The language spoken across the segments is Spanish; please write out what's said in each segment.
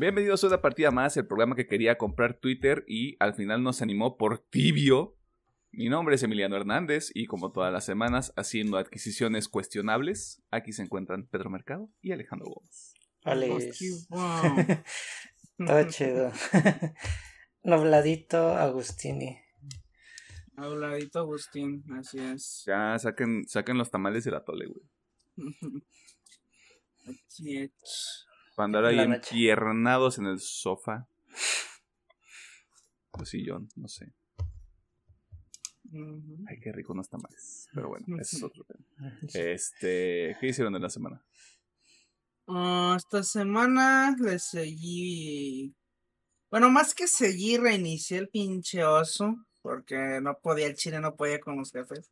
Bienvenidos a una partida más, el programa que quería comprar Twitter y al final nos animó por tibio. Mi nombre es Emiliano Hernández y como todas las semanas haciendo adquisiciones cuestionables, aquí se encuentran Pedro Mercado y Alejandro Gómez. Vale. Todo chido. Nobladito Agustini. Nobladito Agustín, así es. Ya saquen, saquen los tamales y la tole, güey. Para andar ahí empiernados en el sofá. O sillón, no sé. Ay, qué rico unos tamales. Pero bueno, ese es otro tema. Este, ¿qué hicieron en la semana? Ah, esta semana le seguí. Bueno, más que seguí, reinicié el pinche oso. Porque no podía, el chile no podía con los jefes.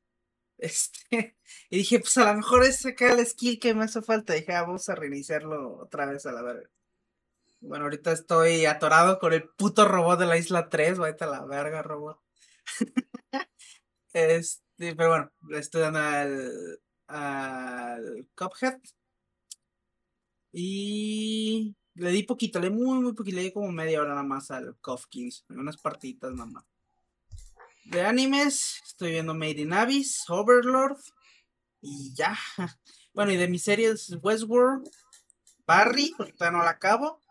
Este, y dije, pues a lo mejor es acá el skill que me hace falta. Dije, ah, vamos a reiniciarlo otra vez a la verga. Bueno, ahorita estoy atorado con el puto robot de la isla 3. Váyate a la verga, robot. este, pero bueno, le estoy dando al, al Cuphead. Y le di poquito, le di muy, muy poquito, le di como media hora nada más al 15, unas partitas nada. De animes, estoy viendo Made in Abyss, Overlord y ya. Bueno, y de mis series Westworld, Barry, porque todavía no la acabo.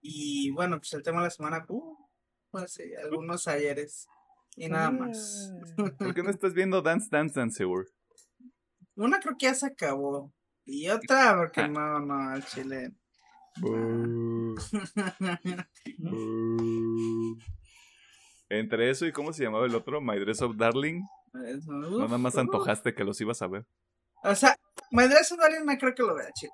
Y bueno, pues el tema de la semana, uh, pues sí, algunos ayeres. Y nada más. ¿Por qué no estás viendo Dance Dance Dance Seguro? Una creo que ya se acabó. Y otra, porque no, no, al chile. Entre eso y cómo se llamaba el otro, My Dress of Darling, Eso, no nada más uf. antojaste que los ibas a ver. O sea, My Dress of Darling no creo que lo vea, chido.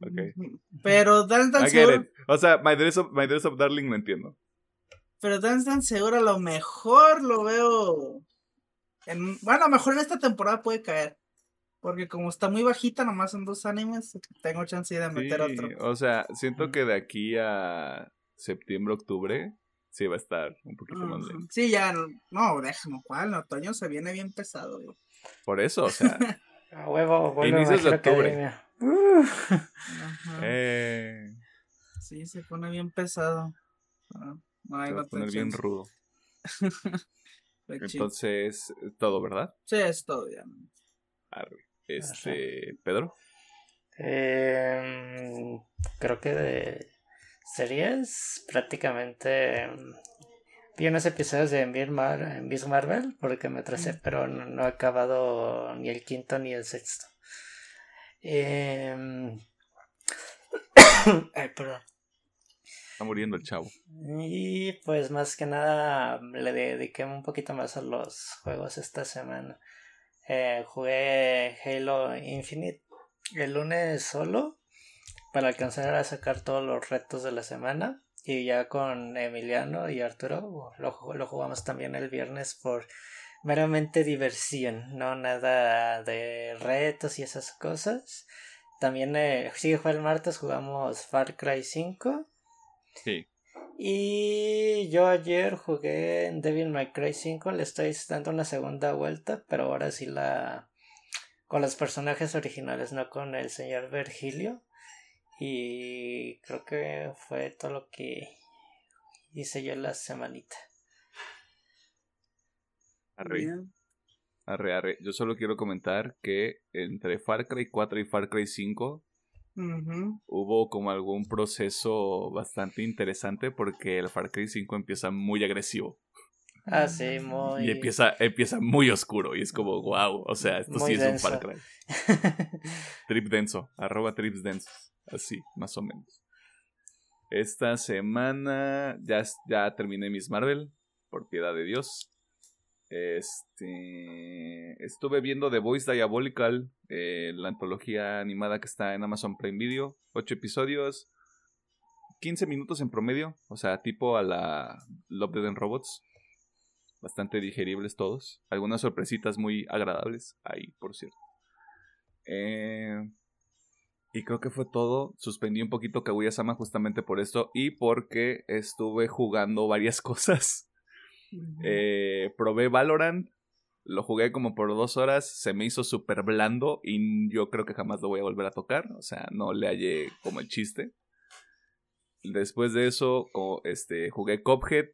Ok. Pero Dance I Dance get Seguro, it. O sea, My Dress of, My Dress of Darling lo entiendo. pero Dance Dance Seguro a lo mejor lo veo. En, bueno, a lo mejor en esta temporada puede caer. Porque como está muy bajita, nomás en dos animes, tengo chance de meter Sí, otro. o sea, siento que de aquí a septiembre, octubre, sí va a estar un poquito más lento. Sí, ya, no, déjame, ¿cuál? En otoño se viene bien pesado, güey. Por eso, o sea, A huevo, vuelve Inicios de octubre. Eh, Sí, se pone bien pesado. Ah, no hay se va a poner bien rudo. Entonces, todo, ¿verdad? Sí, es todo ya. Arre. Este, Pedro. Em, creo que de series prácticamente em, vi unos episodios de Miss, Mar Miss Marvel porque me atrasé, Mm. pero no, no he acabado ni el quinto ni el sexto. Em, Ay, perdón. Está muriendo el chavo. Y pues más que nada le dediqué un poquito más a los juegos esta semana. Eh, jugué Halo Infinite el lunes solo para alcanzar a sacar todos los retos de la semana. Y ya con Emiliano y Arturo lo, ju- lo jugamos también el viernes por meramente diversión, no nada de retos y esas cosas. También eh, sí fue el martes, jugamos Far Cry 5. Sí. Y yo ayer jugué en Devil May Cry 5, le estoy dando una segunda vuelta, pero ahora sí la con los personajes originales, no con el señor Virgilio. Y creo que fue todo lo que hice yo la semanita. Arre, arre, arre. Yo solo quiero comentar que entre Far Cry 4 y Far Cry 5 Ujú. hubo como algún proceso bastante interesante porque el Far Cry 5 empieza muy agresivo Ah, sí, muy. y empieza, empieza muy oscuro y es como wow, o sea, esto Muy sí es denso. un Far Cry. Trip denso, arroba trips densos, así, más o menos. Esta semana ya, ya terminé mis Marvel, por piedad de Dios. Este, estuve viendo The Voice Diabolical, eh, la antología animada que está en Amazon Prime Video, ocho episodios, 15 minutos en promedio, o sea, tipo a la Love, Dead Robots. Bastante digeribles todos. Algunas sorpresitas muy agradables ahí, por cierto. Eh, y creo que fue todo. Suspendí un poquito Kaguya-sama justamente por esto y porque estuve jugando varias cosas. Eh, probé Valorant, lo jugué como por dos horas, se me hizo súper blando y yo creo que jamás lo voy a volver a tocar. O sea, no le hallé como el chiste. Después de eso, este, jugué Cophead,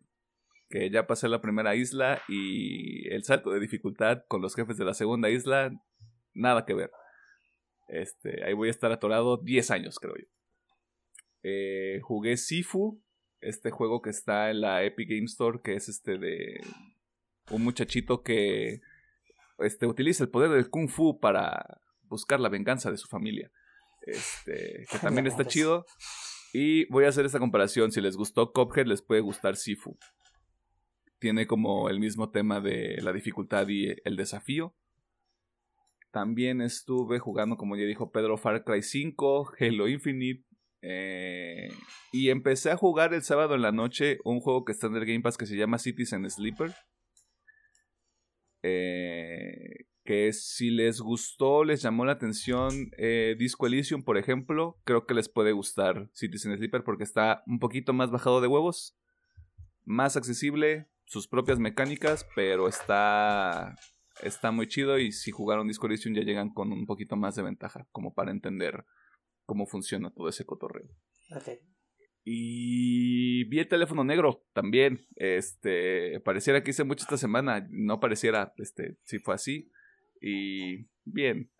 que ya pasé la primera isla y el salto de dificultad con los jefes de la segunda isla, nada que ver. Este, ahí voy a estar atorado 10 años, creo yo. Eh, jugué Sifu, este juego que está en la Epic Game Store, que es este de un muchachito que este, utiliza el poder del kung fu para buscar la venganza de su familia. Este, que también está chido. Y voy a hacer esta comparación. Si les gustó Cophead, les puede gustar Sifu. Tiene como el mismo tema de la dificultad y el desafío. También estuve jugando, como ya dijo Pedro, Far Cry 5, Halo Infinite. Eh, y empecé a jugar el sábado en la noche un juego que está en el Game Pass que se llama Citizen Sleeper. Eh, que si les gustó, les llamó la atención eh, Disco Elysium, por ejemplo, creo que les puede gustar Citizen Sleeper porque está un poquito más bajado de huevos, más accesible, sus propias mecánicas, pero está está muy chido y si jugaron Disco Elysium ya llegan con un poquito más de ventaja, como para entender cómo funciona todo ese cotorreo. Y vi el teléfono negro también. Este, pareciera que hice mucho esta semana, no pareciera, este, si fue así. Y bien.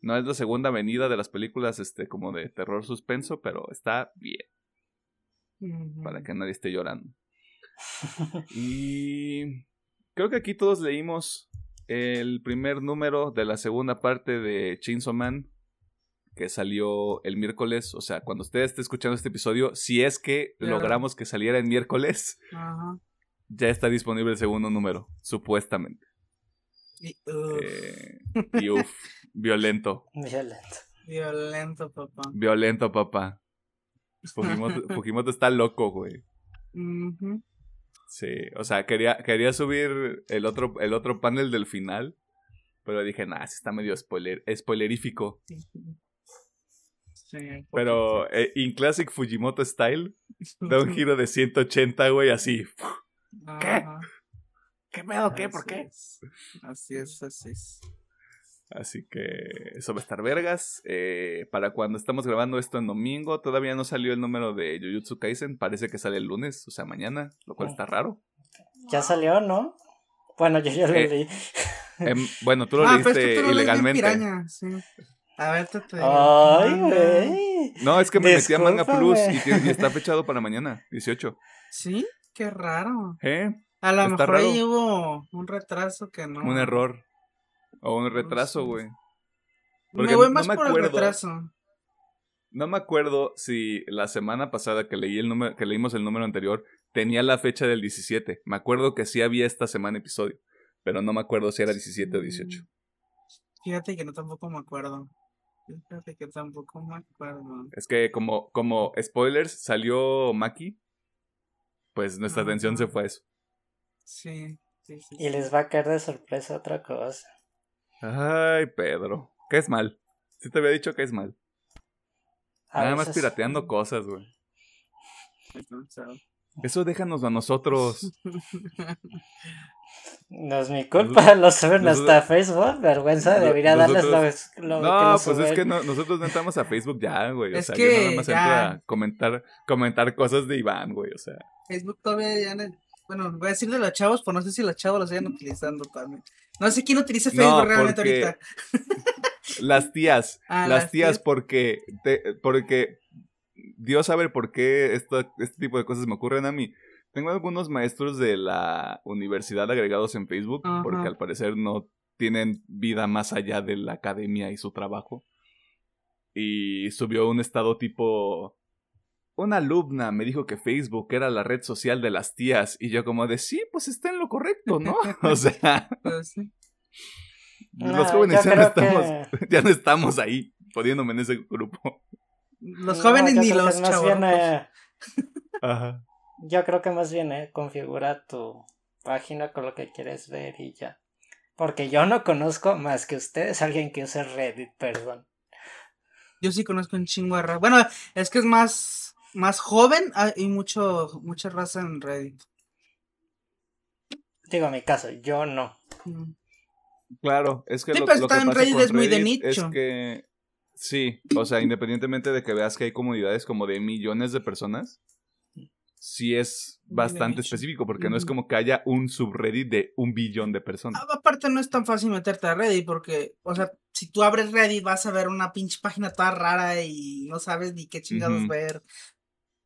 No es la segunda venida de las películas, este, como de terror suspenso, pero está bien. Para que nadie esté llorando. y creo que aquí todos leímos el primer número de la segunda parte de Chainsaw Man que salió el miércoles. O sea, cuando usted esté escuchando este episodio, si es que logramos que saliera el miércoles, ya está disponible el segundo número, supuestamente. Y, eh, uff, violento. Violento. Violento, papá. Violento, papá. Fujimoto, está loco, güey. Sí, o sea, quería, quería subir el otro, el otro panel del final, pero dije, nah, sí está medio spoiler, spoilerífico. pero eh, in Classic Fujimoto Style, da un giro de 180, güey, así. ¿Qué? ¿Qué pedo? ¿Qué? ¿Por qué? Así es, así es. Así que eso va a estar vergas. Eh, para cuando estamos grabando esto en domingo, todavía no salió el número de Jujutsu Kaisen. Parece que sale el lunes, o sea, mañana, lo cual está raro. Ya salió, ¿no? Bueno, yo ya lo eh, leí. Em, bueno, tú lo ah, leíste ilegalmente. A ver, te, Ay, güey. No, es que me metí a Manga Plus y, está fechado para mañana, 18. ¿Sí? Qué raro. ¿Eh? A lo mejor ahí hubo un retraso que no. Un error. O un retraso, güey. Me voy más por el retraso. No me acuerdo si la semana pasada que leí el número, que leímos el número anterior, tenía la fecha del 17. Me acuerdo que sí había esta semana episodio, pero no me acuerdo si era 17 o 18. Mm. Fíjate que no tampoco me acuerdo. Fíjate que tampoco me acuerdo. Es que como, como spoilers salió Maki, pues nuestra atención se fue a eso. Sí, sí, sí. Y les va a caer de sorpresa otra cosa. Ay, Pedro. ¿Qué es mal? Sí te había dicho que es mal. Nada más pirateando cosas, güey. Eso déjanos a nosotros. No es mi culpa, lo suben hasta Facebook. Vergüenza, debería darles lo, No, pues es que nosotros no entramos a Facebook ya, güey. O sea, que yo nada más entra a comentar, comentar cosas de Iván, güey. O sea. Facebook todavía ya no, Bueno, voy a decirle a los chavos, pero no sé si los chavos lo siguen utilizando también. No sé quién utiliza Facebook realmente ahorita. Las tías. Ah, las, tías, porque. porque. Dios sabe por qué este tipo de cosas me ocurren a mí. Tengo algunos maestros de la universidad agregados en Facebook, porque al parecer no tienen vida más allá de la academia y su trabajo. Y subió un estado tipo una alumna me dijo que Facebook era la red social de las tías y yo como de sí, pues está en lo correcto, ¿no? o sea, pues los jóvenes ya no, estamos, ya no estamos ahí poniéndome en ese grupo. Los jóvenes ni los chavos. Ajá. Yo creo que más bien eh, configura tu página con lo que quieres ver y ya. Porque yo no conozco más que ustedes alguien que use Reddit, perdón. Yo sí conozco un chingo de Bueno, es que es más más joven hay mucho, mucha raza en Reddit. Digo, mi caso, yo no. Claro, es que lo, pues, que en Reddit es muy de nicho. Es que Sí, o sea, independientemente de que veas que hay comunidades como de millones de personas, sí es bastante específico, porque no es como que haya un subreddit de un billón de personas. A- Aparte no es tan fácil meterte a Reddit porque, o sea, si tú abres Reddit vas a ver una pinche página toda rara y no sabes ni qué chingados ver.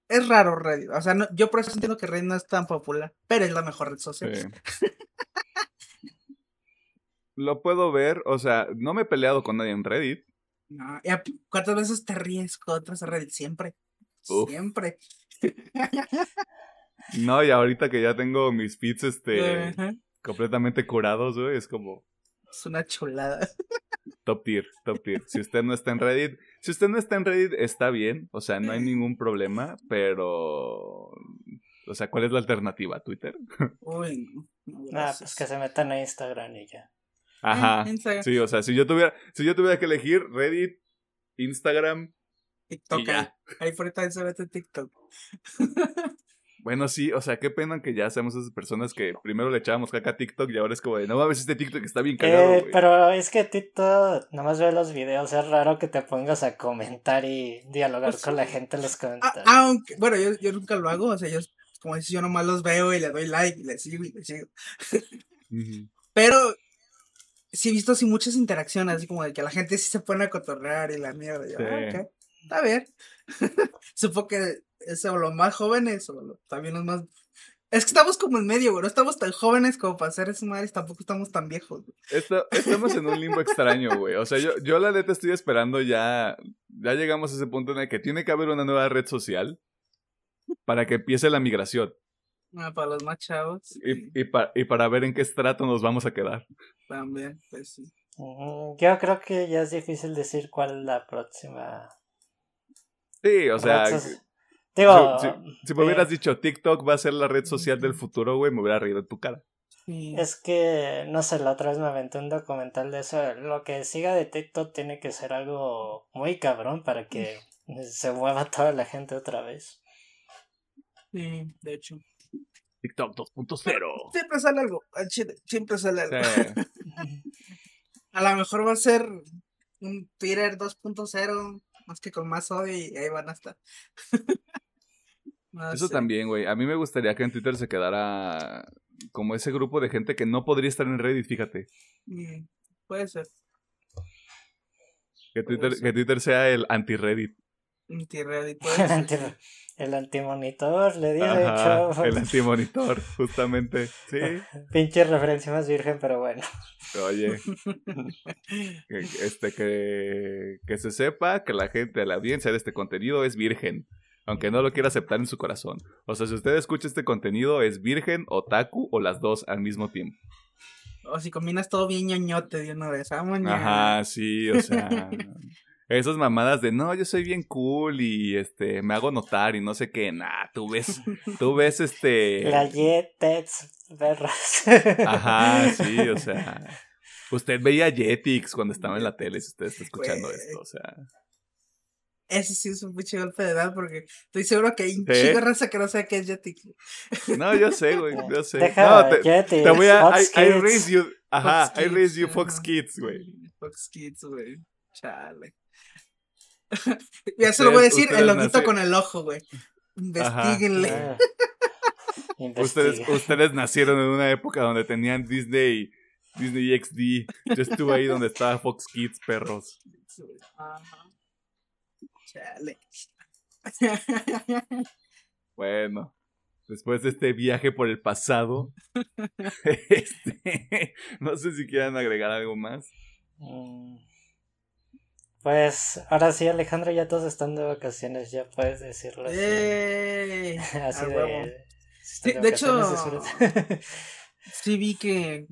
Es raro Reddit, o sea, no- yo por eso entiendo que Reddit no es tan popular, pero es la mejor red social. Sí. Lo puedo ver, o sea, no me he peleado con nadie en Reddit. No, ¿Cuántas veces te ríes cuando entras a Reddit? Siempre. Uf. Siempre. No, y ahorita que ya tengo mis feeds este, completamente curados, güey, es como Es una chulada. top tier, top tier. Si usted no está en Reddit, si usted no está en Reddit, está bien, o sea, no hay ningún problema, pero... O sea, ¿cuál es la alternativa? ¿Twitter? Uy, gracias. pues que se metan a Instagram y ya. Ajá. Instagram. Sí, o sea, si yo tuviera, si yo tuviera que elegir Reddit, Instagram, TikTok y ya. ahí. Ahí por ahí también se mete TikTok. Bueno, sí, o sea, qué pena que ya seamos esas personas que primero le echábamos caca a TikTok y ahora es como de, no mames, este TikTok está bien cagado, Eh, güey. pero es que Tito nomás ve los videos, es raro que te pongas a comentar y dialogar Pues con la gente en los comentarios. aunque, bueno, yo, yo nunca lo hago, o sea, yo, como dices, yo nomás los veo y le doy like y le sigo y le sigo. Pero sí he visto así muchas interacciones, así como de que la gente sí se pone a cotorrear y la mierda. y yo, ah, Sí. ok, está bien. Supongo que es o los más jóvenes o lo- también los más... Es que estamos como en medio, güey. No estamos tan jóvenes como para eso, madres. Tampoco estamos tan viejos. güey. Esto- estamos en un limbo extraño, güey. O sea, yo, yo la neta estoy esperando ya. Ya llegamos a ese punto en el que tiene que haber una nueva red social para que empiece la migración Ah, para los más chavos. y, y, pa- y para ver en qué estrato nos vamos a quedar. También, pues sí. Mm, Yo creo que ya es difícil decir cuál es la próxima. Sí, o sea, si, Digo, si- si me hubieras eh, dicho TikTok va a ser la red social del futuro, güey, me hubiera reído en tu cara. Es que, no sé, la otra vez me aventé un documental de eso. Lo que siga de TikTok tiene que ser algo muy cabrón para que se mueva toda la gente otra vez. sí, de hecho. TikTok 2.0. Siempre sale algo. al chile, siempre sale algo. Sí. A lo mejor va a ser un Twitter 2.0, más que con más odio y ahí van a estar. No Eso sé. también, güey. A mí me gustaría que en Twitter se quedara como ese grupo de gente que no podría estar en Reddit, fíjate. Mm, puede ser. Que Twitter, Puede que Twitter sea el anti-Reddit. Un T-Reddit, puede ser. El antimonitor, le dije, Ajá, chavo. el anti-monitor, justamente. Sí, Pinche referencia más virgen, pero bueno. oye. Este, que, que se sepa que la gente, la audiencia de este contenido es virgen. Aunque no lo quiera aceptar en su corazón. O sea, si usted escucha este contenido, es virgen, otaku o las dos al mismo tiempo. O si combinas todo bien ñoñote de una vez. Vamos, Ajá, sí, o sea. Esas mamadas de no, yo soy bien cool y este me hago notar y no sé qué. Nah, tú ves, tú ves este. Galletas, perras. Ajá, sí, o sea. Usted veía Jetix cuando estaba en la tele, si usted está escuchando esto, o sea. Ese sí es un pinche golpe de edad porque estoy seguro que hay un ¿Sí? chico raza que no sabe qué es Jetix. No, yo sé, güey, yo sé. Deja no, te, Jetix, te voy a. I, Fox I Kids. raise you. Ajá, Fox I raise you Fox. Kids, güey. Fox Kids, güey. Chale. ya se lo voy a decir, el nací- con el ojo, güey. Investiguenle. Ah. Ustedes, ustedes nacieron en una época donde tenían Disney, Disney XD. Yo estuve ahí donde estaba Fox Kids, perros. Ajá. Chale. Bueno, después de este viaje por el pasado, este, no sé si quieran agregar algo más. Mm. Pues ahora sí, Alejandro, ya todos están de vacaciones, ya puedes decirlo así. ¡Ey! así de. Sí, de hecho-. Sí vi que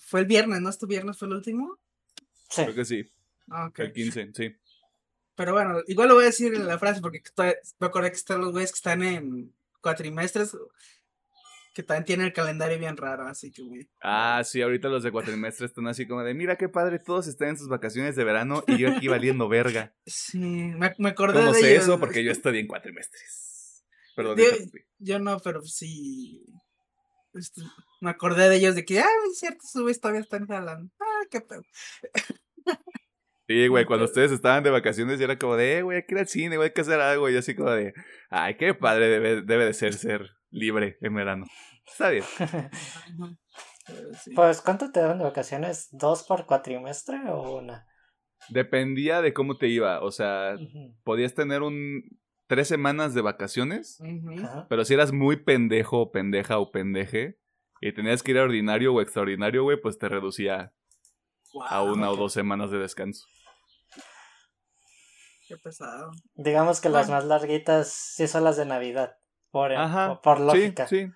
fue el viernes, ¿no? ¿Este viernes fue el último? sí. Creo que sí, Ah, el 15, sí. Pero bueno, igual lo voy a decir en la frase porque estoy- me acordé que están los güeyes que están en cuatrimestres que también tienen el calendario bien raro, así que güey. Ah, sí, ahorita los de cuatrimestre están así como de, mira qué padre, todos están en sus vacaciones de verano y yo aquí valiendo verga. Sí, me, me acordé ¿Cómo de sé ellos. eso? Porque yo estudié en cuatrimestres. Perdón, Yo-. Yo no, pero sí. este, me acordé de ellos de que, ah, es cierto, güeyes todavía están jalando. Ah, qué pedo. Sí, güey, cuando ustedes estaban de vacaciones era como de, eh, güey, hay que ir al cine, güey, hay que hacer algo. Y así como de, ay, qué padre debe, debe de ser ser libre en verano. Está bien. Pues, ¿cuánto te dan de vacaciones? ¿Dos por cuatrimestre o una? Dependía de cómo te iba. O sea, podías tener un tres semanas de vacaciones, pero si eras muy pendejo o pendeja o pendeje y tenías que ir a ordinario o extraordinario, güey, pues te reducía a una o dos semanas de descanso. Qué pesado. Digamos que las más larguitas sí son las de Navidad. Por, Ajá. por Sí, lógica. sí.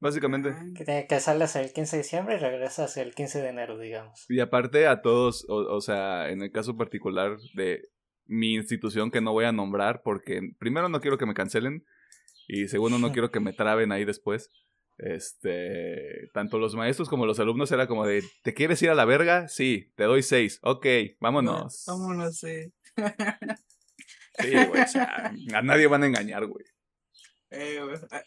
Básicamente. Ah, Que, que sales el 15 de diciembre y regresas el 15 de enero, digamos. Y aparte a todos, o, o sea, en el caso particular de mi institución que no voy a nombrar porque primero no quiero que me cancelen y segundo no quiero que me traben ahí después. Este, tanto los maestros como los alumnos era como de, ¿te quieres ir a la verga? Sí, te doy seis. Ok, vámonos. Vámonos, sí. Sí, güey, o sea, a nadie van a engañar, güey. Eh. Ah,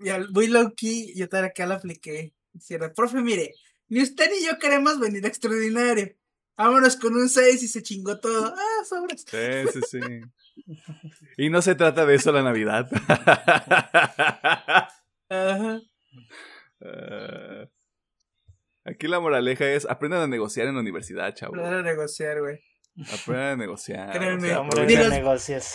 Y al muy low key, yo también acá la apliqué. Hiciera, profe, mire, ni usted ni yo queremos venir a extraordinario. Vámonos con un 6 y se chingó todo. Ah, sobres. Sí, sí, sí. Y no se trata de eso la Navidad. Ajá. Eh, aquí la moraleja es aprendan a negociar en la universidad, chavos. Aprender a negociar, güey. Aprendan a negociar. Créeme. o sea, Hombre Ni los- negocios.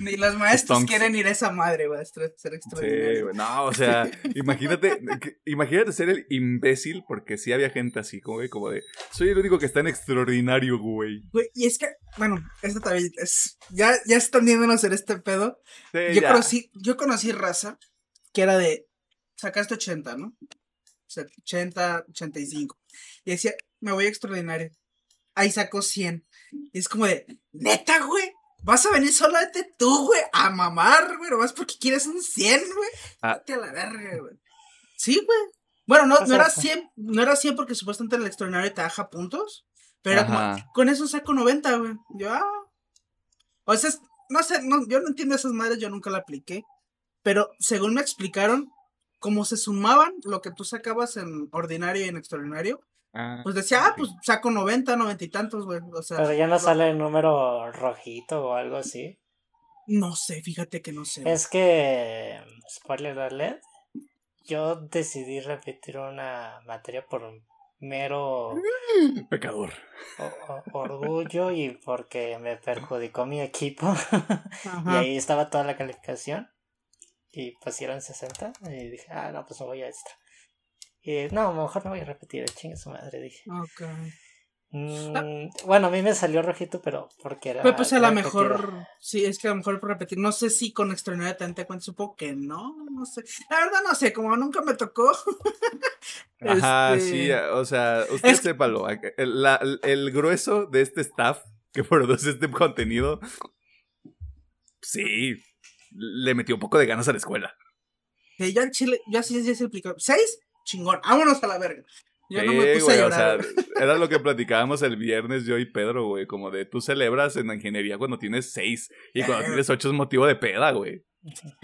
Ni los maestros Stonks. quieren ir a esa madre, güey. Ser Sí, extraordinario. güey, no, o sea, imagínate, que- imagínate ser el imbécil, porque sí había gente así, como, güey, como de, soy el único que está en extraordinario, güey. Güey, y es que, bueno, esto también es. Ya, ya extendiéndonos en este pedo. Sí, Yo ya. conocí, yo conocí raza que era de. Sacaste 80, ¿no? O sea, 80, 85. Y decía, me voy a extraordinario. Ahí sacó 100. Y es como de, neta, güey. Vas a venir solamente tú, güey, a mamar, güey, nomás porque quieres un 100, güey. Ah. Vete a la verga, güey. Sí, güey. Bueno, no, no era sí. 100, no era 100 porque supuestamente el extraordinario te baja puntos. Pero era como, con eso saco 90, güey. Yo, ah. O sea, no sé, no, yo no entiendo esas madres, yo nunca la apliqué. Pero según me explicaron, como se sumaban lo que tú sacabas en ordinario y en extraordinario, Ah, pues decía, ah, pues saco 90, 90 y tantos, güey. O sea, Pero ya no sale el número rojito o algo así. no sé, fíjate que no sé. Es que, spoiler alert, yo decidí repetir una materia por mero Pecador. o- o- orgullo y porque me perjudicó mi equipo. y ahí estaba toda la calificación. Y pusieron 60. Y dije, ah, no, pues me voy a extra. Y no, mejor no voy a repetir, chingue su madre, dije. Ok. Mm, bueno, a mí me salió rojito, pero porque era. Pero pues a lo mejor, sí, es que a lo mejor por repetir, no sé si con extraordinario también te cuento, supongo que no, no sé. La verdad no sé, como nunca me tocó. Ajá, Este, sí, o sea, usted es- sépalo. El, la- el grueso de este staff que produce este contenido, sí, le metió un poco de ganas a la escuela. Que yo en Chile, yo así ya se explicó. ¿Seis? Chingón, vámonos a la verga. Yo no me puse güey, a o sea, llorar. era lo que platicábamos el viernes yo y Pedro, güey, como de tú celebras en la ingeniería cuando tienes seis y cuando tienes ocho es motivo de peda, güey.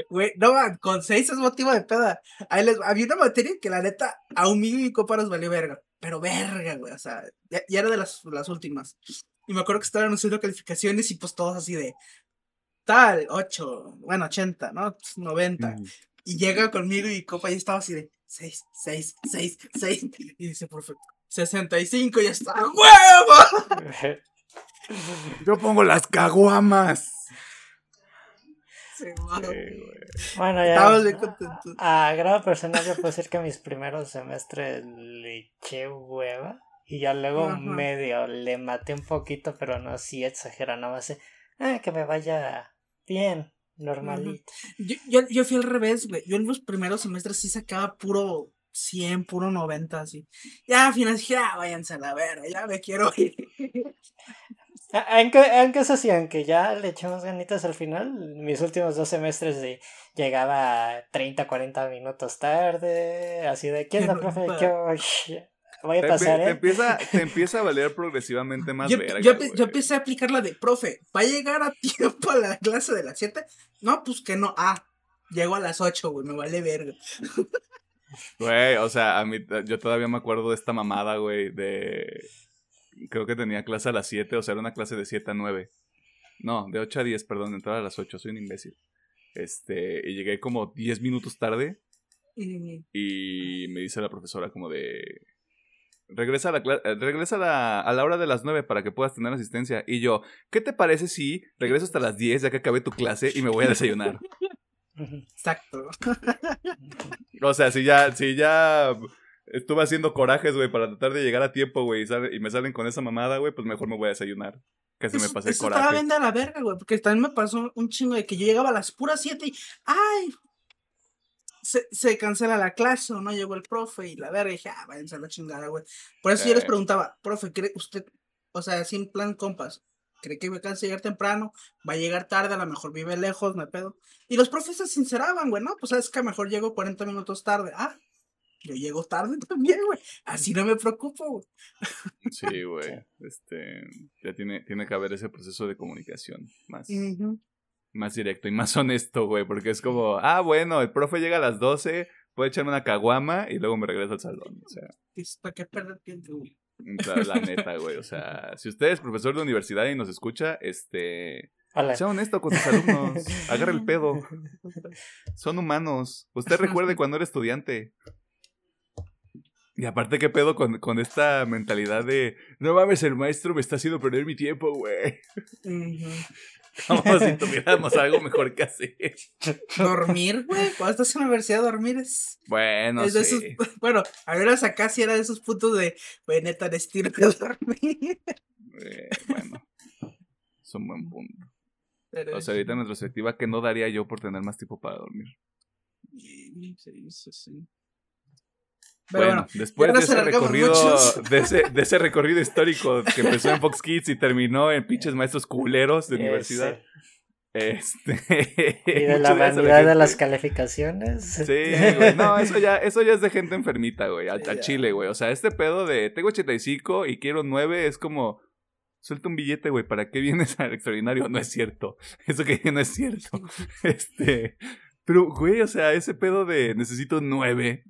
Güey, no, man, con seis es motivo de peda. Ahí les, había una materia que la neta, a un mío y copa nos valió verga. Pero verga, güey, o sea, ya, ya era de las, las últimas. Y me acuerdo que estaban anunciando calificaciones y pues todos así de tal, 8, bueno, 80, ¿no? 90. Mm. Y llega conmigo y copa y estaba así de 6, 6, 6, 6. Y dice, perfecto. 65 y ya está. ¡Huevo! Yo pongo las caguamas. Sí, bueno, ya. Contentos. A grado personal, yo puedo decir que mis primeros semestres le eché hueva. Y ya luego Ajá. medio le maté un poquito, pero no así exagera, nada más. Ah, que me vaya bien, normalito. Yo, yo, yo fui al revés, güey. Yo en los primeros semestres sí sacaba puro 100, puro 90, así. Ya al final dije, ah, váyanse a la verga, ya me quiero ir. Aunque, aunque eso sí, aunque ya le echamos ganitas al final, mis últimos dos semestres de, llegaba 30, 40 minutos tarde, así de, ¿quién es la profe? ¿Qué voy? A Te, pasar, te ¿eh? empieza, te empieza a valer progresivamente más Yo, verga, yo, yo empecé a aplicar la de, profe, ¿va a llegar a tiempo a la clase de las 7? No, pues que no. Ah, llego a las 8, güey, me vale verga. Güey, o sea, a mí, yo todavía me acuerdo de esta mamada, güey, de... creo que tenía clase a las 7, o sea, era una clase de 7 a 9. No, de 8 a 10, perdón, entraba a las 8, soy un imbécil. Este, y llegué como 10 minutos tarde y me dice la profesora como de... Regresa, a la, eh, regresa a, la, a la hora de las 9 para que puedas tener asistencia. Y yo, ¿qué te parece si regreso hasta las 10 ya que acabé tu clase y me voy a desayunar? Exacto. O sea, si ya, si ya estuve haciendo corajes, güey, para tratar de llegar a tiempo, güey, y, y me salen con esa mamada, güey, pues mejor me voy a desayunar. Casi me Eso- pasé el eso estaba coraje. bien de la verga, güey. Porque también me pasó un chingo de que yo llegaba a las puras 7 y. ¡Ay! Se, se cancela la clase o no llegó el profe y la verga. Y dije, ah, váyanse a la chingada, güey. Por eso yo les Sí. preguntaba, profe, ¿cree usted? O sea, sin plan compas. ¿Cree que me cansa llegar temprano? Va a llegar tarde, a lo mejor vive lejos, me pedo. Y los profes se sinceraban, güey, ¿no? Pues sabes que a lo mejor llego 40 minutos tarde. Ah, yo llego tarde también, güey. Así no me preocupo, güey. Sí, güey. Este, ya tiene, tiene que haber ese proceso de comunicación más, Ujú. Más directo y más honesto, güey, porque es como, ah, bueno, el profe llega a las 12, puede echarme una caguama y luego me regreso al salón. O sea, ¿Para qué perder tiempo, güey? la, la neta, güey. O sea, si usted es profesor de universidad y nos escucha, este, Hola. sea honesto con sus alumnos, agarre el pedo. Son humanos. Usted recuerde cuando era estudiante. Y aparte, ¿qué pedo con, con esta mentalidad de no mames, el maestro me está haciendo perder mi tiempo, güey? Ujú. Como si tuviéramos algo mejor que hacer. Dormir, güey. Cuando estás en la universidad, dormir es. Bueno, es sí. esos. Bueno, a ver, acá sí era de esos puntos de. Güey, neta, estilo de dormir. Eh, bueno, es un buen punto. Pero O sea, ahorita en retrospectiva, que no daría yo por tener más tiempo para dormir? Sí, sí, sí. Pero bueno, bueno, después de ese recorrido, de ese, de ese recorrido histórico que empezó en Fox Kids y terminó en pinches maestros culeros de universidad. Este. Y de la vanidad de gente. las calificaciones. Sí, güey. No, eso ya, eso ya es de gente enfermita, güey. A, a Ya. Chile, güey. O sea, este pedo de tengo 85 y quiero 9 es como. Suelta un billete, güey. ¿Para qué vienes al extraordinario? No es cierto. Eso que dije no es cierto. Este. Pero, güey, o sea, ese pedo de necesito 9.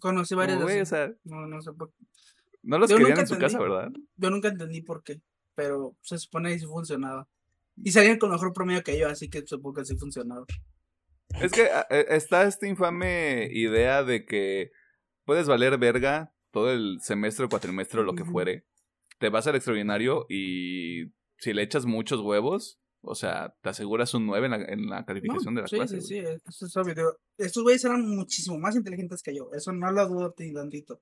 Conocí varias o sea, No, no sé por qué. no los Yo querían en su entendí. casa, ¿verdad? Yo nunca entendí por qué. Pero se supone que sí funcionaba. Y salían con mejor promedio que yo, así que supongo que sí funcionaba. Es que a- e- está esta infame idea de que puedes valer verga todo el semestre o cuatrimestre o lo que fuere. Te vas al extraordinario y si le echas muchos huevos, o sea, te aseguras un 9 en la, en la calificación No, de la sí, clase. sí, güey. sí, eso es obvio. digo, estos güeyes eran muchísimo más inteligentes que yo. Eso no lo dudo ni tantito.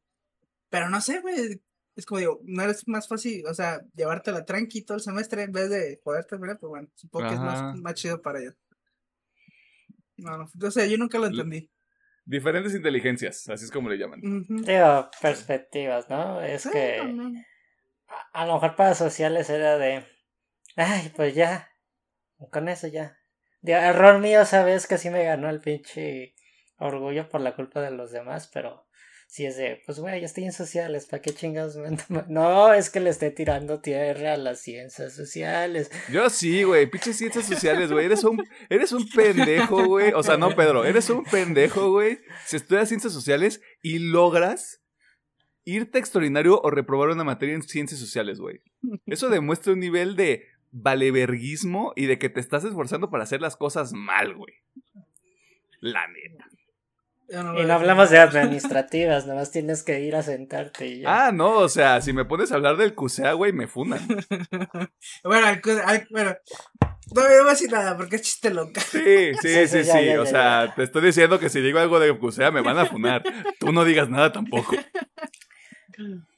Pero no sé, güey. Es como digo, no es más fácil, o sea, llevártela tranqui todo el semestre en vez de poderte terminar, pues bueno, supongo que es más, más chido para ellos. No, no, o sea, yo nunca lo entendí. Diferentes inteligencias, así es como le llaman. Digo, perspectivas, ¿no? Es Sí, que también. a, a lo mejor para sociales era de, ay, pues ya, con eso ya. Digo, error mío, sabes que sí me ganó el pinche orgullo por la culpa de los demás, pero sí es de, pues güey, ya estoy en sociales, ¿para qué chingados No, es que le esté tirando tierra a las ciencias sociales. Yo sí, güey, pinches ciencias sociales, güey. Eres un, eres un pendejo, güey. O sea, no, Pedro, eres un pendejo, güey. Si estudias ciencias sociales y logras irte extraordinario o reprobar una materia en ciencias sociales, güey. Eso demuestra un nivel de valeverguismo y de que te estás esforzando para hacer las cosas mal, güey. La neta. No Y no hablamos de administrativas, nomás tienes que ir a sentarte y ya. Ah, no, o sea, si me pones a hablar del CUSEA, güey, me funan. bueno, al, al- bueno, no me voy a decir nada porque es chiste loca. Sí, sí, sí, Sí, sí. sí, ya, ya, o ya, sea, te estoy diciendo que si digo algo de CUSEA me van a funar. Tú no digas nada tampoco.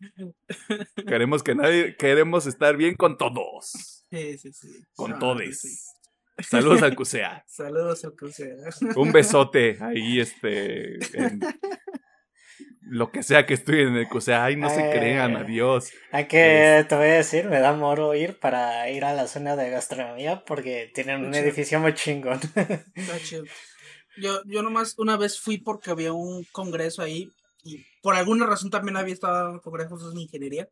Queremos que nadie, queremos estar bien con todos. Sí, sí, sí. Con No, todes. sí. Saludos al CUSEA. Saludos al crucero. Un besote ahí, este. en lo que sea que estudien en el CUSEA. Ay, no se Eh. crean, adiós. Aunque te voy a decir, me da moro ir para ir a la zona de gastronomía porque tienen un Chido. edificio muy chingón. Está chido. Yo, yo nomás una vez fui porque había un congreso ahí por alguna razón también había estado en congresos de ingeniería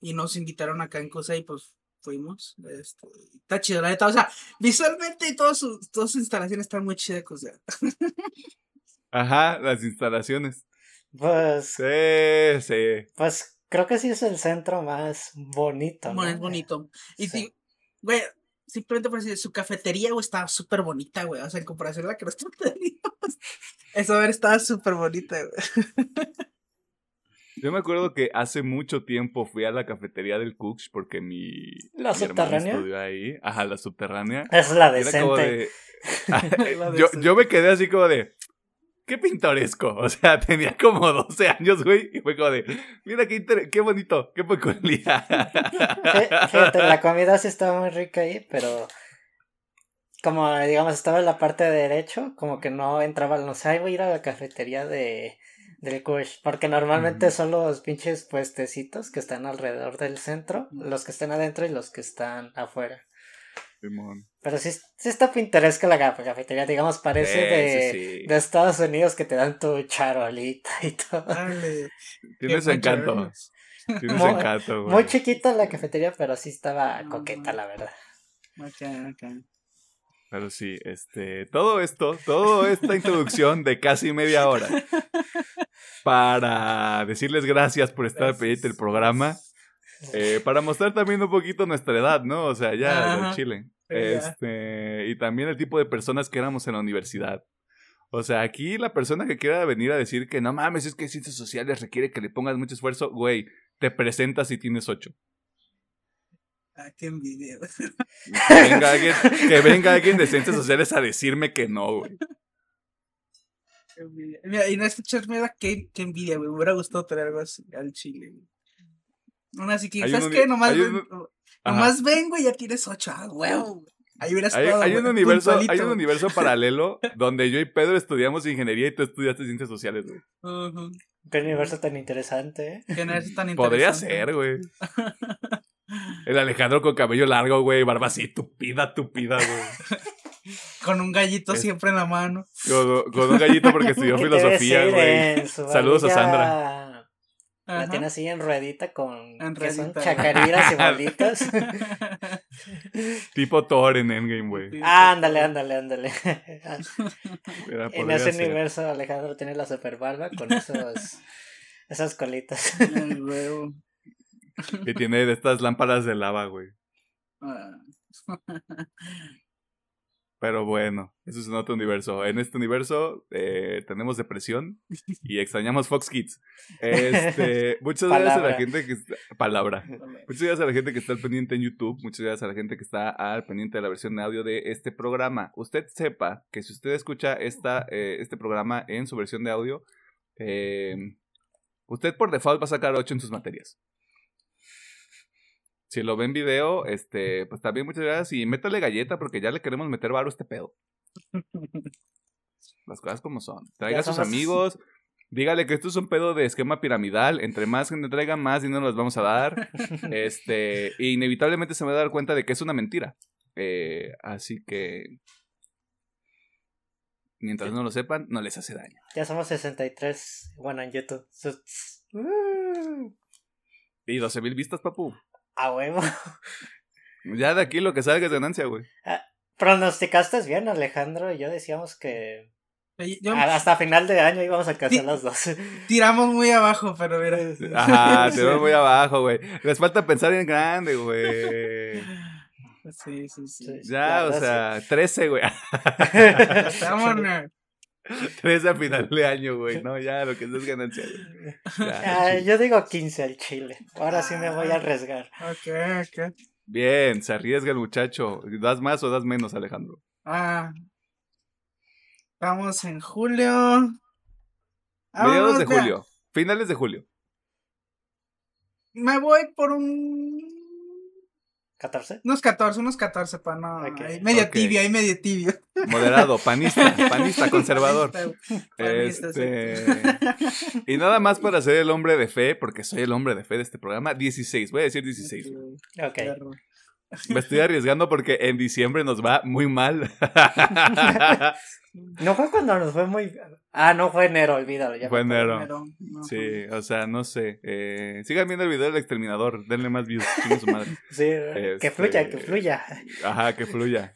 y nos invitaron acá en CUSA y pues fuimos. Este, está chido, la neta. O sea, visualmente y todas sus, todas sus instalaciones están muy chidas, CUSA. Ajá, las instalaciones. Pues, Sí, sí. pues creo que sí es el centro más bonito. Bueno, ¿no? es bonito. Y Sí. sí, güey, simplemente por decir, su cafetería, güey, estaba súper bonita, güey. O sea, en comparación a la que nosotros teníamos. Esa ver estaba súper bonita, güey. Yo me acuerdo que hace mucho tiempo fui a la cafetería del Cooks porque mi, ¿La mi subterránea? estudió ahí. Ajá, la subterránea. Es la decente. de... La yo, yo me quedé así como de... Qué pintoresco. O sea, tenía como 12 años, güey. Y fue como de... Mira qué, inter- qué bonito. Qué peculiar. Fí- Fíjate, la comida sí estaba muy rica ahí, pero como digamos estaba en la parte de derecho, como que no entraba, no sé, voy a ir a la cafetería de del Kush, porque normalmente son los pinches puestecitos que están alrededor del centro, los que están adentro y los que están afuera. Simón. Pero sí, sí está pintoresca la ca- cafetería, digamos, parece Sí, de, sí, sí. de Estados Unidos que te dan tu charolita y todo. Dale. Tiene su Qué encanto. machones. Tiene su Muy- encanto, güey. Muy chiquita la cafetería, pero sí estaba coqueta, la verdad. Ok, ok. Pero sí, este, todo esto, toda esta introducción de casi media hora para decirles gracias por estar al pendiente del programa, eh, para mostrar también un poquito nuestra edad, ¿no? O sea, ya, del Chile. Este, y también el tipo de personas que éramos en la universidad. O sea, aquí la persona que quiera venir a decir que no mames, es que ciencias sociales requiere que le pongas mucho esfuerzo, güey, te presentas y tienes ocho. Ah, qué envidia. güey. Que venga alguien, que venga alguien de ciencias sociales a decirme que no, güey. Qué envidia. Mira, y no escuchas, mira, qué, qué envidia, güey. Me hubiera gustado tener algo así al chile, güey. Aún así que, ¿sabes un qué? Nomás, ven- nomás vengo y ya tienes ocho. Ah, huevo. güey. Ahí hubieras Hay, estado. hay un güey, universo, hay un güey. universo paralelo donde yo y Pedro estudiamos ingeniería y tú estudiaste ciencias sociales, güey. Ujú. Qué universo tan interesante, ¿eh? Que no es tan Podría interesante. ser, güey. El Alejandro con cabello largo, güey, barba así tupida, tupida, güey. Con un gallito Es- siempre en la mano. Con, con un gallito porque estudió ¿Qué te filosofía, güey. Saludos a barbilla? La Ajá. tiene así en ruedita con En que son chacariras y bolitas. Tipo Thor en Endgame, güey. ándale, ándale, ándale. Era- en ese ser. universo Alejandro tiene la super barba con esos esas colitas. Huevo. Y tiene de estas lámparas de lava, güey. Pero bueno, eso es en otro universo. En este universo eh, tenemos depresión y extrañamos Fox Kids. Este, muchas gracias a la gente que está, palabra. Muchas gracias a la gente que está al pendiente en YouTube. Muchas gracias a la gente que está al pendiente de la versión de audio de este programa. Usted sepa que si usted escucha esta, eh, este programa en su versión de audio, eh, usted por default va a sacar 8 en sus materias. Si lo ve en video, este, pues también muchas gracias y métale galleta porque ya le queremos meter varo a este pedo. Las cosas como son. Traiga a sus amigos. Dígale que esto es un pedo de esquema piramidal. Entre más gente traiga, más dinero les vamos a dar. Este, e inevitablemente se va a dar cuenta de que es una mentira. Eh, así que. Mientras no lo sepan, no les hace daño. Ya somos 63, bueno, en YouTube. Y 12 mil vistas, papu. A huevo. Ya de aquí lo que salga es ganancia, güey. Pronosticaste bien, Alejandro y yo decíamos que yo- hasta final de año íbamos a alcanzar Sí. las dos. tiramos muy abajo, pero mira. Ajá, veo muy abajo, güey. Les falta pensar en grande, güey. Sí, sí, sí. Sí. Ya, o sea, 13, güey. Vámonos. 13 a final de año, güey. No, ya, lo que es ganancia, Ah, yo digo 15 al chile. Ahora sí me voy a arriesgar. Ok, ok. Bien, se arriesga el muchacho. ¿Das más o das menos, Alejandro? Ah. Estamos en julio. Ah, Mediados vamos, de julio. Finales de julio. Me voy por un. ¿14? Unos 14, unos 14 para no. Ok. ahí medio Ok. tibio, ahí medio tibio. Moderado, panista, panista, conservador. Panista, sí. Este. Y nada más para ser el hombre de fe, porque soy el hombre de fe de este programa, 16. Voy a decir 16. Ok. Me estoy arriesgando porque en diciembre nos va muy mal. No fue cuando nos fue muy. Ah, no fue enero, olvídalo. Ya Fue enero. No. Sí, o sea, no sé. Eh, sigan viendo el video del exterminador. Denle más views. chingue su madre. Sí, que Este- fluya, que fluya. Ajá, que fluya.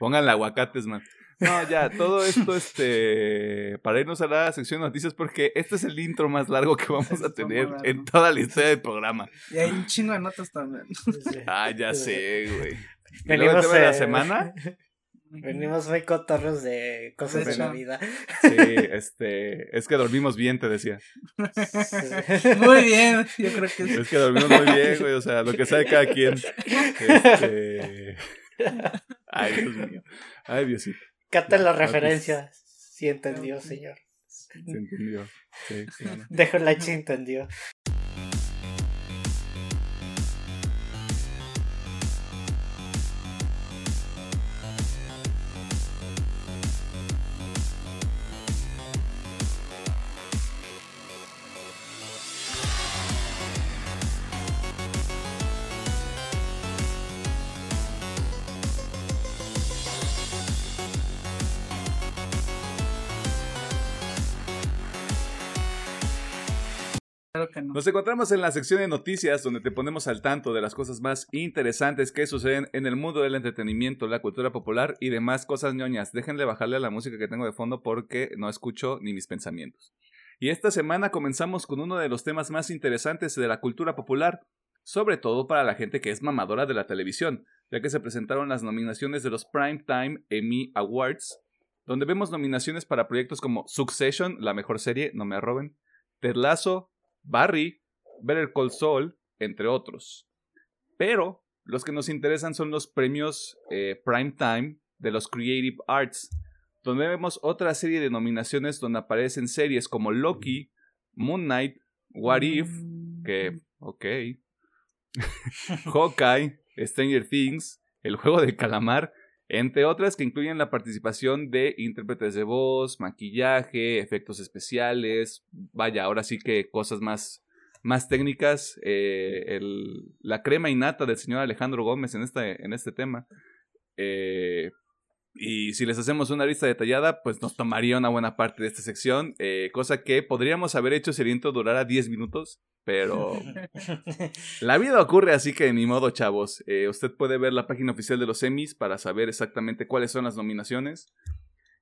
Pónganle aguacates, man. No, ya, todo esto, este, para irnos a la sección de noticias, porque este es el intro más largo que vamos a tener en toda la historia del programa. Y hay un chingo de notas también. Ah, ya sé, güey. Venimos de la semana. Venimos muy cotorros de cosas de la vida. Sí, este, es que dormimos bien, te decía. Muy bien, yo creo que Es que dormimos muy bien, güey, o sea, lo que sabe cada quien. Este... Ay, Dios mío. Ay, Diosito. Cata la referencia. Sí entendió, señor. Se entendió. Sí, claro. Dejo la chi entendió. Nos encontramos en la sección de noticias donde te ponemos al tanto de las cosas más interesantes que suceden en el mundo del entretenimiento, la cultura popular y demás cosas ñoñas. Déjenle bajarle a la música que tengo de fondo porque no escucho ni mis pensamientos. Y esta semana comenzamos con uno de los temas más interesantes de la cultura popular, sobre todo para la gente que es mamadora de la televisión, ya que se presentaron las nominaciones de los Primetime Emmy Awards, donde vemos nominaciones para proyectos como Succession, la mejor serie, no me arroben, Ted Lasso, Barry, Better Call Saul, entre otros. Pero los que nos interesan son los premios eh, Primetime de los Creative Arts, donde vemos otra serie de nominaciones donde aparecen series como Loki, Moon Knight, What If, que, ok, Hawkeye, Stranger Things, El Juego del Calamar, entre otras que incluyen la participación de intérpretes de voz, maquillaje, efectos especiales, vaya, ahora sí que cosas más, más técnicas, eh, el- la crema innata del señor Alejandro Gómez en este, en este tema. Eh, y si les hacemos una lista detallada, pues nos tomaría una buena parte de esta sección, eh, cosa que podríamos haber hecho si el intro durara 10 minutos, pero la vida ocurre así que ni modo, chavos. Eh, usted puede ver la página oficial de los Emmys para saber exactamente cuáles son las nominaciones.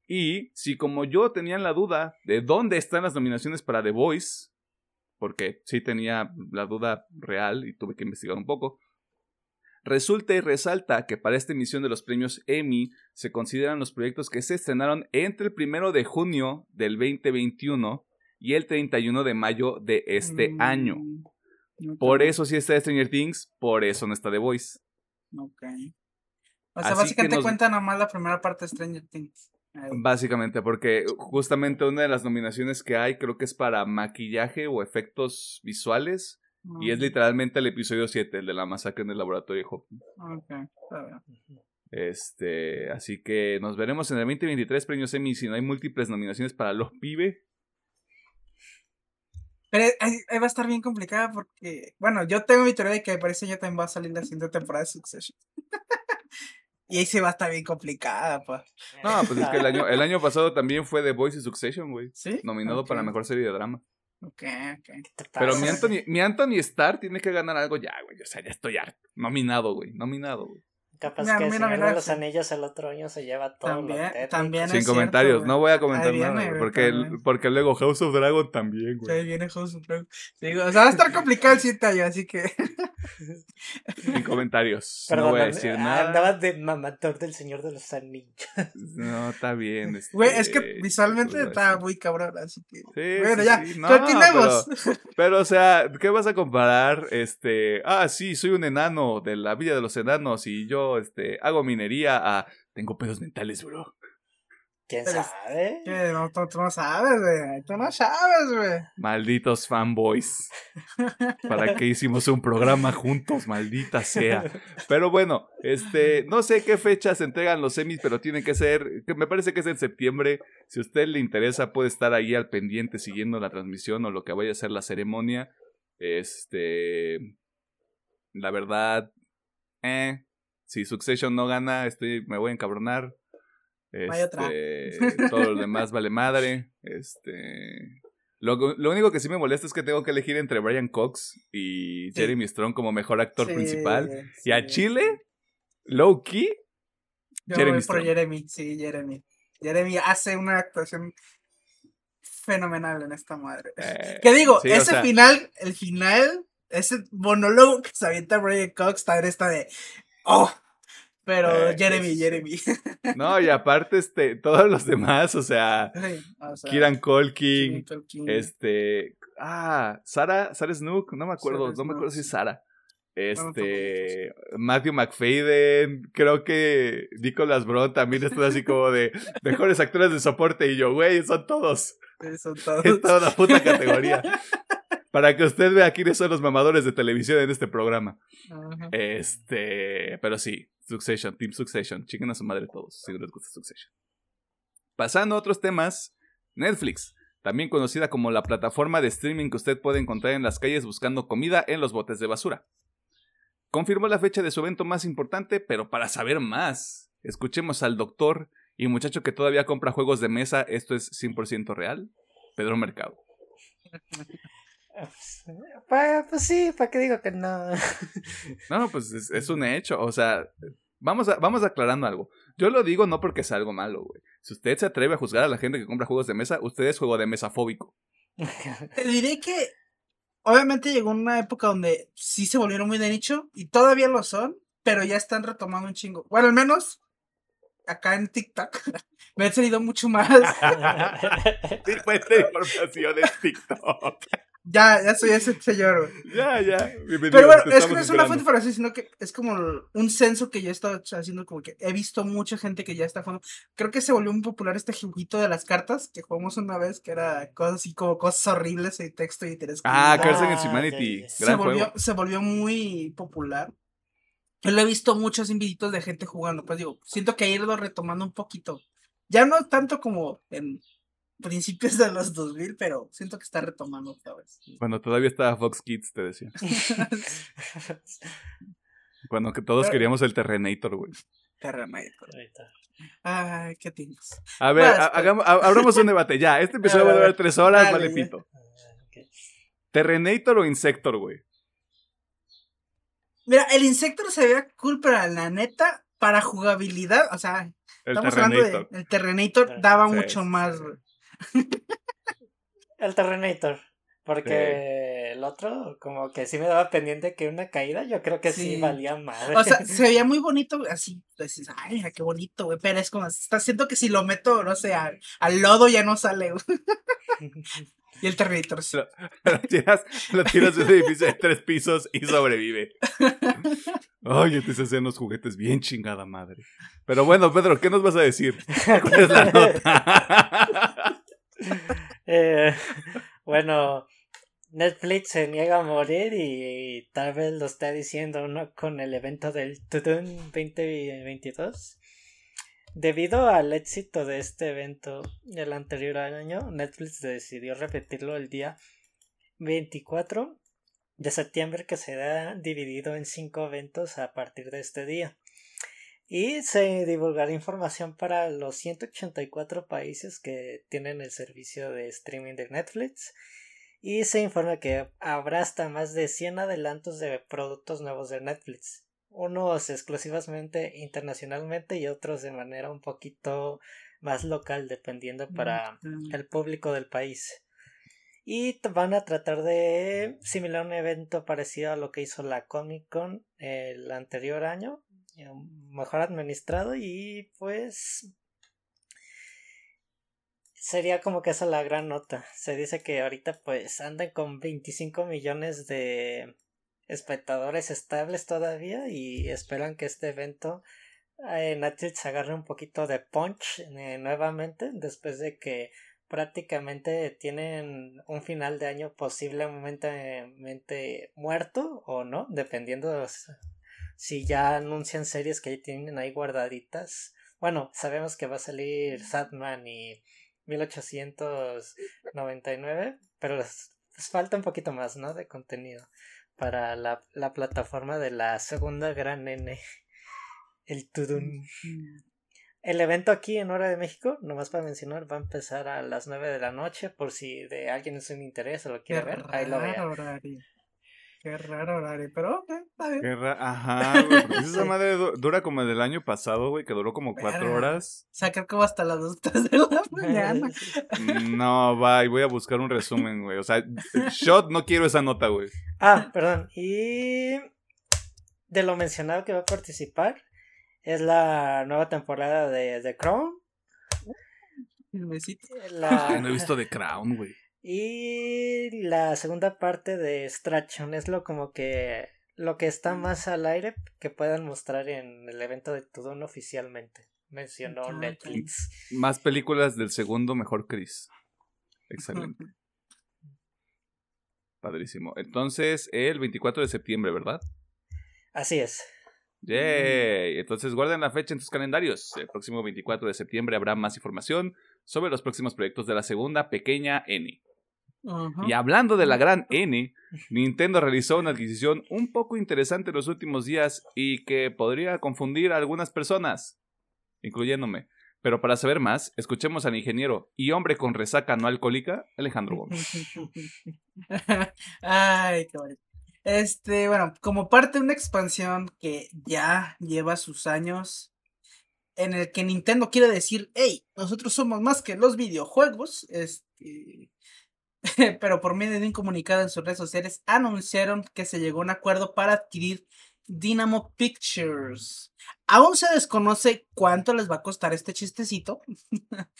Y si como yo tenían la duda de dónde están las nominaciones para The Voice, porque sí tenía la duda real y tuve que investigar un poco, resulta y resalta que para esta emisión de los premios Emmy se consideran los proyectos que se estrenaron entre el primero de junio del 2021 y el 31 de mayo de este Mm, año. Por eso sí está Stranger Things, por eso no está The Voice. Ok. O sea, Así básicamente nos- cuenta nomás la primera parte de Stranger Things. Básicamente, porque justamente una de las nominaciones que hay creo que es para maquillaje o efectos visuales. Y es literalmente el episodio 7, el de la masacre en el laboratorio de Hope. Ok, está bien. Este, así que nos veremos en el 2023 premios Emmy si no hay múltiples nominaciones para los pibe. Pero ahí, ahí va a estar bien complicada porque, bueno, yo tengo mi teoría de que parece ya también va a salir la siguiente temporada de Succession. y ahí sí va a estar bien complicada, pues. No, pues es que el año, el año pasado también fue The Voice y Succession, güey. ¿Sí? Nominado para Ok, mejor serie de drama. Ok, ok. ¿Qué te Pero mi Anthony, mi Anthony Starr tiene que ganar algo ya, güey. O sea, ya estoy harto. Nominado, güey. Nominado, güey. Capaz que el mira, Señor mira, de los. Anillos el otro año se lleva todo También- lo técnico. también Sin cierto, comentarios. no voy a comentar Ahí nada, güey, porque, porque luego House of Dragon también, güey. viene House of Dragon. Sí, o sea, va a estar complicado el 7 años, así que. Sin comentarios. Perdón, no voy a decir andaba nada. de mamador del Señor de los Anillos. No, está bien. este, Güey, es que visualmente pues, está así. muy cabrón, así que. Sí, bueno, sí, ya, sí. No, continuemos. Pero, pero, o sea, ¿qué vas a comparar? Este, ah, sí, soy un enano de la vida de los enanos y yo, este, hago minería a... Tengo pedos mentales, bro. ¿Quién Pero- sabe? Que no, tú, tú no sabes, güey. Tú no sabes, güey. Malditos fanboys. ¿Para qué hicimos un programa juntos? Maldita sea. Pero bueno, este, no sé qué fecha se entregan los semis, pero tiene que ser, que me parece que es en septiembre. Si a usted le interesa, puede estar ahí al pendiente siguiendo la transmisión o lo que vaya a ser la ceremonia. Este, la verdad, eh, si Succession no gana, estoy, me voy a encabronar. Este, todo lo demás vale madre. Este, lo, lo único que sí me molesta es que tengo que elegir entre Brian Cox y Sí. Jeremy Strong como mejor actor Sí, principal. sí, Y a Chile, low key, Yo Jeremy voy por Strong. Jeremy, sí, Jeremy. Jeremy hace una actuación fenomenal en esta madre. Eh, que digo, o ese sea, final, el final, ese monólogo que se avienta Brian Cox también está de. ¡Oh! Pero Eh, Jeremy, Jeremy. No, y aparte, este, todos los demás, o sea, o sea, Jimmy Tolkien. este, ah, Sara, Sara Snook, no me acuerdo, Sarah no me acuerdo si es. Sara. Este, Matthew McFadden, creo que Nicholas Brown también está así como de mejores actores de soporte y yo, güey, son todos, son todos. es toda una puta categoría. Para que usted vea quiénes son los mamadores de televisión en este programa. Este, pero sí, Succession, Team Succession, chiquen a su madre todos, si les gusta Succession. Pasando a otros temas, Netflix, también conocida como la plataforma de streaming que usted puede encontrar en las calles buscando comida en los botes de basura. Confirmó la fecha de su evento más importante, pero para saber más, escuchemos al doctor y muchacho que todavía compra juegos de mesa, esto es 100% real, Pedro Mercado. Pues, pues sí, ¿para qué digo que no? No, pues es, es un hecho. O sea, vamos, a, vamos aclarando algo. Yo lo digo no porque sea algo malo, güey. Si usted se atreve a juzgar a la gente que compra juegos de mesa, usted es juego de mesa fóbico. Te diré que obviamente llegó una época donde sí se volvieron muy de nicho y todavía lo son, pero ya están retomando un chingo. Bueno, al menos acá en TikTok me han salido mucho más. Sí, pues de información en TikTok. Ya, ya soy ese señor. güey. ya, ya. Bienvenido, Pero bueno, es que no es una fuente para así, sino que es como un censo que yo he estado haciendo, como que he visto mucha gente que ya está jugando. Creo que se volvió muy popular este juguito de las cartas que jugamos una vez, que era cosas así como cosas horribles y texto y tienes que Ah, Cards Ah, Against Humanity. se volvió, juego. se volvió muy popular. Yo lo he visto muchos invititos de gente jugando, pues digo, siento que ha ido retomando un poquito. Ya no tanto como en principios de los 2000, pero siento que está retomando otra vez. Cuando todavía estaba Fox Kids, te decía. Cuando que todos Pero- queríamos el Terrenator, güey. Terrenator. Ay, qué tienes. A ver, Vas, hagamos, abramos un debate. Ya, este episodio va a durar tres horas, dale, vale pito. Ah. ¿Terrenator o Insector, güey? Mira, el Insector se veía cool, pero la neta, para jugabilidad, o sea, El estamos hablando de el Terrenator daba Sí. mucho más. güey. El Terrenator. Porque el otro, como que sí me daba pendiente que una caída, yo creo que sí, Sí. valía madre. O sea, se veía muy bonito, así, dices, ay, mira qué bonito, güey, pero es como, está siento que si lo meto, no sé, al, al lodo ya no sale. Y el Terminator, sí. Lo tiras, lo tiras de un edificio de tres pisos y sobrevive. Ay, entonces hacían los juguetes bien chingada madre. Pero bueno, Pedro, ¿qué nos vas a decir? ¿Cuál es la nota? Eh, bueno, Netflix se niega a morir y, tal vez lo está diciendo ¿no? con el evento del Tudun 2022. Debido al éxito de este evento el anterior año, Netflix decidió repetirlo el día 24 de septiembre que será dividido en cinco eventos a partir de este día. Y se divulgará información para los 184 países que tienen el servicio de streaming de Netflix. Y se informa que habrá hasta más de 100 adelantos de productos nuevos de Netflix. Unos exclusivamente internacionalmente y otros de manera un poquito más local, dependiendo para Mm. el público del país. Y van a tratar de similar un evento parecido a lo que hizo la Comic Con el anterior año, mejor administrado y pues sería como que esa la gran nota. Se dice que ahorita pues andan con 25 millones de espectadores estables todavía y esperan que este evento eh, Netflix agarre un poquito de punch eh, nuevamente después de que prácticamente tienen un final de año posiblemente muerto o no, dependiendo si ya anuncian series que ahí tienen ahí guardaditas. Bueno, sabemos que va a salir Sadman y 1899, pero les, les falta un poquito más, ¿no? De contenido para la, la plataforma de la segunda gran N, el Tudun. El evento aquí en Hora de México, nomás para mencionar, va a empezar a las 9 de la noche por si de alguien es un interés o lo quiere ver, ahí lo horario. Qué raro horario, pero ok, está bien. Qué ra- Ajá, güey. porque esa madre du- dura como el del año pasado, güey, que duró como cuatro horas. Sacar como hasta las 2 3 de la mañana. No, va, y voy a buscar un resumen, güey. O sea, shot, no quiero esa nota, güey. Ah, perdón. Y de lo mencionado que va a participar es la nueva temporada de The Crown. La... No he visto The Crown, güey. Y la segunda parte de Stratchon es lo como que lo que está más al aire que puedan mostrar en el evento de Tudun oficialmente. Mencionó Chon, Netflix. Más películas del segundo, mejor Chris. Excelente. Padrísimo. Entonces, el 24 de septiembre, ¿verdad? Así es. Yay. Entonces guarden la fecha en tus calendarios. El próximo 24 de septiembre habrá más información sobre los próximos proyectos de la segunda pequeña N. Y hablando de la gran N, Nintendo realizó una adquisición un poco interesante en los últimos días y que podría confundir a algunas personas, incluyéndome. Pero para saber más, escuchemos al ingeniero y hombre con resaca no alcohólica, Alejandro Gómez. Ay, qué bonito. Este, bueno, como parte de una expansión que ya lleva sus años, en el que Nintendo quiere decir, hey, nosotros somos más que los videojuegos, este, pero por medio de un comunicado en sus redes sociales anunciaron que se llegó a un acuerdo para adquirir Dynamo Pictures. Aún se desconoce cuánto les va a costar este chistecito,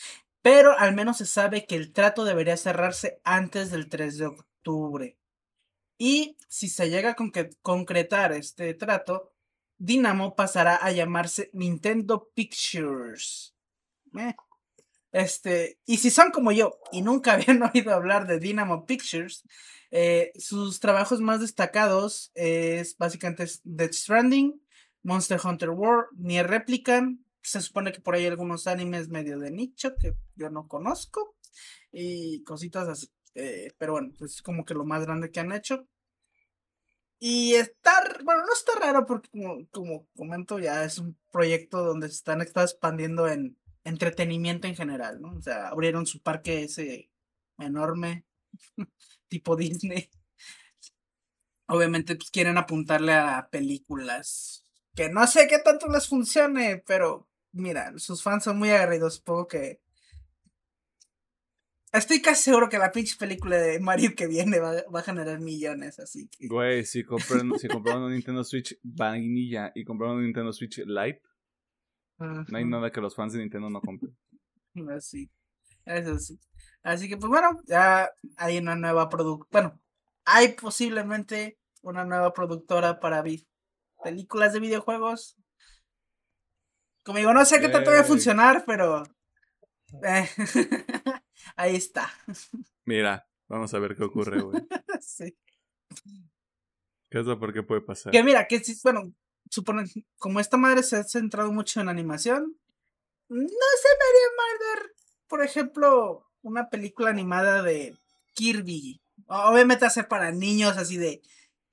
pero al menos se sabe que el trato debería cerrarse antes del 3 de octubre. Y si se llega a concretar este trato, Dynamo pasará a llamarse Nintendo Pictures. Eh. Este, y si son como yo y nunca habían oído hablar de Dynamo Pictures, eh, sus trabajos más destacados es básicamente Death Stranding, Monster Hunter World, Nier Replicant. Se supone que por ahí hay algunos animes medio de nicho que yo no conozco y cositas así. eh, pero bueno, es como que lo más grande que han hecho. Y está, bueno, no está raro porque como, como comento ya es un proyecto donde se están está expandiendo en entretenimiento en general, ¿no? O sea, abrieron su parque ese enorme, tipo Disney. Obviamente pues quieren apuntarle a películas que no sé qué tanto les funcione, pero mira, sus fans son muy aguerridos, supongo que Estoy casi seguro que la pinche película de Mario que viene va, va a generar millones, así que. Güey, si compraron, si compraron un Nintendo Switch vainilla y compraron un Nintendo Switch Lite, no hay nada que los fans de Nintendo no compren. Así. Eso sí. Así que, pues bueno, ya hay una nueva productora. Bueno, hay posiblemente una nueva productora para películas de videojuegos. Como digo, no sé qué tanto va a funcionar, pero. eh, ahí está. Mira, vamos a ver qué ocurre, güey. Sí. ¿Qué es lo por qué puede pasar? Que mira, que sí, bueno, supone, como esta madre se ha centrado mucho en animación, no se me haría mal ver, por ejemplo, una película animada de Kirby. Obviamente va a ser para niños así de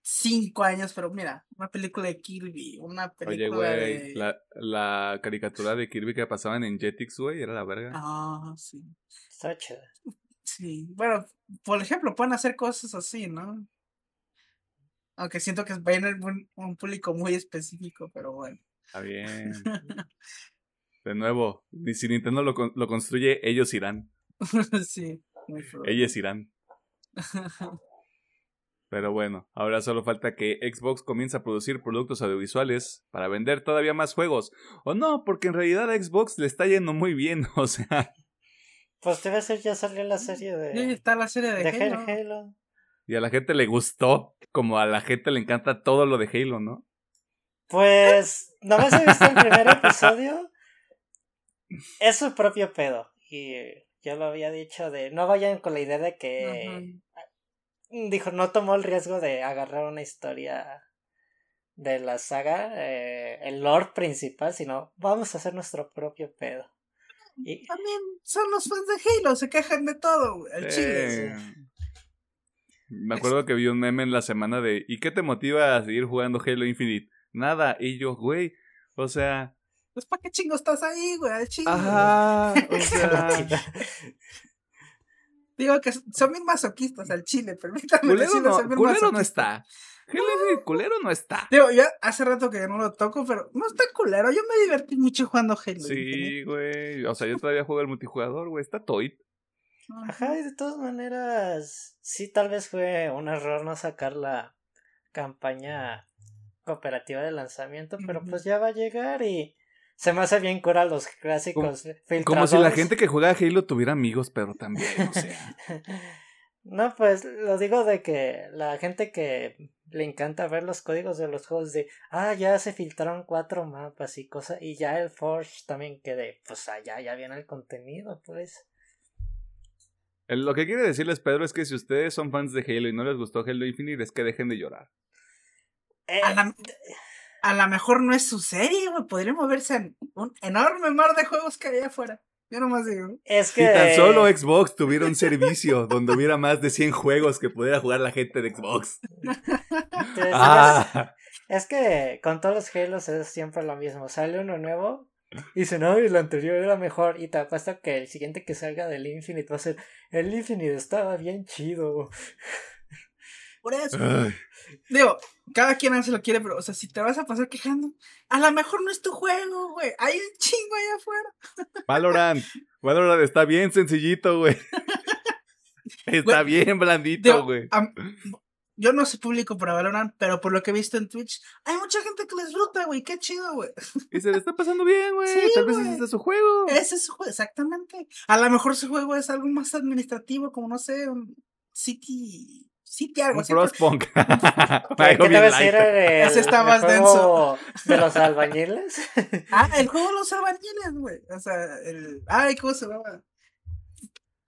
5 años, pero mira, una película de Kirby, una Oye, película güey, de... la, la caricatura de Kirby que pasaban en Jetix, güey, era la verga. Ah, sí. Está chido. Sí, bueno, por ejemplo, pueden hacer cosas así, ¿no? Aunque siento que va a ir un, un público muy específico, pero bueno. Está bien. De nuevo, ni si Nintendo lo, con- lo construye, ellos irán. sí, muy. Ellos irán. Pero bueno, ahora solo falta que Xbox comience a producir productos audiovisuales para vender todavía más juegos. O no, porque en realidad a Xbox le está yendo muy bien. O sea, Pues debe ser, ya salió la serie Sí, de, está la serie de, de Halo. Halo. Y a la gente le gustó, como a la gente le encanta todo lo de Halo, ¿no? Pues, nomás he visto el primer episodio. Es su propio pedo. Y yo lo había dicho de no vayan con la idea de que dijo, no tomó el riesgo de agarrar una historia de la saga, eh, el lore principal, sino vamos a hacer nuestro propio pedo. Y También son los fans de Halo, se quejan de todo, güey, al chile. Eh, Me acuerdo que vi un meme en la semana de ¿y qué te motiva a seguir jugando Halo Infinite? Nada, y yo, güey, o sea, Pues ¿para qué chingo estás ahí, güey? Al chile. ajá, o sea, Digo que son bien masoquistas al chile, permítanme culero decirlo, no, son bien culero no está. Halo Infinite culero no está. Digo, ya hace rato que no lo toco, pero no está culero. Yo me divertí mucho jugando Halo. Sí, güey. O sea, yo todavía juego el multijugador, güey. Está toy. Ajá, y de todas maneras, sí, tal vez fue un error no sacar la campaña cooperativa de lanzamiento, pero pues ya va a llegar y se me hace bien cura los clásicos filtradores. Como si la gente que juega a Halo tuviera amigos, pero también, o sea. no, pues lo digo de que la gente que le encanta ver los códigos de los juegos de, ah, ya se filtraron cuatro mapas y cosas, y ya el Forge también quede, pues allá ya viene el contenido, pues. Lo que quiere decirles Pedro es que si ustedes son fans de Halo y no les gustó Halo Infinite, es que dejen de llorar. Eh, a lo mejor no es su serie, güey. Podría moverse en un enorme mar de juegos que hay afuera. Yo nomás digo. Es que. Si tan solo Xbox tuviera un servicio donde hubiera más de 100 juegos que pudiera jugar la gente de Xbox. ah. Es que con todos los Halos es siempre lo mismo. Sale uno nuevo y dice, no, y el anterior era mejor. Y te apuesto que el siguiente que salga del Infinite va a ser, el Infinite estaba bien chido. Por eso. Digo, cada quien hace lo quiere, pero, o sea, si te vas a pasar quejando, a lo mejor no es tu juego, güey. Hay un chingo allá afuera. Valorant. Valorant está bien sencillito, güey. Está bien blandito, güey. Yo no soy público para Valorant, pero por lo que he visto en Twitch, hay mucha gente que les disfruta, güey. Qué chido, güey. Y se le está pasando bien, güey. Tal vez ese es su juego. Ese es su juego, exactamente. A lo mejor su juego es algo más administrativo, como no sé, un City City algo. Un Frostpunk. ¿Qué, ¿Qué te va a decir el, Ese está más denso. ¿De los albañiles? ah, el juego de los albañiles, güey. O sea, el. Ay, ¿cómo se llama?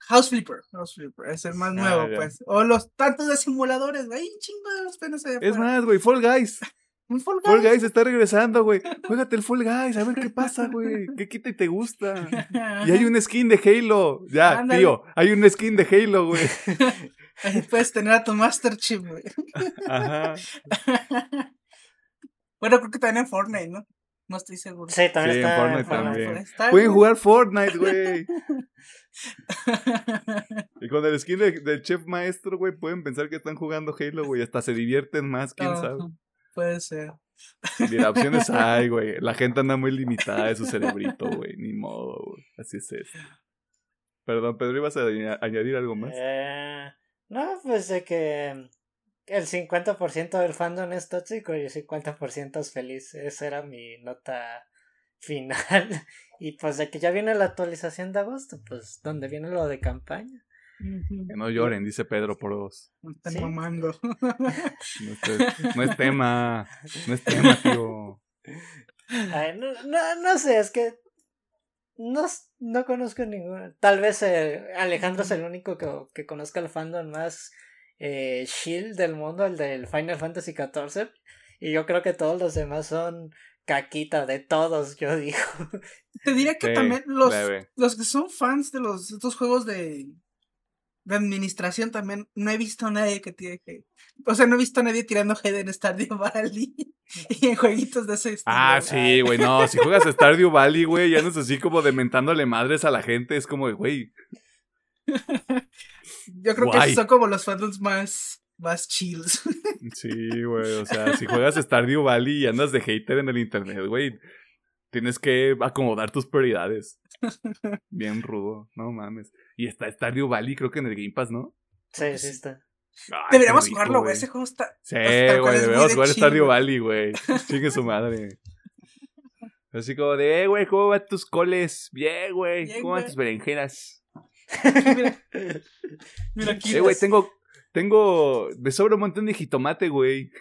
House Flipper, House Flipper, es el más ah, nuevo, pues. O los tantos de simuladores, güey, chingo de los penas allá Es más, güey, Fall Guys. Un Fall Guys. Fall Guys está regresando, güey. Juégate el Fall Guys, a ver qué pasa, güey. ¿Qué quita y te gusta? Y hay un skin de Halo. Ya, tío, hay un skin de Halo, güey. Ahí puedes tener a tu Master Chief, güey. Ajá. bueno, creo que también en Fortnite, ¿no? No estoy seguro. Sí, también sí, está en Fortnite también. Pueden jugar Fortnite, güey. y con el skin del chef maestro, güey, pueden pensar que están jugando Halo, güey. Hasta se divierten más, quién sabe. Puede ser. Mira, opciones hay, güey. La gente anda muy limitada de su cerebrito, güey. Ni modo, güey. Así es eso. Perdón, Pedro, ¿ibas a añadir algo más? Eh, no, pues de que el 50% del fandom es tóxico y el 50% es feliz. Esa era mi nota final. y pues de que ya viene la actualización de agosto, pues donde viene lo de campaña. Que no lloren, dice Pedro por dos. No están mamando. No, es tema, no es tema, tío. Ay, no, no, no sé, es que no, no conozco ninguno. Tal vez eh, Alejandro es el único que, que conozca el fandom más eh, shield del mundo, el del Final Fantasy XIV. Y yo creo que todos los demás son caquita de todos, yo digo. Te diría que también los, los que son fans de los estos juegos de de administración también no he visto a nadie que tiene que. O sea, no he visto a nadie tirando head en Stardew Valley y en jueguitos de ese estilo. Ah, sí, güey, no. Si juegas a Stardew Valley, güey, ya no es así como dementándole madres a la gente. Es como, güey. Yo creo que son como los fandoms más, más chills. sí, güey. O sea, si juegas Stardew Valley y andas de hater en el internet, güey. Tienes que acomodar tus prioridades. Bien rudo, no mames. Y está Stardew Valley, creo que en el Game Pass, ¿no? Sí, sí está. deberíamos jugarlo, güey. Ese juego está. Sí, güey, deberíamos jugar Stardew Valley, güey. Chingue su madre. Así como de, eh, güey, ¿cómo van tus coles? Bien, güey. ¿Cómo van tus berenjenas? mira, mira aquí. Eh, güey, tengo, tengo. Me sobra un montón de jitomate, güey.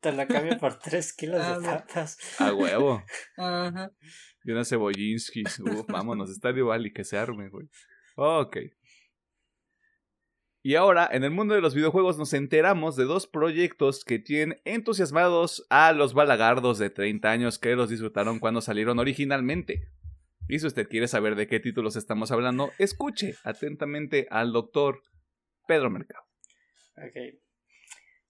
Te la cambio por 3 kilos de ah, papas. A huevo. Ajá. Y una cebollinskis. Uf, vámonos, Estadio Valley, que se arme, güey. Ok. Y ahora, en el mundo de los videojuegos nos enteramos de dos proyectos que tienen entusiasmados a los balagardos de 30 años que los disfrutaron cuando salieron originalmente. Y si usted quiere saber de qué títulos estamos hablando, escuche atentamente al doctor Pedro Mercado. Ok.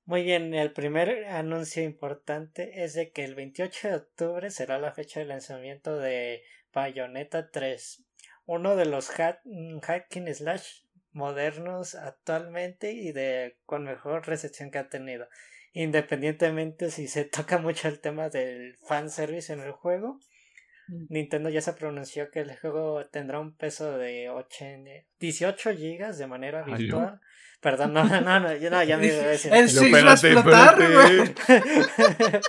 Muy bien, el primer anuncio importante es de que el 28 de octubre será la fecha de lanzamiento de Bayonetta 3, uno de los mm, hacking slash modernos actualmente y de con mejor recepción que ha tenido. independientemente si se toca mucho el tema del fanservice en el juego. Nintendo ya se pronunció que el juego tendrá un peso de 18 gigas de manera Ay, virtual. Perdón, no, no, no, yo no, ya me iba a decir. El Switch va a explotar, güey.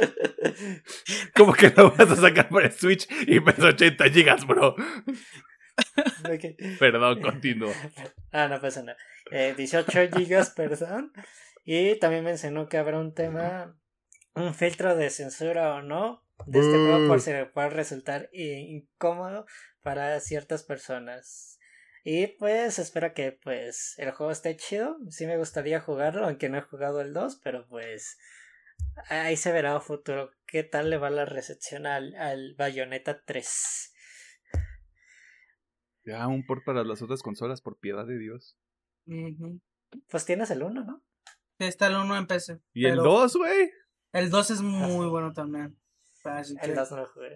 ¿Cómo que lo vas a sacar para el Switch y pesa 80 gigas, bro? Ok. Perdón, continúo. Ah, no pasa nada. Eh, 18 gigas, perdón. Y también mencionó que habrá un tema, un filtro de censura o no de este juego por si puede resultar incómodo para ciertas personas. Y pues espero que pues el juego esté chido. Sí me gustaría jugarlo, aunque no he jugado el 2, pero pues ahí se verá a futuro qué tal le va la recepción al, al Bayonetta 3. Ya, un port para las otras consolas, por piedad de Dios. Pues tienes el 1, ¿no? Está el 1 en PC. ¿Y el pero 2, güey? El 2 es muy bueno también. Así que El 2 no lo jugué.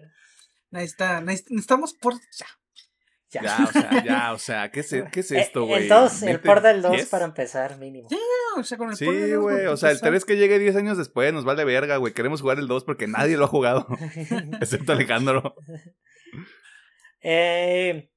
necesita- necesit- necesitamos por ya. Ya. Ya, o sea, ya, o sea, ¿qué es, qué es Eh, esto, güey? El 2, el ¿Mete port del 2 10? para empezar, mínimo. Sí, o sea, con el Sí, güey, o sea, el empezar. 3 que llegue 10 años después nos vale verga, güey. Queremos jugar el 2 porque nadie lo ha jugado, excepto Alejandro. Eh,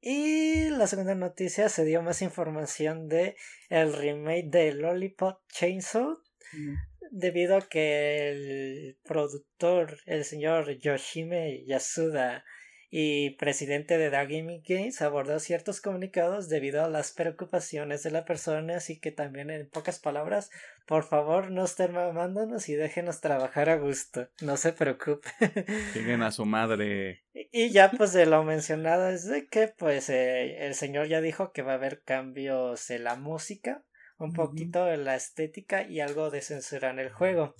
y la segunda noticia se dio más información de el remake de Lollipop Chainsaw Mm. Debido a que el productor, el señor Yoshime Yasuda y presidente de Dark Gaming Games abordó ciertos comunicados debido a las preocupaciones de la persona, así que también en pocas palabras, por favor no estén mamándonos y déjenos trabajar a gusto, no se preocupe. Lleguen a su madre. Y ya pues de lo mencionado es de que pues eh, el señor ya dijo que va a haber cambios en la música, un poquito en la estética y algo de censura en el juego.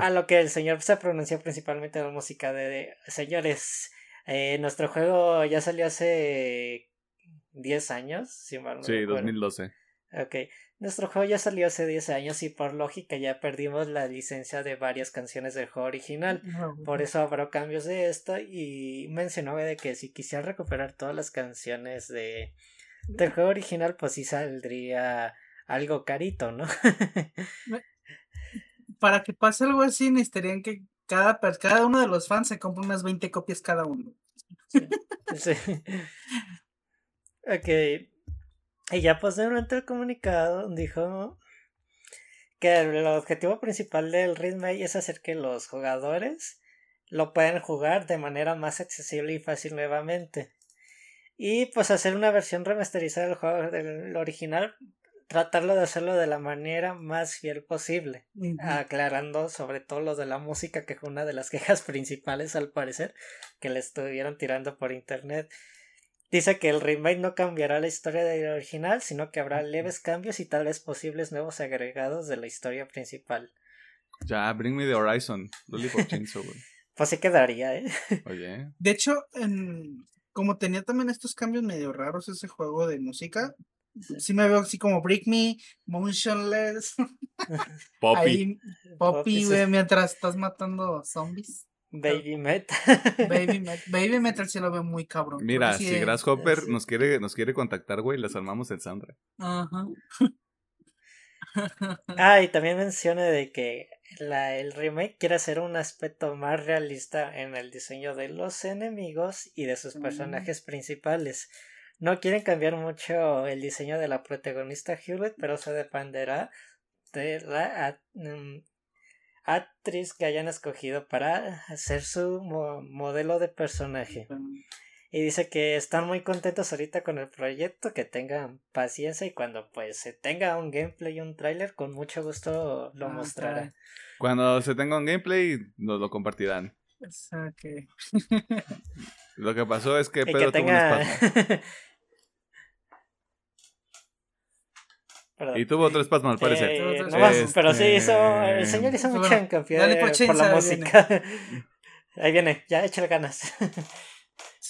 A lo que el señor se pronunció principalmente en la música de, de- señores, eh, nuestro juego ya salió hace 10 años, si mal no Sí, recuerdo. 2012. Ok, nuestro juego ya salió hace 10 años y por lógica ya perdimos la licencia de varias canciones del juego original. Por eso habrá cambios de esto y mencionó de que si quisiera recuperar todas las canciones de del juego original pues sí saldría algo carito, ¿no? Para que pase algo así, necesitarían que cada, cada uno de los fans se compre unas 20 copias cada uno. Sí. Ok. Y ya pues durante el comunicado dijo que el objetivo principal del remake es hacer que los jugadores lo puedan jugar de manera más accesible y fácil nuevamente. Y pues hacer una versión remasterizada del juego del original, tratarlo de hacerlo de la manera más fiel posible aclarando sobre todo lo de la música, que fue una de las quejas principales al parecer, que le estuvieron tirando por internet. Dice que el remake no cambiará la historia del original, sino que habrá leves cambios y tal vez posibles nuevos agregados de la historia principal. Ya, Bring Me the Horizon. Lollipop Chainsaw, güey. Pues sí quedaría, ¿eh? Oye. De hecho, en- como tenía también estos cambios medio raros ese juego de música, sí me veo así como Break Me, Motionless, Poppy. ahí Poppy, sí. güey, mientras estás matando zombies. Baby Met. Baby, Met- Baby Metal sí lo veo muy cabrón. Mira, sí si Grasshopper sí. nos quiere, nos quiere contactar, güey, les armamos el soundtrack. Ajá. Ah, y también menciona de que la, el remake quiere hacer un aspecto más realista en el diseño de los enemigos y de sus Mm. personajes principales. No quieren cambiar mucho el diseño de la protagonista Hewlett, pero se dependerá de la a- mm, actriz que hayan escogido para hacer su mo- modelo de personaje. Y dice que están muy contentos ahorita con el proyecto, que tengan paciencia y cuando pues se tenga un gameplay y un tráiler, con mucho gusto lo Ah, mostrará. Cuando se tenga un gameplay, nos lo compartirán. Lo que pasó es que Pedro tuvo un espasmo. Perdón. Y tuvo otro espasmo, al parecer. Eh, no más, pero sí hizo, el Este- señor hizo mucha hincapié por por la música. Ahí viene, ya échale ganas.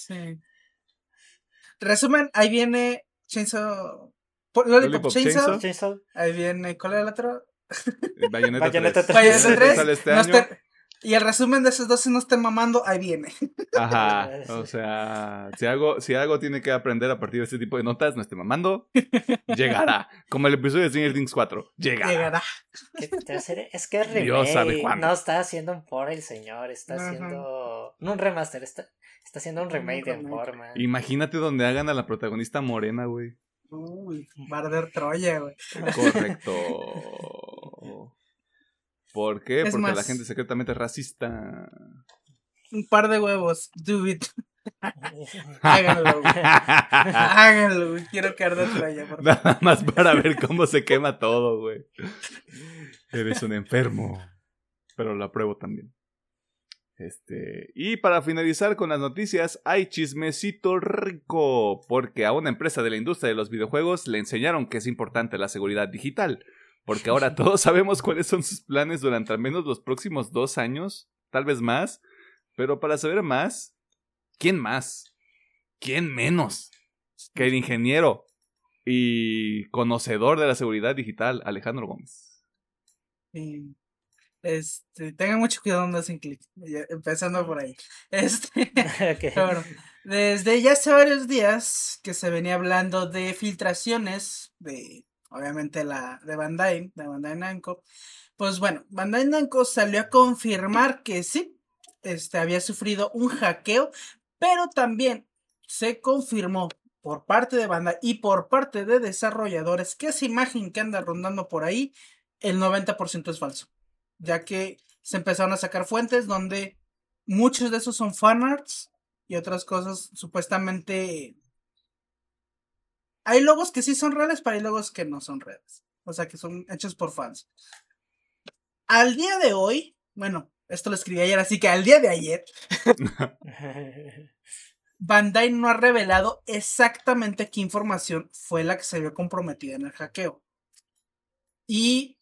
Sí. Resumen, ahí viene Chainsaw. po- Lollipop, Chainsaw. Chainsaw. Ahí viene. ¿Cuál era el otro? Bayonetta Bayonetta 3. tres. Bayonetta 3. Sale este Nos año. ter- Y el resumen de esos dos, si no estén mamando, ahí viene. Ajá. O sea, si algo, si algo tiene que aprender a partir de este tipo de notas, no esté mamando, llegará. Como el episodio de Stranger Things 4. Llegará. Llegará. ¿Qué te hace? Es que es remake. Dios sabe cuándo. No está haciendo un por el señor, está Ajá. haciendo. No un remaster, está, está haciendo un remake de remake. forma. Imagínate donde hagan a la protagonista morena, güey. Uy, Barder Troya, güey. Correcto. ¿Por qué? Es Porque la gente secretamente es racista. Un par de huevos. Do it. Háganlo, güey. Háganlo, güey. Quiero caer de Troya, por favor. Nada más para ver cómo se quema todo, güey. Eres un enfermo. Pero lo apruebo también. Este. Y para finalizar con las noticias, hay chismecito rico. Porque a una empresa de la industria de los videojuegos le enseñaron que es importante la seguridad digital. Porque ahora todos sabemos cuáles son sus planes durante al menos los próximos dos años. Tal vez más. Pero para saber más, ¿quién más? ¿Quién menos? Que el ingeniero y conocedor de la seguridad digital, Alejandro Gómez. Sí. Este, tengan mucho cuidado donde hacen clic. Empezando por ahí. Este, bueno, desde ya hace varios días que se venía hablando de filtraciones de, obviamente, la de Bandai, de Bandai Namco. Pues bueno, Bandai Namco salió a confirmar que sí, este, había sufrido un hackeo, pero también se confirmó por parte de Bandai y por parte de desarrolladores que esa imagen que anda rondando por ahí, el 90% es falso ya que se empezaron a sacar fuentes donde muchos de esos son fanarts y otras cosas supuestamente hay logos que sí son reales, pero hay logos que no son reales. O sea, que son hechos por fans. Al día de hoy, bueno, esto lo escribí ayer, así que al día de ayer, Bandai no ha revelado exactamente qué información fue la que se vio comprometida en el hackeo. Y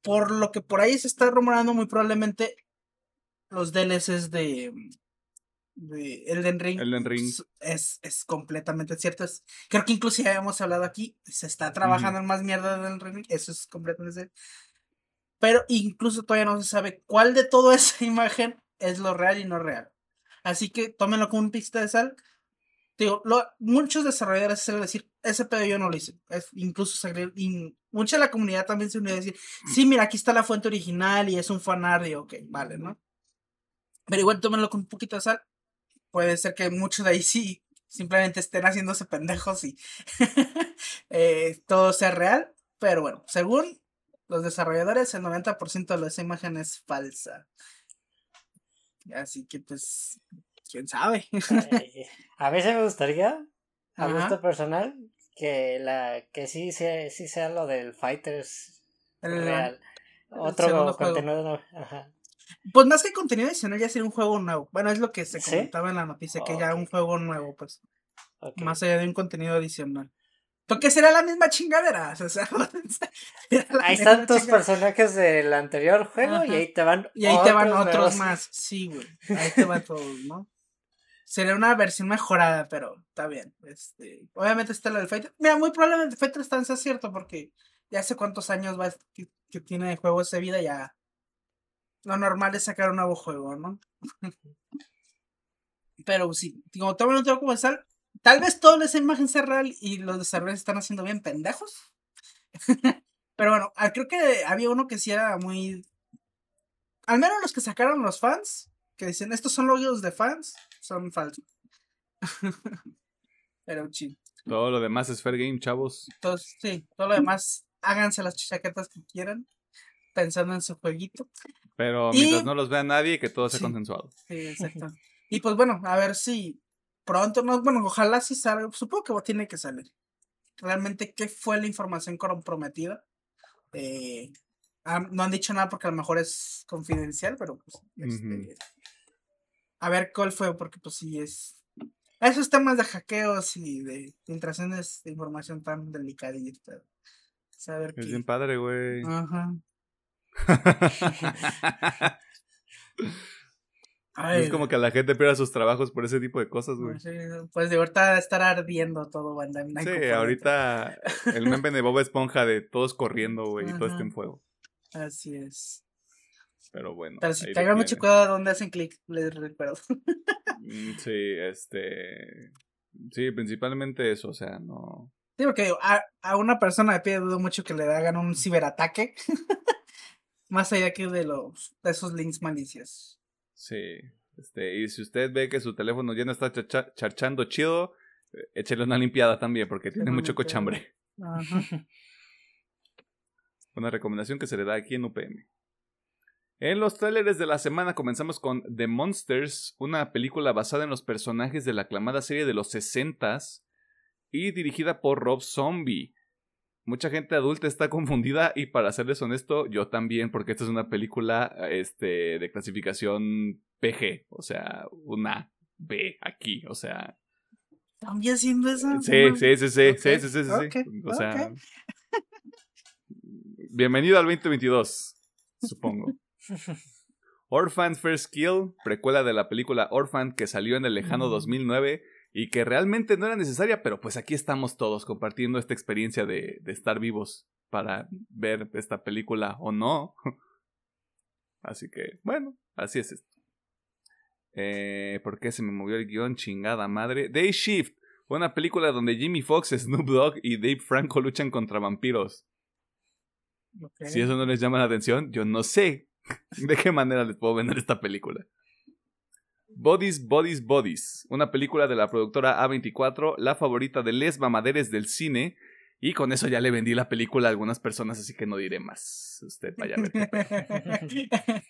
por lo que por ahí se está rumorando, muy probablemente los DLCs de, de Elden Ring, Elden Ring. Es, es completamente cierto. es- creo que incluso ya habíamos hablado aquí. Se está trabajando en más mierda de Elden Ring. Eso es completamente cierto. Pero incluso todavía no se sabe cuál de toda esa imagen es lo real y no real. Así que tómenlo como un pista de sal. Digo, lo- muchos desarrolladores se decir, ese pedo yo no lo hice. Es, incluso se- y mucha de la comunidad también se unió a decir, sí, mira, aquí está la fuente original y es un fanart y ok, vale, ¿no? Pero igual tómenlo con un poquito de sal. Puede ser que muchos de ahí sí simplemente estén haciéndose pendejos y eh, todo sea real. Pero bueno, según los desarrolladores, el 90% de esa imagen es falsa. Así que pues, quién sabe. Eh, A mí se me gustaría, a Ajá. gusto personal, que la que sí sea, sí sea lo del Fighters El- real. el Otro contenido. Ajá. Pues más que contenido adicional, ya sería un juego nuevo. Bueno, es lo que se ¿Sí? comentaba en la noticia, que ya un Ok. juego nuevo, pues. Más allá de un contenido adicional. Porque será la misma chingadera. O sea, Ahí están tus personajes del anterior juego Ajá. y ahí te van Y ahí te van otros otros nuevos. más. Sí, güey. Ahí te van todos, ¿no? Sería una versión mejorada, pero está bien. Este, obviamente está la del Fighter. Mira, muy probablemente Fighter Stance sea cierto, porque ya hace cuántos años va que, que tiene de juego ese vida, ya. Lo normal es sacar un nuevo juego, ¿no? pero sí, como todo no tengo como sal, tal vez toda esa imagen sea real y los desarrolladores están haciendo bien pendejos. pero bueno, ah, creo que había uno que sí era muy al menos los que sacaron los fans, que dicen, estos son logos de fans, son falsos. Pero sí, Todo lo demás es fair game, chavos. entonces, sí, todo lo demás, háganse las chaquetas que quieran, pensando en su jueguito. Pero Y- mientras no los vea nadie, que todo sea Sí. consensuado. Sí, exacto. y pues bueno, a ver si pronto, no, bueno, ojalá si salga, supongo que tiene que salir. Realmente, ¿qué fue la información comprometida? Eh, no han dicho nada porque a lo mejor es confidencial, pero pues, este, Ujú. a ver cuál fue, porque pues sí es. Esos temas de hackeos y de filtraciones de información tan delicaditas. Saber Es qué. bien padre, güey. Ajá. Ay, es como que la gente pierda sus trabajos por ese tipo de cosas, güey. pues, de ahorita estar ardiendo todo por Sí, ahorita el meme de Bob Esponja de todos corriendo, güey, y todo está en fuego. Así es. Pero bueno. Pero si ahí te lo hagan mucho cuidado donde hacen clic, les recuerdo. Mm, Sí, este. Sí, principalmente eso, o sea, no. Sí, porque a, a una persona de pie dudo mucho que le hagan un ciberataque. Más allá que de los de esos links malicios. Sí. Este, y si usted ve que su teléfono ya no está charchando chido, eh, échele una limpiada también, porque tiene mucho cochambre. Ajá. Una recomendación que se le da aquí en UPM. En los trailers de la semana comenzamos con The Monsters, una película basada en los personajes de la aclamada serie de los 60s y dirigida por Rob Zombie. Mucha gente adulta está confundida y para serles honesto, yo también, porque esta es una película este, de clasificación PG, o sea, una B aquí, o sea, ¿También haciendo eso? Sí, sí, sí, sí, Ok, sí, sí, sí, O sea, bienvenido al 2022, supongo. Orphan First Kill, precuela de la película Orphan que salió en el lejano Mm. 2009 y que realmente no era necesaria, pero pues aquí estamos todos compartiendo esta experiencia de, de estar vivos para ver esta película o no. Así que, bueno, así es esto. Eh, ¿Por qué se me movió el guion? Chingada madre. Day Shift, una película donde Jimmy Fox, Snoop Dogg y Dave Franco luchan contra vampiros. Si eso no les llama la atención, yo no sé de qué manera les puedo vender esta película. Bodies, Bodies, Bodies, una película de la productora A24, la favorita de les mamaderes del cine, y con eso ya le vendí la película a algunas personas, así que no diré más. Usted vaya a ver. qué.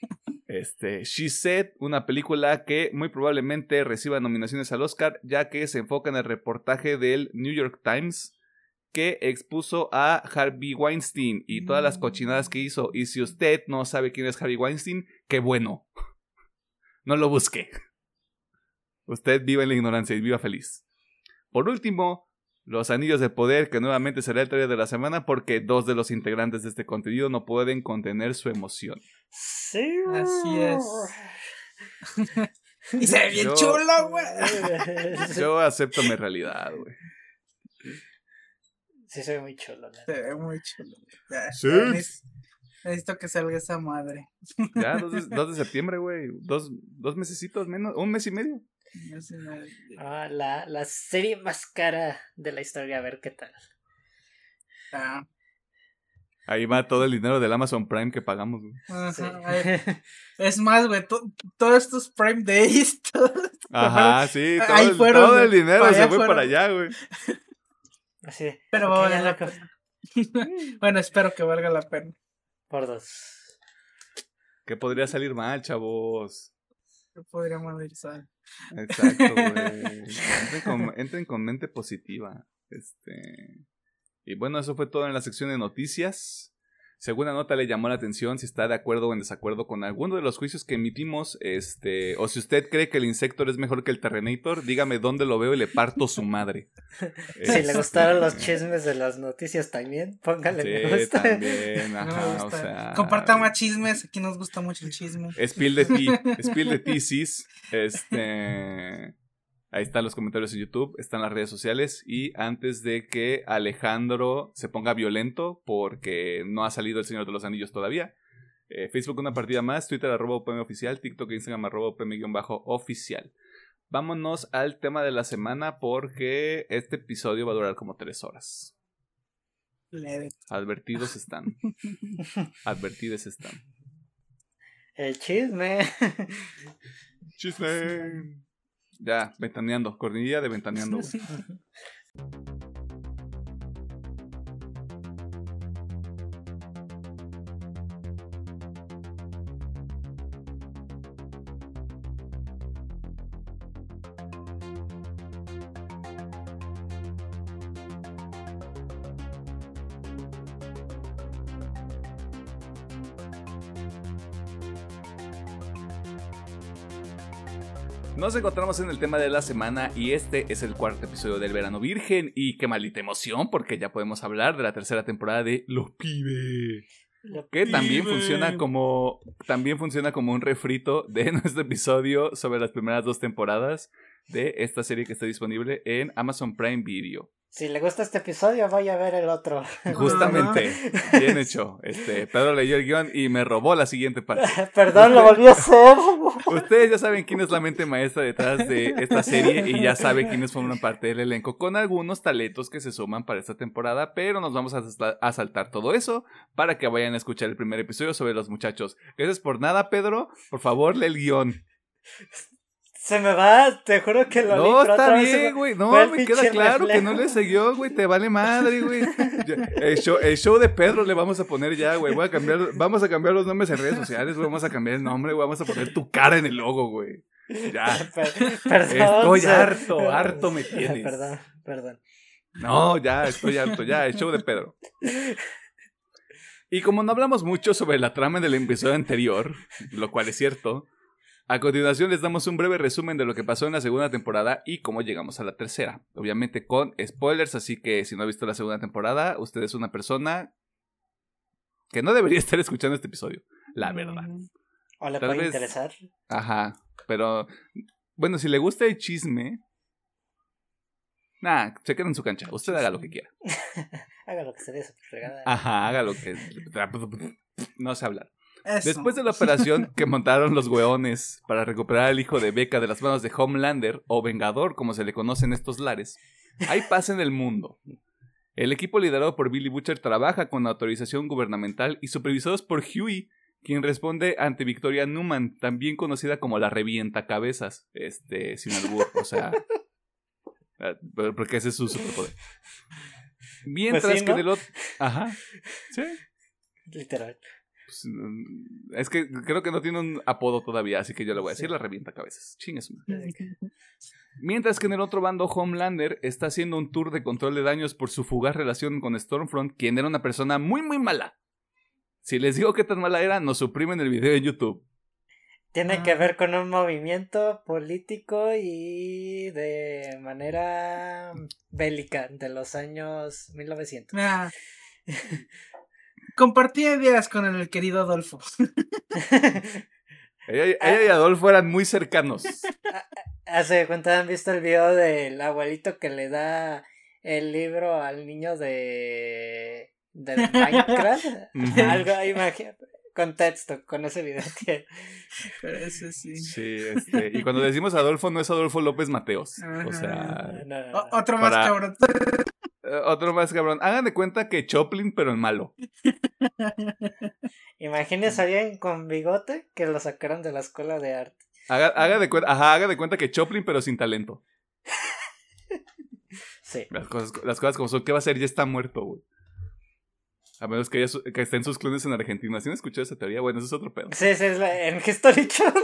Este, She Said, una película que muy probablemente reciba nominaciones al Oscar, ya que se enfoca en el reportaje del New York Times que expuso a Harvey Weinstein y todas las cochinadas que hizo. Y si usted no sabe quién es Harvey Weinstein, qué bueno. No lo busque. Usted viva en la ignorancia y viva feliz. Por último, los anillos de poder, que nuevamente será el trailer de la semana porque dos de los integrantes de este contenido no pueden contener su emoción. Sí. Así es. y se ve bien Yo- chulo, güey. Yo acepto mi realidad, güey. Sí, se ve muy chulo. la Se ve muy chulo. Sí. Necesito que salga esa madre. Ya, 2 de, 2 de septiembre, güey. Dos, dos mesecitos menos, un mes y medio. Ah, la, la serie más cara de la historia, a ver qué tal. Ah, Ahí va todo el dinero del Amazon Prime que pagamos, güey. ajá, Sí. ay, Es más, güey, to- todos estos Prime Days, todo- Ajá, sí, todo, Ahí el, fueron, todo el dinero se fue fueron. para allá, güey. Así de, pero va a valer la pena. bueno, espero que valga la pena. Por dos. ¿Qué podría salir mal, chavos? Yo podría morir sal. Exacto, güey. Entren con, entren con mente positiva. Este. Y bueno, eso fue todo en la sección de noticias. Si alguna nota le llamó la atención, si está de acuerdo o en desacuerdo con alguno de los juicios que emitimos, este, o si usted cree que el Insector es mejor que el Terrenator, dígame dónde lo veo y le parto su madre. Si le Este, gustaron los chismes de las noticias también, póngale me gusta. también, No me ajá, o sea. Compartan más chismes, aquí nos gusta mucho el chisme. Spill de ti, Spill de ti, sis. Este. Ahí están los comentarios en YouTube, están las redes sociales. Y antes de que Alejandro se ponga violento, porque no ha salido el Señor de los Anillos todavía. eh, Facebook una partida más, Twitter arroba UPM oficial, TikTok e Instagram arroba UPM-oficial. Vámonos al tema de la semana porque este episodio va a durar como tres horas. Leve. Advertidos están. Advertidos están. El chisme. Chisme. Ya, ventaneando. Cornilla de ventaneando. Nos encontramos en el tema de la semana y este es el cuarto episodio del Verano Virgen y qué maldita emoción porque ya podemos hablar de la tercera temporada de Los Pibe. Lo- Que también funciona como también funciona como un refrito de nuestro episodio sobre las primeras dos temporadas. De esta serie que está disponible en Amazon Prime Video. Si le gusta este episodio, vaya a ver el otro. Justamente, bien hecho. Este, Pedro leyó el guion y me robó la siguiente parte. Perdón, lo volví a hacer. Ustedes ya saben quién es la mente maestra detrás de esta serie y ya saben quiénes forman parte del elenco con algunos talentos que se suman para esta temporada, pero nos vamos a, a saltar todo eso para que vayan a escuchar el primer episodio sobre los muchachos. Gracias por nada, Pedro. Por favor, lee el guion. Se me va, te juro que lo No, está bien, güey. No, me queda claro que no le siguió, güey. Te vale madre, güey. El show, el show de Pedro le vamos a poner ya, güey. Voy a cambiar, vamos a cambiar los nombres en redes sociales, güey. Vamos a cambiar el nombre, güey. Vamos a poner tu cara en el logo, güey. Ya. Perdón. Estoy harto, harto me tienes. Perdón, perdón. No, ya, estoy harto, ya. El show de Pedro. Y como no hablamos mucho sobre la trama del episodio anterior, lo cual es cierto, a continuación les damos un breve resumen de lo que pasó en la segunda temporada y cómo llegamos a la tercera. Obviamente con spoilers, así que si no ha visto la segunda temporada, usted es una persona que no debería estar escuchando este episodio, la verdad. O le puede interesar. Ajá, pero bueno, si le gusta el chisme, Nah, se queda en su cancha. Usted haga lo que quiera. haga lo que se dé su fregada. Ajá, haga lo que. No sé hablar. Después de la operación que montaron los weones para recuperar al hijo de Becca de las manos de Homelander, o Vengador como se le conoce en estos lares, hay paz en el mundo. El equipo liderado por Billy Butcher trabaja con autorización gubernamental y supervisados por Huey, quien responde ante Victoria Newman, también conocida como la revienta cabezas, este, sin albur, o sea, ah, porque ese es su superpoder. Mientras pues que del otro, ajá, sí, literal. Pues, mm, es que creo que no tiene un apodo todavía, así que yo le voy a decir la revienta cabezas. Chingues. Mientras que en el otro bando, Homelander está haciendo un tour de control de daños por su fugaz relación con Stormfront, quien era una persona muy, muy mala. Si les digo qué tan mala era, nos suprimen el video de YouTube. Tiene que ah. ver con un movimiento político y de manera bélica de los años 1900. Ah. Compartí ideas con el querido Adolfo. ella, y Adolfo eran muy cercanos. Hace cuenta han visto el video del abuelito que le da el libro al niño de de Minecraft. Algo ahí con texto, con ese video sí. Sí, este, y cuando decimos Adolfo no es Adolfo López Mateos. O sea, otro más cabrón. Otro más cabrón. Hagan de cuenta que Choplin, pero en malo. Imagínense a alguien con bigote que lo sacaron de la escuela de arte. Haga, de, cuenta, haga de cuenta que Choplin, pero sin talento. sí. Las cosas, las cosas como son. ¿Qué va a hacer? Ya está muerto, güey. A menos que, que estén sus clones en Argentina. ¿Sí han escuchado esa teoría? Bueno, eso es otro pedo. Sí, sí, es la, en History Channel.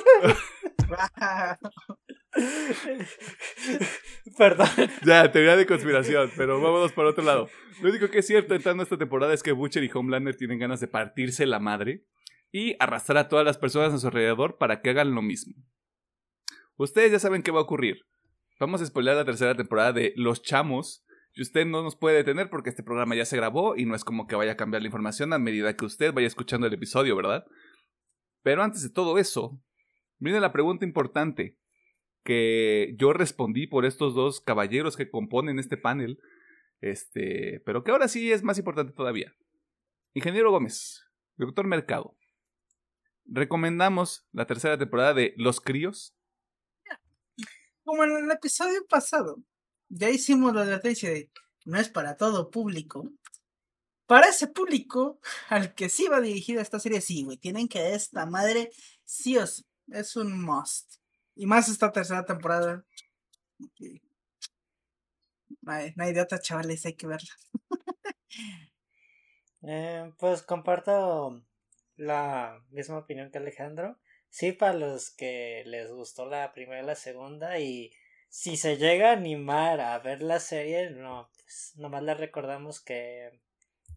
Perdón. Ya, teoría de conspiración, pero vámonos por otro lado. Lo único que es cierto entrando esta temporada es que Butcher y Homelander tienen ganas de partirse la madre y arrastrar a todas las personas a su alrededor para que hagan lo mismo. Ustedes ya saben qué va a ocurrir. Vamos a spoiler la tercera temporada de Los Chamos. Y usted no nos puede detener porque este programa ya se grabó y no es como que vaya a cambiar la información a medida que usted vaya escuchando el episodio, ¿verdad? Pero antes de todo eso, Miren la pregunta importante que yo respondí por estos dos caballeros que componen este panel, este, pero que ahora sí es más importante todavía. Ingeniero Gómez, doctor Mercado, ¿recomendamos la tercera temporada de Los Críos? Como en el episodio pasado, ya hicimos la advertencia de no es para todo público. Para ese público al que sí va dirigida esta serie, sí, güey, tienen que esta madre sí sí es un must. Y más esta tercera temporada. No, hay, de otra, chavales, hay que verla. eh, pues comparto la misma opinión que Alejandro. Sí, para los que les gustó la primera y la segunda y si se llega a animar a ver la serie, no, pues nomás le recordamos que,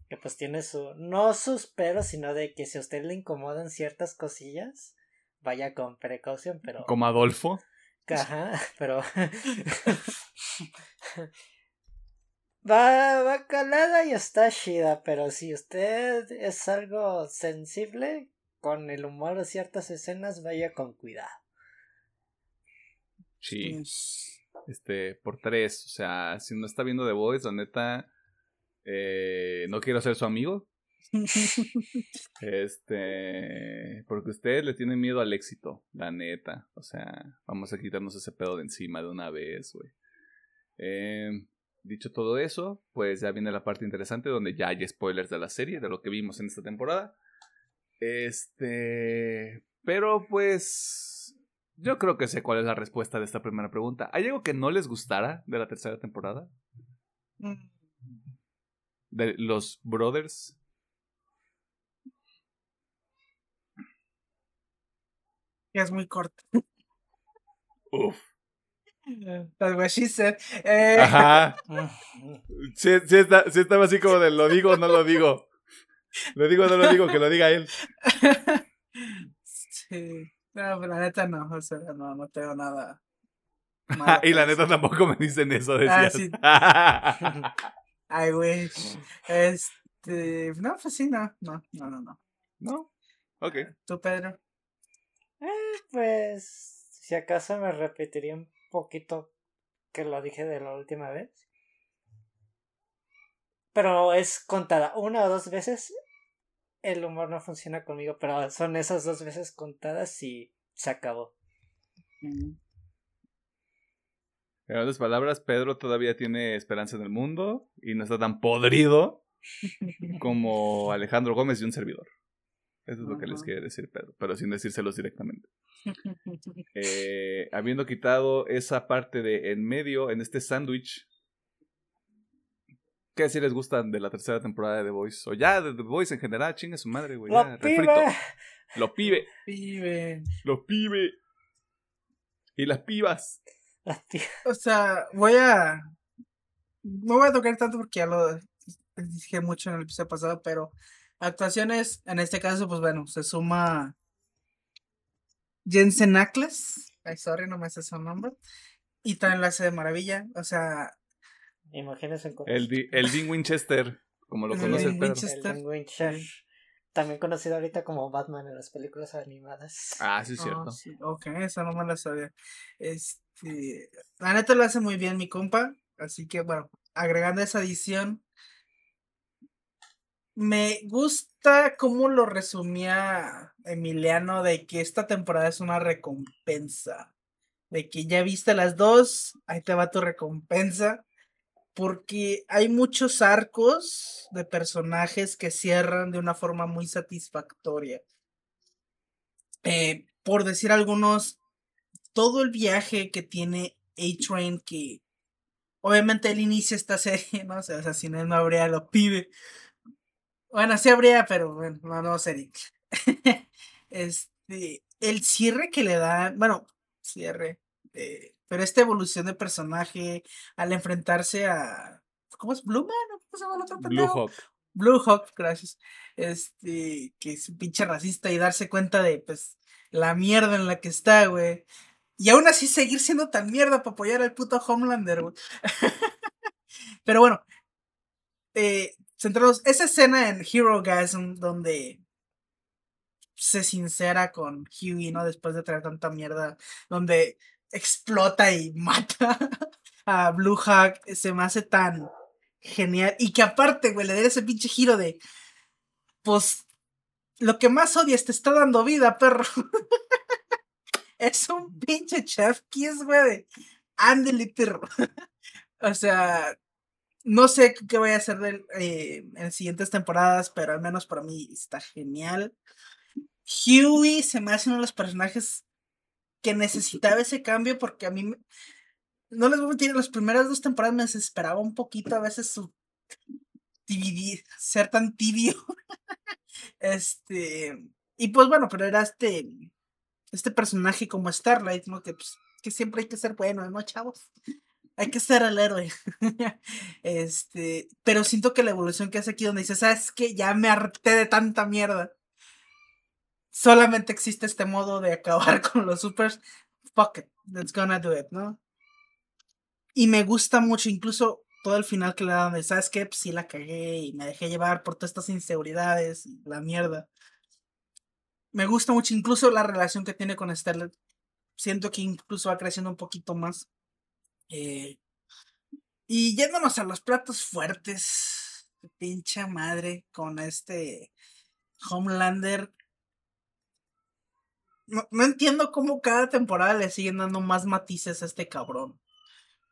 que pues tiene su, no sus peros, sino de que si a usted le incomodan ciertas cosillas, vaya con precaución, pero... Como Adolfo. Ajá, pero... va, va calada y está chida, pero si usted es algo sensible con el humor de ciertas escenas, vaya con cuidado. Sí. Este, por tres. O sea, si no está viendo The Voice, la neta, eh, no quiero ser su amigo. este, porque ustedes le tienen miedo al éxito, la neta. O sea, vamos a quitarnos ese pedo de encima de una vez, güey. Eh, dicho todo eso, pues ya viene la parte interesante donde ya hay spoilers de la serie, de lo que vimos en esta temporada. Este, pero pues yo creo que sé cuál es la respuesta de esta primera pregunta. ¿Hay algo que no les gustara de la tercera temporada? Mm. De los Brothers. Es muy corto. Uf. That's what she said. Eh, Ajá. Sí, sí, está- sí estaba así como de lo digo o no lo digo. Lo digo o no lo digo, que lo diga él. sí. No, pero la neta no, o sea, no, no tengo nada. malo Ah, y la neta tampoco me dicen eso, Ah, decías. sí. I wish. Este, no, pues sí, no, no, no, no, no. ¿No? Ok. ¿Tú, Pedro? Eh, pues, si acaso me repetiría un poquito que lo dije de la última vez. Pero es contada una o dos veces. El humor no funciona conmigo, pero son esas dos veces contadas y se acabó. Mm. En otras palabras, Pedro todavía tiene esperanza en el mundo y no está tan podrido como Alejandro Gómez y un servidor. Eso es lo que les quiere decir Pedro, pero sin decírselos directamente. Eh, habiendo quitado esa parte de en medio, en este sándwich, ¿qué si les gustan de la tercera temporada de The Voice? O ya de The Voice en general, chingue su madre, güey. ya, ¡Lo refrito. pibe! Lo pibe, Pibe. los pibe. Y las pibas. La tía- O sea, voy a. No voy a tocar tanto porque ya lo dije mucho en el episodio pasado, pero actuaciones, en este caso, pues bueno, se suma Jensen Ackles. Ay, sorry, no me sé su nombre. Y también la hace de maravilla. O sea, Imagínense El, Di- el Dean Winchester, como lo El conoce Dean Pedro. Winchester. el Dean Winchester, También conocido ahorita como Batman en las películas animadas. Ah, sí, es Ah, cierto. sí, ok, esa no me la sabía. Este, la neta lo hace muy bien mi compa, así que bueno, agregando esa adición, me gusta cómo lo resumía Emiliano de que esta temporada es una recompensa, de que ya viste las dos, ahí te va tu recompensa, porque hay muchos arcos de personajes que cierran de una forma muy satisfactoria eh, por decir algunos, todo el viaje que tiene A-Train, que obviamente él inicia esta serie, ¿no? O sea, sin él no habría lo pibe. Bueno, sí habría, pero bueno, no, no sería. este, el cierre que le dan, bueno, cierre, eh, pero esta evolución de personaje al enfrentarse a, ¿cómo es? ¿Blue Man? ¿o ¿Cómo se llama el otro Blue? Hawk. Blue Hawk, gracias. Este, que es un pinche racista y darse cuenta de, pues, la mierda en la que está, güey. Y aún así seguir siendo tan mierda para apoyar al puto Homelander, güey. Pero bueno, eh, centrados, esa escena en Hero Gasm donde se sincera con Huey, ¿no? Después de traer tanta mierda, donde explota y mata a Blue Hawk, se me hace tan genial. Y que aparte, güey, le dé ese pinche giro de, pues, lo que más odias te está dando vida, perro. es un pinche chef kiss, güey, de, ándele, o sea, no sé qué voy a hacer de él, eh, en siguientes temporadas, pero al menos para mí está genial. Huey se me hace uno de los personajes que necesitaba ese cambio porque a mí, no les voy a mentir, en las primeras dos temporadas me desesperaba un poquito a veces su tibidi- ser tan tibio. este, y pues bueno, pero era este, este personaje como Starlight, ¿no? Que, pues, que siempre hay que ser bueno, ¿no, chavos? Hay que ser el héroe. este, pero siento que la evolución que hace aquí donde dice, ¿sabes qué? Ya me harté de tanta mierda. Solamente existe este modo de acabar con los supers. Fuck it, let's gonna do it, ¿no? Y me gusta mucho, incluso todo el final que le dan de, ¿sabes qué? Pues sí la cagué y me dejé llevar por todas estas inseguridades y la mierda. Me gusta mucho, incluso la relación que tiene con Starlet. siento que incluso va creciendo un poquito más. Eh, y yéndonos a los platos fuertes, pincha madre, con este Homelander. No, no entiendo cómo cada temporada le siguen dando más matices a este cabrón.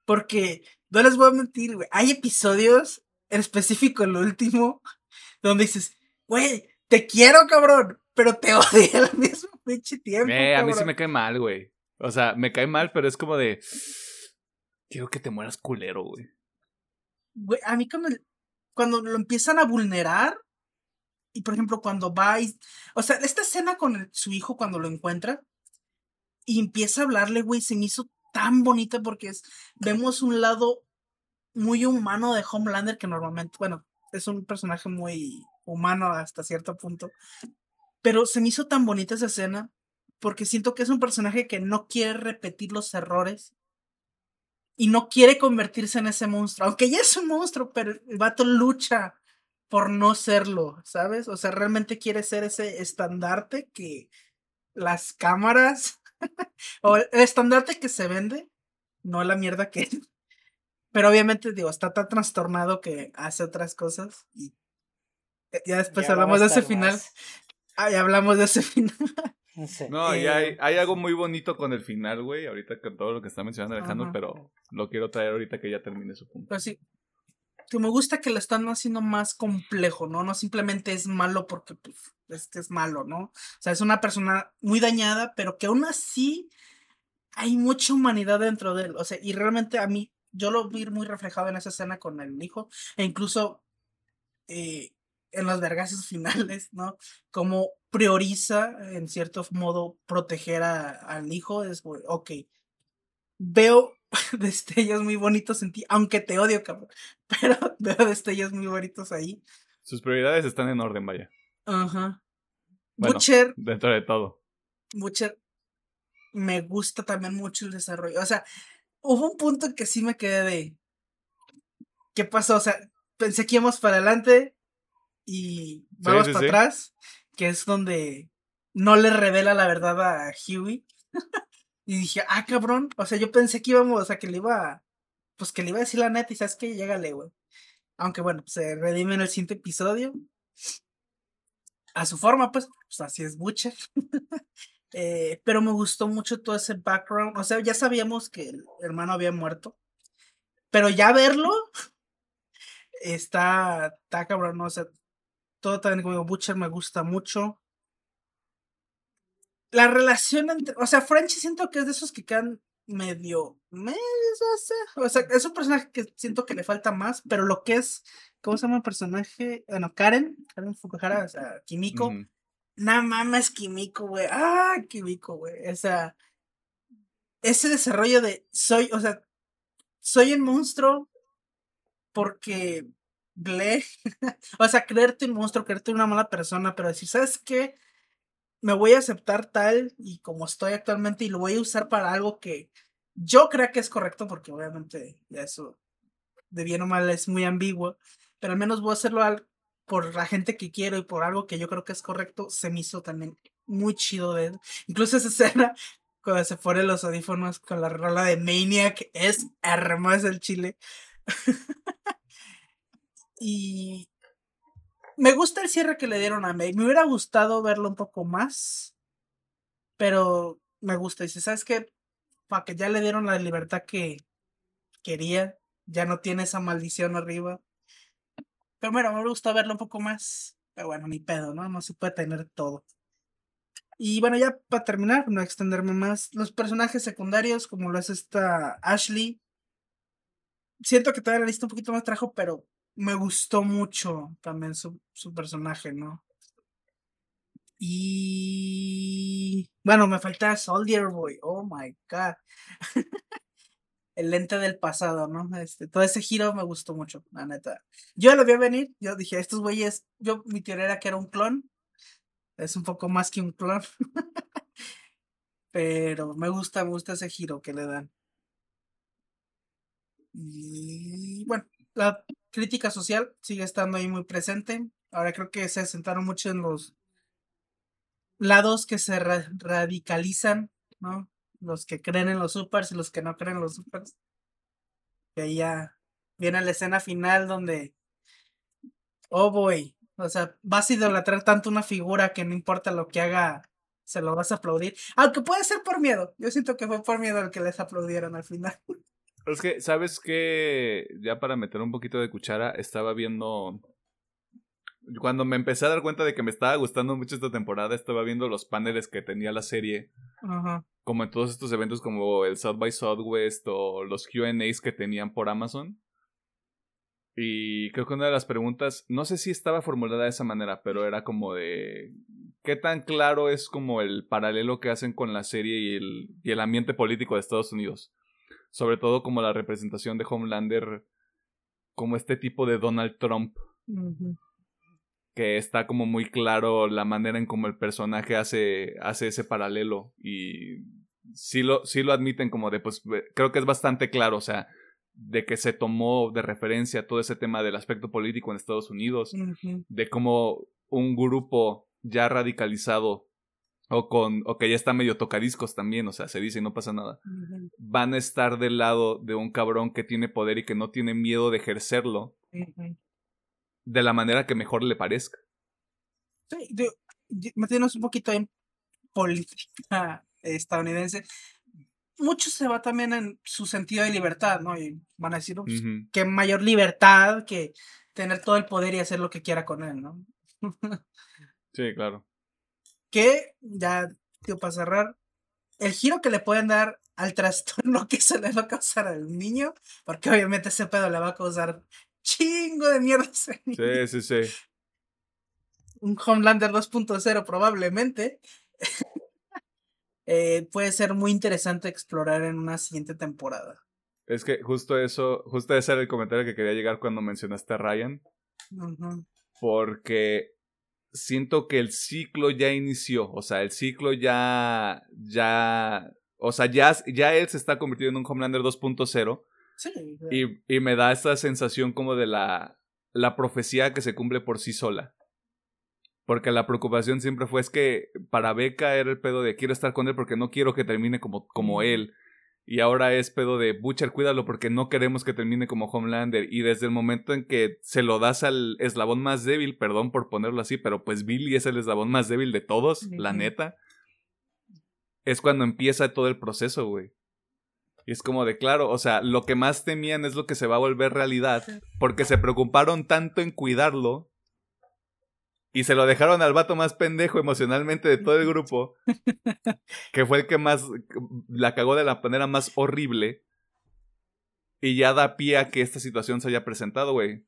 Porque, no les voy a mentir, güey. Hay episodios, en específico el último, donde dices, güey, te quiero, cabrón, pero te odio al mismo pinche tiempo. Eh, a mí sí cabrón". me cae mal, güey. O sea, me cae mal, pero es como de. Quiero que te mueras culero, güey. A mí cuando, cuando lo empiezan a vulnerar, y por ejemplo, cuando va y. O sea, esta escena con su hijo cuando lo encuentra y empieza a hablarle, güey, se me hizo tan bonita porque es, vemos un lado muy humano de Homelander que normalmente, bueno, es un personaje muy humano hasta cierto punto. Pero se me hizo tan bonita esa escena porque siento que es un personaje que no quiere repetir los errores y no quiere convertirse en ese monstruo, aunque ya es un monstruo, pero el vato lucha por no serlo, ¿sabes? O sea, realmente quiere ser ese estandarte que las cámaras o el estandarte que se vende, no la mierda que es. Pero obviamente, digo, está tan trastornado que hace otras cosas y eh, ya después Ya va a hablamos de ese final. Ay, hablamos de ese final. Sí. No, y Eh, hay, hay algo muy bonito con el final, güey. Ahorita con todo lo que está mencionando Alejandro, Ajá. pero lo quiero traer ahorita que ya termine su punto. Pero sí, que me gusta que lo están haciendo más complejo, ¿no? No simplemente es malo porque pues, es que es malo, ¿no? O sea, es una persona muy dañada, pero que aún así hay mucha humanidad dentro de él. O sea, y realmente a mí, yo lo vi muy reflejado en esa escena con el hijo, e incluso eh, en los vergazos finales, ¿no? Como prioriza, en cierto modo, proteger a- al hijo, es, ok, veo destellos muy bonitos en ti, aunque te odio, cabrón, pero veo destellos muy bonitos ahí. Sus prioridades están en orden, vaya. Ajá. Bueno. Butcher, Dentro de todo. Butcher, me gusta también mucho el desarrollo. O sea, hubo un punto en que sí me quedé de. ¿Qué pasó? O sea, pensé que íbamos para adelante y vamos sí, para sí. atrás, que es donde no le revela la verdad a Huey. y dije, ah, cabrón. O sea, yo pensé que íbamos, o sea, que le iba. a- Pues que le iba a decir la neta y sabes que llégale, güey. Aunque bueno, pues, se redime en el siguiente episodio. A su forma, pues, pues así es Butcher. Eh, pero me gustó mucho todo ese background. O sea, ya sabíamos que el hermano había muerto. Pero ya verlo está, está cabrón, ¿no? O sea, todo también como Butcher me gusta mucho. La relación entre. O sea, Frenchy siento que es de esos que quedan medio. me- O sea, es un personaje que siento que le falta más, pero lo que es. ¿Cómo se llama el personaje? Bueno, Karen, Karen Fukuhara, o sea, Kimiko. Ujú. No mames, Kimiko, güey. Ah, Kimiko, güey. O sea, ese desarrollo de soy, o sea, soy el monstruo porque ble, o sea, creerte un monstruo, creerte una mala persona, pero decir, ¿sabes qué? Me voy a aceptar tal y como estoy actualmente y lo voy a usar para algo que yo creo que es correcto, porque obviamente eso de bien o mal es muy ambiguo, pero al menos voy a hacerlo al- por la gente que quiero y por algo que yo creo que es correcto, se me hizo también muy chido de él. Incluso esa escena cuando se pone los audífonos con la rola de Maniac es hermosa el chile. y me gusta el cierre que le dieron a May. Me hubiera gustado verlo un poco más, pero me gusta. Dice, ¿sabes qué? Para que ya le dieron la libertad que quería, ya no tiene esa maldición arriba. Pero bueno, me gusta verlo un poco más. Pero bueno, ni pedo, ¿no? No se puede tener todo. Y bueno, ya para terminar, no extenderme más, los personajes secundarios, como lo es esta Ashley, siento que todavía la lista un poquito más trajo, pero me gustó mucho también su, su personaje, ¿no? Y bueno, me falta Soldier Boy, oh my god. El lente del pasado, ¿no? Este, todo ese giro me gustó mucho, la neta. Yo lo vi a venir, yo dije, estos güeyes, yo mi teoría era que era un clon, es un poco más que un clon. Pero me gusta, me gusta ese giro que le dan. Y bueno, la crítica social sigue estando ahí muy presente. Ahora creo que se sentaron mucho en los lados que se ra- radicalizan, ¿no? los que creen en los supers y los que no creen en los supers. Que ahí ya viene la escena final donde, oh boy, o sea, vas a idolatrar tanto una figura que no importa lo que haga, se lo vas a aplaudir. Aunque puede ser por miedo. Yo siento que fue por miedo el que les aplaudieran al final. Es que, ¿sabes qué? Ya para meter un poquito de cuchara, estaba viendo cuando me empecé a dar cuenta de que me estaba gustando mucho esta temporada, estaba viendo los paneles que tenía la serie. Ajá. Como en todos estos eventos como el South by Southwest o los QAs que tenían por Amazon. Y creo que una de las preguntas, no sé si estaba formulada de esa manera, pero era como de qué tan claro es como el paralelo que hacen con la serie y el, y el ambiente político de Estados Unidos. Sobre todo como la representación de Homelander como este tipo de Donald Trump. Que está como muy claro la manera en como el personaje hace, hace ese paralelo. Y sí lo, sí lo admiten como de, pues creo que es bastante claro, o sea, de que se tomó de referencia todo ese tema del aspecto político en Estados Unidos, de cómo un grupo ya radicalizado o con o que ya está medio tocadiscos también, o sea, se dice y no pasa nada, van a estar del lado de un cabrón que tiene poder y que no tiene miedo de ejercerlo de la manera que mejor le parezca. Sí, metiéndonos un poquito en política estadounidense, mucho se va también en su sentido de libertad, ¿no? Y van a decir, pues, que mayor libertad que tener todo el poder y hacer lo que quiera con él, ¿no? sí, claro. Que, ya, tío, para cerrar, el giro que le pueden dar al trastorno que se le va a causar al niño, porque obviamente ese pedo le va a causar chingo de mierda. Sí, sí, sí. Un Homelander 2.0 probablemente. Eh, puede ser muy interesante explorar en una siguiente temporada. Es que justo eso, justo ese era el comentario que quería llegar cuando mencionaste a Ryan. Porque siento que el ciclo ya inició, o sea, el ciclo ya, ya, o sea, ya, ya él se está convirtiendo en un Homelander 2.0. Sí. Y, y me da esta sensación como de la, la profecía que se cumple por sí sola. Porque la preocupación siempre fue es que para Beca era el pedo de quiero estar con él porque no quiero que termine como, como él. Y ahora es pedo de Butcher, cuídalo porque no queremos que termine como Homelander. Y desde el momento en que se lo das al eslabón más débil, perdón por ponerlo así, pero pues Billy es el eslabón más débil de todos, la neta. Es cuando empieza todo el proceso, güey. Y es como de claro, o sea, lo que más temían es lo que se va a volver realidad. Porque se preocuparon tanto en cuidarlo y se lo dejaron al vato más pendejo emocionalmente de todo el grupo, que fue el que más la cagó de la manera más horrible. Y ya da pie a que esta situación se haya presentado, güey.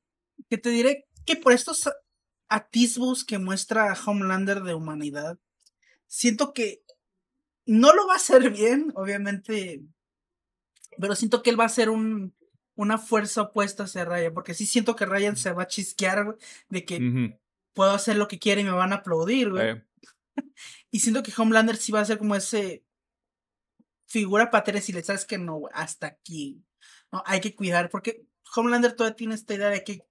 Que te diré que por estos atisbos que muestra Homelander de humanidad, siento que no lo va a hacer bien, obviamente, pero siento que él va a ser un, una fuerza opuesta hacia Ryan, porque sí siento que Ryan se va a chisquear de que puedo hacer lo que quiera y me van a aplaudir, güey. y siento que Homelander sí va a ser como ese figura paterna y le sabes que no, hasta aquí. No, hay que cuidar, porque Homelander todavía tiene esta idea de que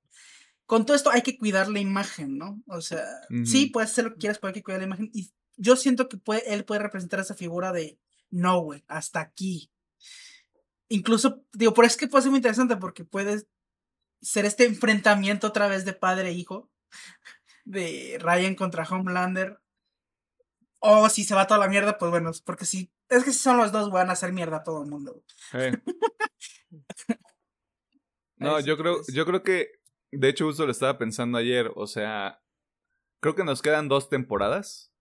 con todo esto hay que cuidar la imagen, ¿no? O sea, sí, puedes hacer lo que quieras, pero hay que cuidar la imagen. Y yo siento que puede, él puede representar esa figura de no, güey, hasta aquí. Incluso, digo, por eso es que puede ser muy interesante porque puede ser este enfrentamiento otra vez de padre e hijo de Ryan contra Homelander. O si se va toda la mierda, pues bueno, porque si es que si son los dos, van a hacer mierda a todo el mundo. no, yo creo, yo creo que, de hecho, justo lo estaba pensando ayer, o sea, creo que nos quedan dos temporadas.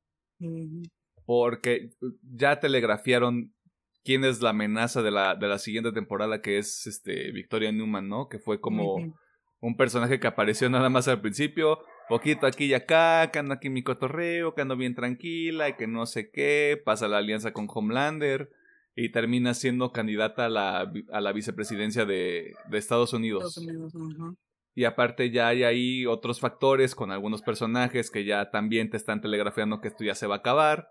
Porque ya telegrafiaron quién es la amenaza de la, de la siguiente temporada, que es este Victoria Newman, ¿no? Que fue como un personaje que apareció nada más al principio, poquito aquí y acá, que ando aquí en mi cotorreo, que ando bien tranquila y que no sé qué, pasa la alianza con Homelander y termina siendo candidata a la, a la vicepresidencia de, de Estados Unidos. Y aparte ya hay ahí otros factores con algunos personajes que ya también te están telegrafiando que esto ya se va a acabar.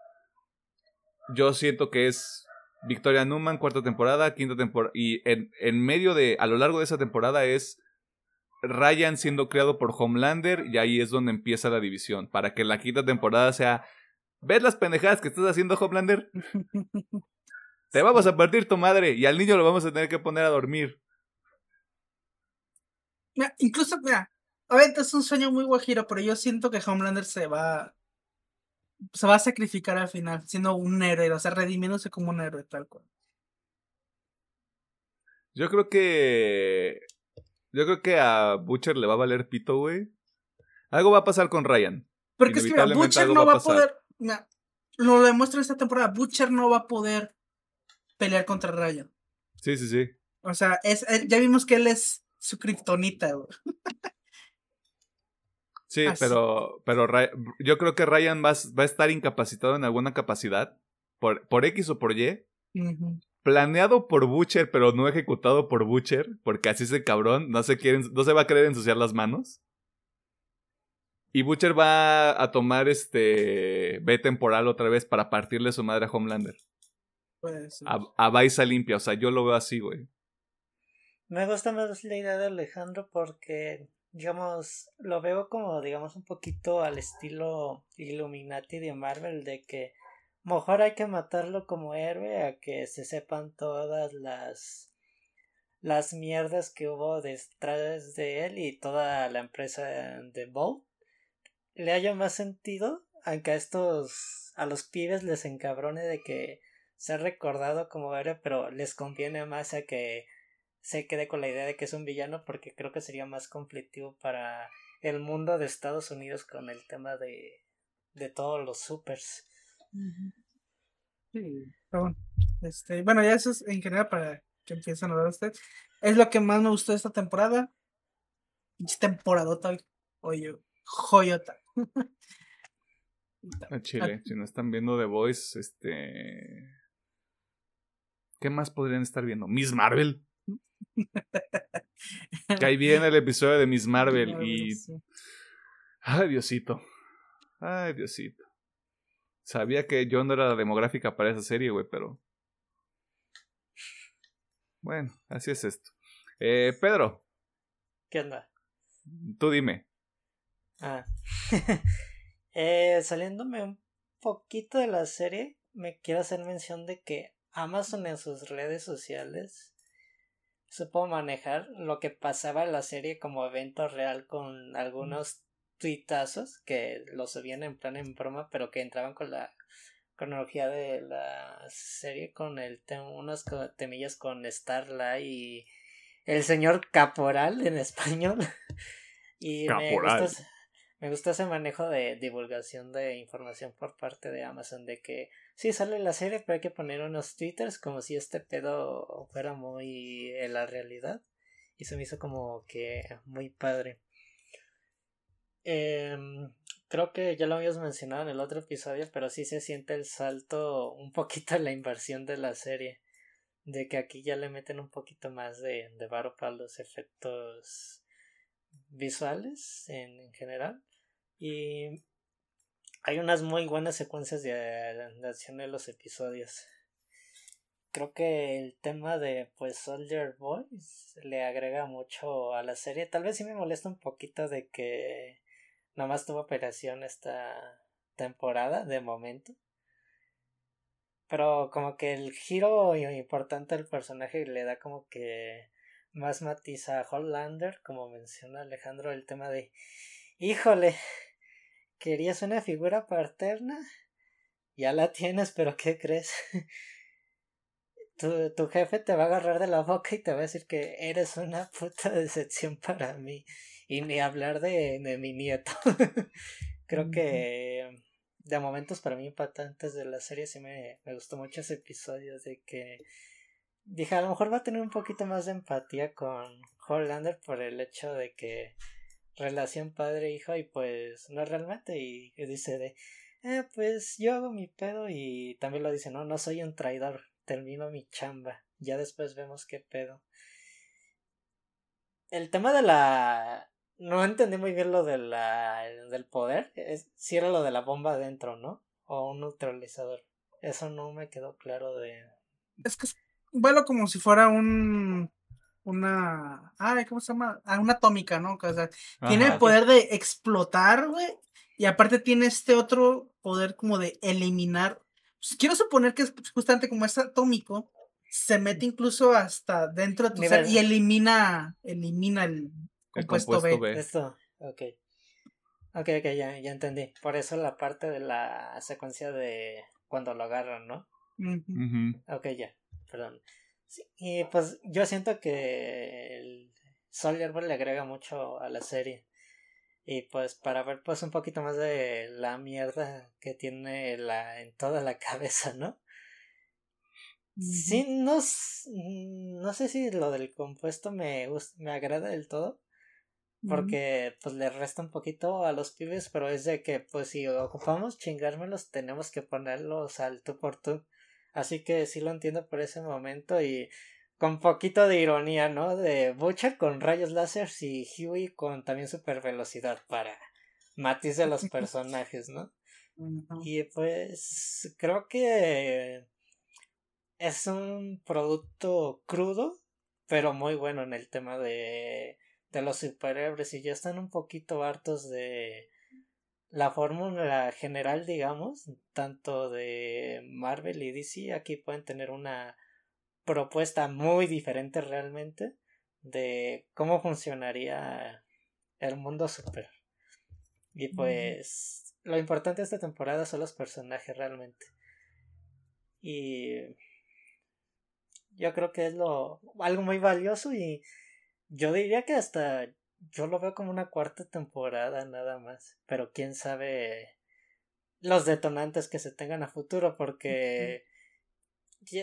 Yo siento que es Victoria Newman, cuarta temporada, quinta temporada. Y en, en medio de, a lo largo de esa temporada es Ryan siendo creado por Homelander y ahí es donde empieza la división. Para que la quinta temporada sea, ¿ves las pendejadas que estás haciendo Homelander? Te vamos a partir tu madre y al niño lo vamos a tener que poner a dormir. Mira, incluso, mira, obviamente es un sueño muy guajiro, pero yo siento que Homelander se va. Se va a sacrificar al final, siendo un héroe, o sea, redimiéndose como un héroe, tal cual. Yo creo que. Yo creo que a Butcher le va a valer pito, güey. Algo va a pasar con Ryan. Porque es que mira, Butcher no va a poder. mira, lo demuestra esta temporada. Butcher no va a poder pelear contra Ryan. Sí, sí, sí. O sea, es, él- ya vimos que él es su kriptonita, güey. Sí, Así. pero, pero yo creo que Ryan va, a- va a estar incapacitado en alguna capacidad. Por, por X o por Y. Ujú. Planeado por Butcher, pero no ejecutado por Butcher. Porque así es el cabrón. No se, quiere, no se va a querer ensuciar las manos. Y Butcher va a tomar este B temporal otra vez para partirle su madre a Homelander. A, a Baiza limpia. O sea, yo lo veo así, güey. Me gusta más la idea de Alejandro porque, digamos, lo veo como, digamos, un poquito al estilo Illuminati de Marvel, de que mejor hay que matarlo como héroe a que se sepan todas las las mierdas que hubo detrás de él y toda la empresa de Bolt le haya más sentido aunque a estos a los pibes les encabrone de que ser recordado como héroe pero les conviene más a que se quede con la idea de que es un villano porque creo que sería más conflictivo para el mundo de Estados Unidos con el tema de, de todos los supers. Sí, pero bueno. Este, bueno, ya eso es en general para que empiecen a ver ustedes. Es lo que más me gustó de esta temporada. Pinche Temporadota, oye, joyota. A Chile. Si no están viendo The Voice, este. ¿Qué más podrían estar viendo? Miss Marvel. Que ahí viene el episodio de Miss Marvel y. Ay, Diosito. Ay, Diosito. Sabía que yo no era la demográfica para esa serie, güey, pero. Bueno, así es esto. Eh, Pedro, ¿Qué onda? tú dime. Ah. eh, saliéndome un poquito de la serie, me quiero hacer mención de que Amazon en sus redes sociales supo manejar lo que pasaba en la serie como evento real con algunos tuitazos que lo subían en plan en broma, pero que entraban con la cronología de la serie con el tem unos co- temillas con Starlight y el señor Caporal en español. y me Caporal. gusta, ese- me gusta ese manejo de divulgación de información por parte de Amazon de que sí sale la serie pero hay que poner unos twitters como si este pedo fuera muy en la realidad y se me hizo como que muy padre Em, creo que ya lo habíamos mencionado en el otro episodio pero sí se siente el salto un poquito en la inversión de la serie de que aquí ya le meten un poquito más de, de varo para los efectos visuales en, en general y hay unas muy buenas secuencias de, de acción en los episodios. Creo que el tema de pues Soldier Boys le agrega mucho a la serie. Tal vez sí me molesta un poquito de que nomás tuvo operación esta temporada de momento. Pero como que el giro importante del personaje le da como que más matiz a Hollander, como menciona Alejandro, el tema de híjole, ¿Querías una figura paterna? Ya la tienes, pero ¿qué crees? Tu, tu jefe te va a agarrar de la boca y te va a decir que eres una puta decepción para mí. Y ni hablar de, de mi nieto. Creo que de momentos para mí impactantes de la serie sí me, me gustó mucho ese episodio de que dije a lo mejor va a tener un poquito más de empatía con Hollander por el hecho de que relación padre-hijo y pues no realmente y, y dice de eh, pues yo hago mi pedo y también lo dice no no soy un traidor termino mi chamba ya después vemos qué pedo el tema de la no entendí muy bien lo de la del poder es si era lo de la bomba adentro no o un neutralizador eso no me quedó claro de Es que es un vuelo como si fuera un. Una. Ay, ¿cómo se llama? Ah, una atómica, ¿no? O sea, tiene el poder de explotar, güey. Y aparte tiene este otro poder como de eliminar pues, quiero suponer que es justamente como es atómico, se mete incluso hasta dentro de tu ser y elimina, elimina el compuesto, B. Esto, ok. Ok, ok, ya, ya entendí. Por eso la parte de la secuencia de cuando lo agarran, ¿no? Ok, ya, perdón. y pues yo siento que el Soldier le agrega mucho a la serie. Y pues para ver pues un poquito más de la mierda que tiene la, en toda la cabeza, ¿no? Sí, no, no sé si lo del compuesto me, me agrada del todo. Porque pues le resta un poquito a los pibes, pero es de que pues si ocupamos chingármelos tenemos que ponerlos al tú por tú. Así que sí lo entiendo por ese momento y con poquito de ironía, ¿no? De Butcher con rayos láser y Huey con también super velocidad para matiz de los personajes, ¿no? Y pues creo que es un producto crudo, pero muy bueno en el tema de, de los superhéroes y ya están un poquito hartos de la fórmula general, digamos, tanto de Marvel y DC, aquí pueden tener una propuesta muy diferente realmente de cómo funcionaría el mundo super. Y pues lo importante de esta temporada son los personajes realmente. Y yo creo que es lo algo muy valioso y yo diría que hasta yo lo veo como una cuarta temporada nada más, pero quién sabe los detonantes que se tengan a futuro porque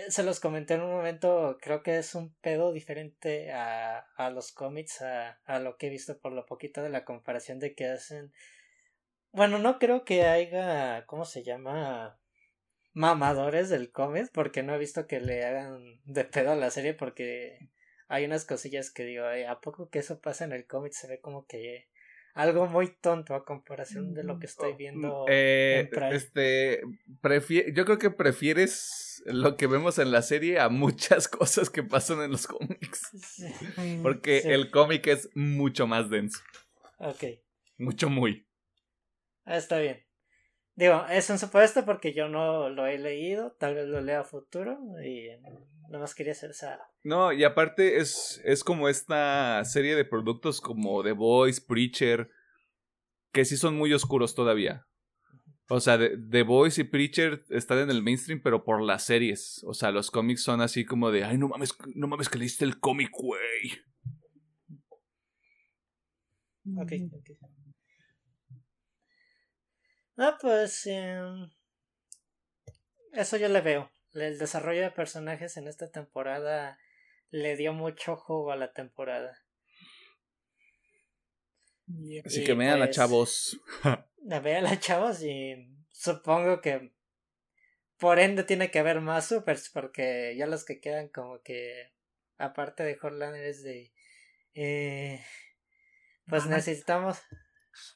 se los comenté en un momento, creo que es un pedo diferente a, a los cómics, a, a lo que he visto por lo poquito de la comparación de que hacen. Bueno, no creo que haya, ¿cómo se llama? Mamadores del cómic, porque no he visto que le hagan de pedo a la serie, porque hay unas cosillas que digo, ¿a poco que eso pasa en el cómic? Se ve como que algo muy tonto a comparación de lo que estoy mm, viendo. Eh, este, yo creo que prefieres lo que vemos en la serie a muchas cosas que pasan en los cómics. Porque el cómic es mucho más denso. Ok. Mucho muy. Ah, está bien. Digo, es un supuesto porque yo no lo he leído, tal vez lo lea a futuro y no más quería hacer esa... No, y aparte es, es como esta serie de productos como The Voice, Preacher, que sí son muy oscuros todavía. O sea, The, Voice y Preacher están en el mainstream, pero por las series. O sea, los cómics son así como de, ay, no mames, no mames que leíste el cómic, güey. Ok, ok. Ah, pues... Em, eso yo le veo el desarrollo de personajes en esta temporada le dio mucho jugo a la temporada. Así que vean a pues, chavos. vean a chavos y supongo que por ende tiene que haber más supers porque ya los que quedan como que aparte de Horlander es de eh, pues necesitamos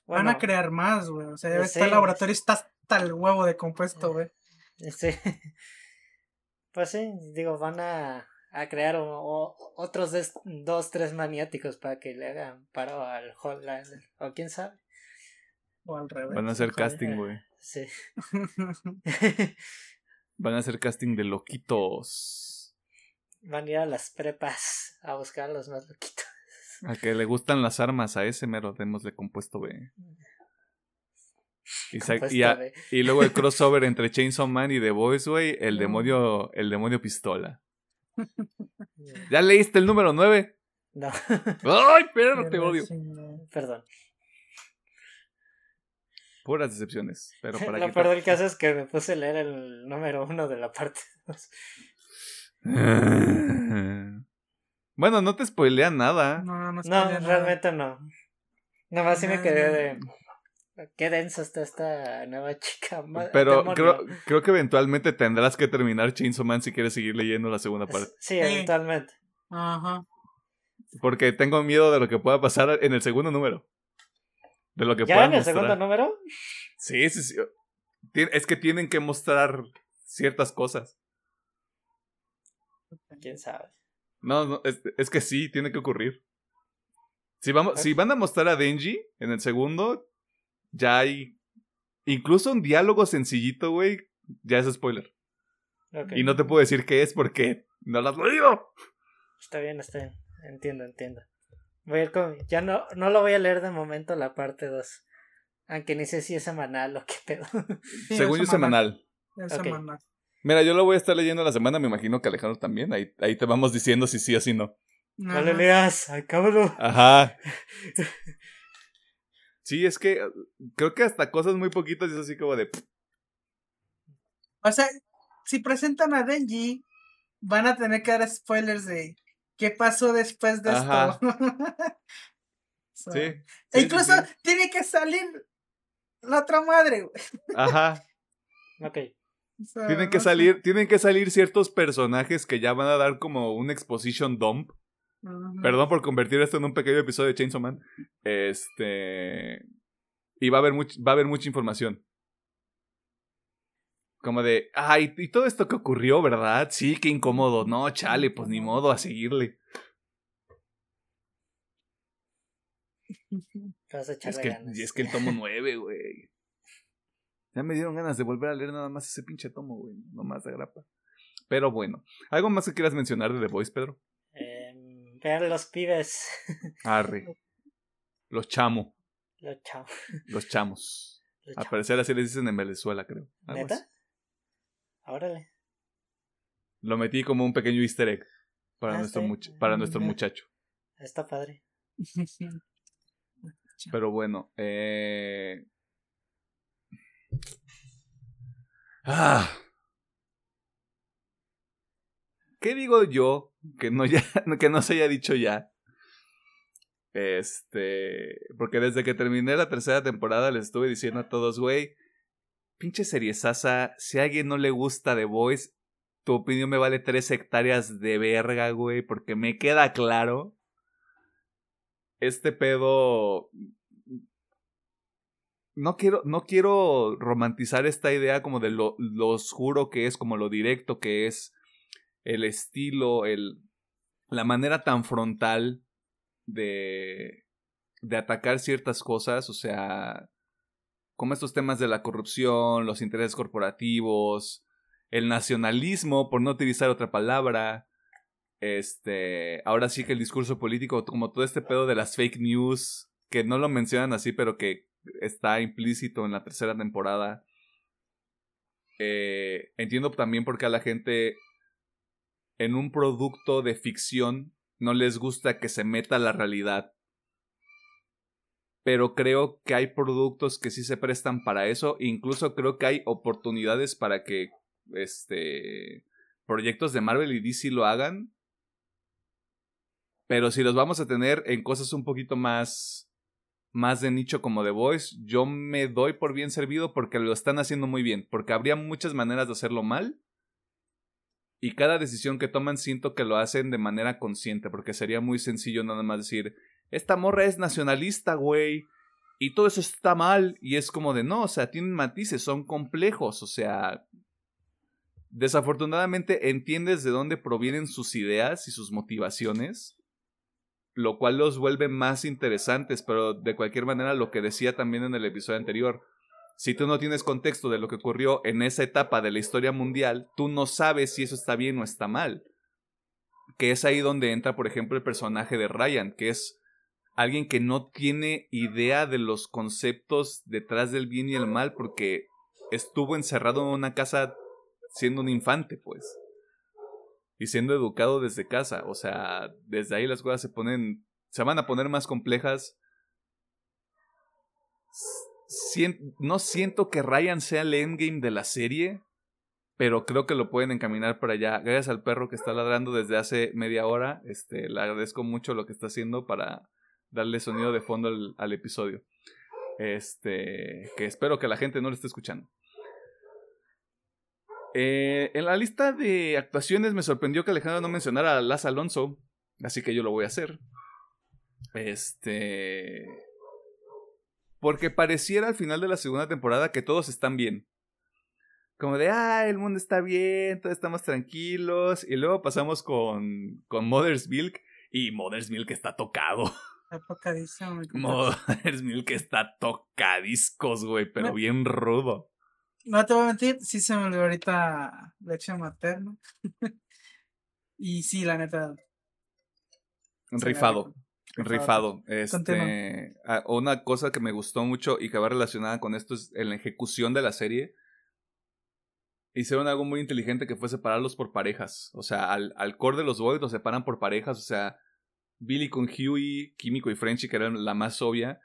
van a crear más güey o sea este laboratorio está hasta el huevo de compuesto güey sí pues sí, digo, van a, a crear otros dos, tres maniáticos para que le hagan paro al Hotlander. O quién sabe. O al revés. Van a hacer casting, güey. Sí. Van a hacer casting de loquitos. Van a ir a las prepas a buscar a los más loquitos. A que le gustan las armas, a ese mero démosle compuesto B. Y, luego el crossover entre Chainsaw Man y The Boys, güey, el demonio, el demonio pistola. ¿Ya leíste el número 9? No. ¡Ay, perro, te odio! Perdón. Puras decepciones. Pero para Lo peor del caso es que me puse a leer el número 1 de la parte 2. Bueno, no te spoilean nada. No, no, no realmente no. Nada más sí me quedé de. Qué densa está esta nueva chica. Pero creo, creo, que eventualmente tendrás que terminar Chainsaw Man si quieres seguir leyendo la segunda parte. Sí, eventualmente. Ajá. Porque tengo miedo de lo que pueda pasar en el segundo número. De lo que ¿Ya en el segundo número? Sí, sí, sí. Es que tienen que mostrar ciertas cosas. ¿Quién sabe? No, no es, es que sí, tiene que ocurrir. Si, vamos, si van a mostrar a Denji en el segundo, ya hay incluso un diálogo sencillito, güey, ya es spoiler. Y no te puedo decir qué es porque no lo has leído. Está bien, está bien. Entiendo, entiendo. Voy a ir con... Ya no, no lo voy a leer de momento la parte 2. Aunque ni sé si es semanal o qué pedo. Sí, Según yo, es semanal. Es Ok. semanal. Mira, yo lo voy a estar leyendo la semana, me imagino que Alejandro también. Ahí, ahí te vamos diciendo si sí o si no. No lo leas, acábalo. Ajá. Sí, es que eh, creo que hasta cosas muy poquitas es así como de... pff, O sea, si presentan a Denji, van a tener que dar spoilers de qué pasó después de Ajá. esto. So, Sí. e sí, incluso sí. tiene que salir la otra madre, güey. Ajá. Ok. O sea, Tienen que sé. salir, tienen que salir ciertos personajes que ya van a dar como un exposition dump. Perdón por convertir esto en un pequeño episodio de Chainsaw Man. Este. Y va a haber, much- va a haber mucha información. Como de, ay, y todo esto que ocurrió, ¿verdad? Sí, qué incómodo. No, chale, pues ni modo, a seguirle. Te vas a echarle Es que, ganas. y es que el tomo 9, güey. Ya me dieron ganas de volver a leer nada más ese pinche tomo, güey. No más de grapa. Pero bueno. ¿Algo más que quieras mencionar de The Voice, Pedro? Vean los pibes. Arre. Los chamo. los chavos. Los chamos. Los Al chavos. parecer así les dicen en Venezuela, creo. ¿Neta? Órale. Lo metí como un pequeño easter egg para, Ah, nuestro, sí. much- para nuestro Mm. muchacho. Está padre. Pero bueno, eh... Ah. ¿Qué digo yo que no, ya, que no se haya dicho ya? Este... Porque desde que terminé la tercera temporada les estuve diciendo a todos, güey, pinche serie sasa, si a alguien no le gusta The Voice, tu opinión me vale tres hectáreas de verga, güey, porque me queda claro este pedo no quiero no quiero romantizar esta idea como de lo, oscuro que es como lo directo que es el estilo el la manera tan frontal de de atacar ciertas cosas o sea como estos temas de la corrupción los intereses corporativos el nacionalismo por no utilizar otra palabra este, ahora sí que el discurso político, como todo este pedo de las fake news, que no lo mencionan así, pero que está implícito en la tercera temporada. Eh, entiendo también por qué a la gente en un producto de ficción no les gusta que se meta la realidad. Pero creo que hay productos que sí se prestan para eso. Incluso creo que hay oportunidades para que este proyectos de Marvel y DC lo hagan. Pero si los vamos a tener en cosas un poquito más más de nicho como The Voice, yo me doy por bien servido porque lo están haciendo muy bien, porque habría muchas maneras de hacerlo mal. Y cada decisión que toman siento que lo hacen de manera consciente, porque sería muy sencillo nada más decir, esta morra es nacionalista, güey, y todo eso está mal, y es como de, no, o sea, tienen matices, son complejos, o sea, desafortunadamente entiendes de dónde provienen sus ideas y sus motivaciones, lo cual los vuelve más interesantes, pero de cualquier manera lo que decía también en el episodio anterior, si tú no tienes contexto de lo que ocurrió en esa etapa de la historia mundial, tú no sabes si eso está bien o está mal. Que es ahí donde entra, por ejemplo, el personaje de Ryan, que es alguien que no tiene idea de los conceptos detrás del bien y el mal porque estuvo encerrado en una casa siendo un infante, pues. Y siendo educado desde casa. O sea, desde ahí las cosas se ponen. se van a poner más complejas. No siento que Ryan sea el endgame de la serie. Pero creo que lo pueden encaminar para allá. Gracias al perro que está ladrando desde hace media hora. Este, le agradezco mucho lo que está haciendo para darle sonido de fondo al, al episodio. Este. Que espero que la gente no lo esté escuchando. Eh, en la lista de actuaciones me sorprendió que Alejandro no mencionara a Laz Alonso, así que yo lo voy a hacer. Este. Porque pareciera al final de la segunda temporada que todos están bien. Como de, ah, el mundo está bien, todos estamos tranquilos. Y luego pasamos con, con Mother's Milk. Y Mother's Milk está tocado. Está. Mother's Milk está tocadiscos, güey, pero bien rudo. No te voy a mentir, sí se me olvidó ahorita leche materna. y sí, la neta. Rifado. Rifado. Este, ah, una cosa que me gustó mucho y que va relacionada con esto es en la ejecución de la serie. Hicieron algo muy inteligente que fue separarlos por parejas. O sea, al, al core de los boys los separan por parejas. O sea, Billy con Huey, Químico y Frenchy, que era la más obvia.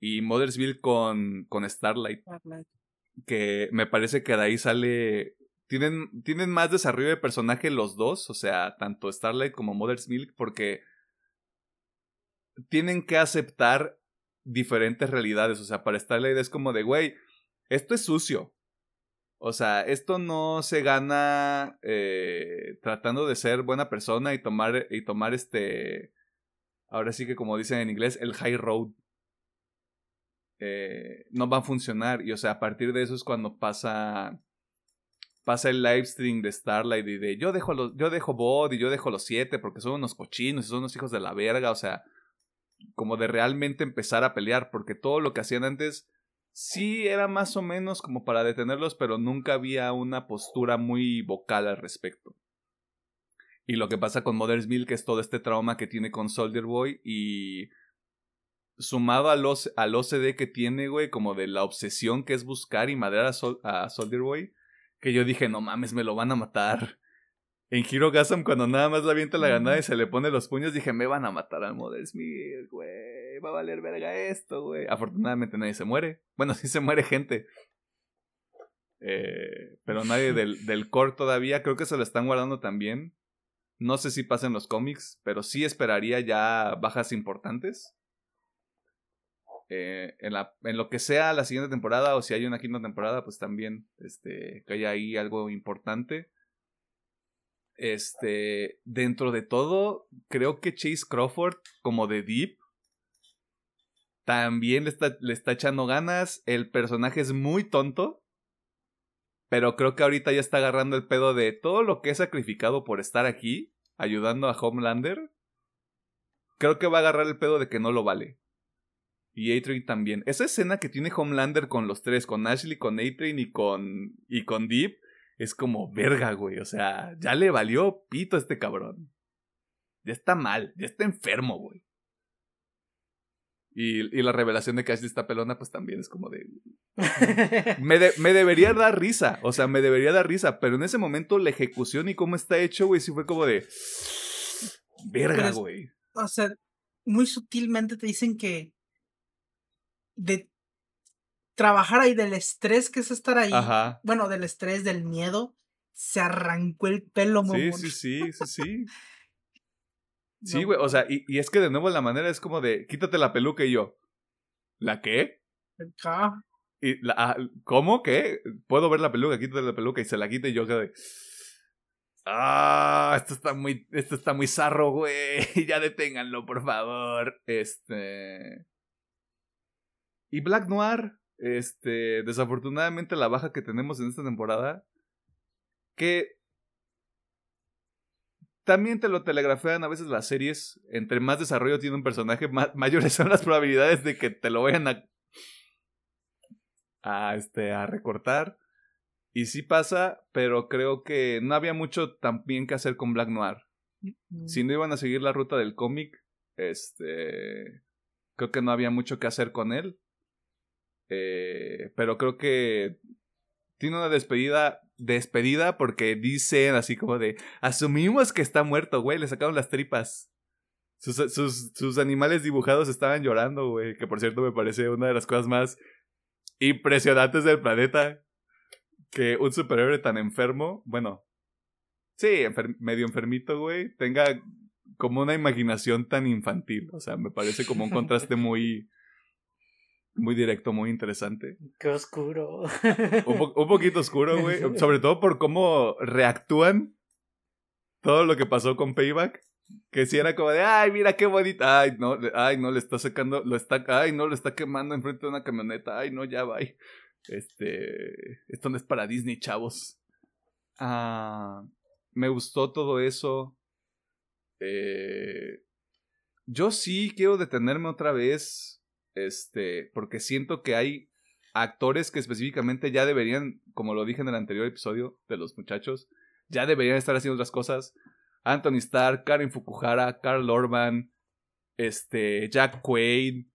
Y Mothersville con, con Starlight. Que me parece que de ahí sale. Tienen, tienen más desarrollo de personaje los dos. O sea, tanto Starlight como Mothersville. Porque tienen que aceptar diferentes realidades. O sea, para Starlight es como de, güey, esto es sucio. O sea, esto no se gana eh, tratando de ser buena persona y tomar, y tomar este, ahora sí que como dicen en inglés, el high road. Eh, no va a funcionar. Y o sea, a partir de eso es cuando pasa pasa el live stream de Starlight y de yo dejo los, yo dejo Bod y yo dejo los siete porque son unos cochinos y son unos hijos de la verga. O sea, como de realmente empezar a pelear, porque todo lo que hacían antes sí era más o menos como para detenerlos, pero nunca había una postura muy vocal al respecto. Y lo que pasa con Mother's Milk es todo este trauma que tiene con Soldier Boy y sumado al, al OCD que tiene, güey, como de la obsesión que es buscar y madrear a, a Soldier Boy, que yo dije, no mames, me lo van a matar. En Hero Gasm, cuando nada más la avienta la ganada y se le pone los puños, dije, me van a matar al Smith, güey. Va a valer verga esto, güey. Afortunadamente nadie se muere. Bueno, sí se muere gente. Eh, pero nadie del, del core todavía. Creo que se lo están guardando también. No sé si pasa en los cómics, pero sí esperaría ya bajas importantes. Eh, en, lo que sea la siguiente temporada o si hay una quinta temporada, pues también este, que haya ahí algo importante. Este, dentro de todo, creo que Chase Crawford, como de Deep, también le está, le está echando ganas. El personaje es muy tonto. Pero creo que ahorita ya está agarrando el pedo de todo lo que he sacrificado por estar aquí, ayudando a Homelander. Creo que va a agarrar el pedo de que no lo vale. Y A-Train también. Esa escena que tiene Homelander con los tres, con Ashley, con A-Train y con, y con Deep, es como verga, güey. O sea, ya le valió pito a este cabrón. Ya está mal, ya está enfermo, güey. Y, y, la revelación de que Ashley está pelona, pues también es como de. me, me, debería dar risa. O sea, me debería dar risa. Pero en ese momento, la ejecución y cómo está hecho, güey, sí fue como de. Verga, güey. O sea, muy sutilmente te dicen que. De trabajar ahí del estrés que es estar ahí. Bueno, del estrés, del miedo. Se arrancó el pelo, Sí, sí, sí, sí, sí. Sí, güey, o sea, y, y, es que de nuevo la manera es como de, quítate la peluca y yo, ¿la qué? Y la, ah, ¿Cómo? ¿Qué? Puedo ver la peluca, quítate la peluca y se la quita y yo quedé... Ah, esto está muy, esto está muy zarro, güey. ya deténganlo, por favor. Este. Y Black Noir. Este, desafortunadamente la baja que tenemos en esta temporada, que también te lo telegrafean a veces las series, entre más desarrollo tiene un personaje, mayores son las probabilidades de que te lo vayan a, a, este, a recortar. Y sí pasa, pero creo que no había mucho también que hacer con Black Noir. Si no iban a seguir la ruta del cómic, este, creo que no había mucho que hacer con él. Eh, pero creo que tiene una despedida despedida porque dicen así como de asumimos que está muerto, güey, le sacaron las tripas. Sus, sus, sus, animales dibujados estaban llorando, güey, que por cierto me parece una de las cosas más impresionantes del planeta. Que un superhéroe tan enfermo, bueno, sí, medio enfermito, güey, tenga como una imaginación tan infantil. O sea, me parece como un contraste muy, muy directo, muy interesante. Qué oscuro. Un, poquito oscuro, güey. Sobre todo por cómo reactúan todo lo que pasó con Payback. Que si era como de, ay, mira qué bonita. Ay, no, ay, no, le está secando, lo está, ay, no, le está quemando enfrente de una camioneta. Ay, no, ya va. Este, esto no es para Disney, chavos. Ah, me gustó todo eso. Eh, yo sí quiero detenerme otra vez este, porque siento que hay actores que específicamente ya deberían, como lo dije en el anterior episodio de los muchachos, ya deberían estar haciendo otras cosas. Anthony Starr, Karen Fukuhara, Carl Orban, este, Jack Quaid,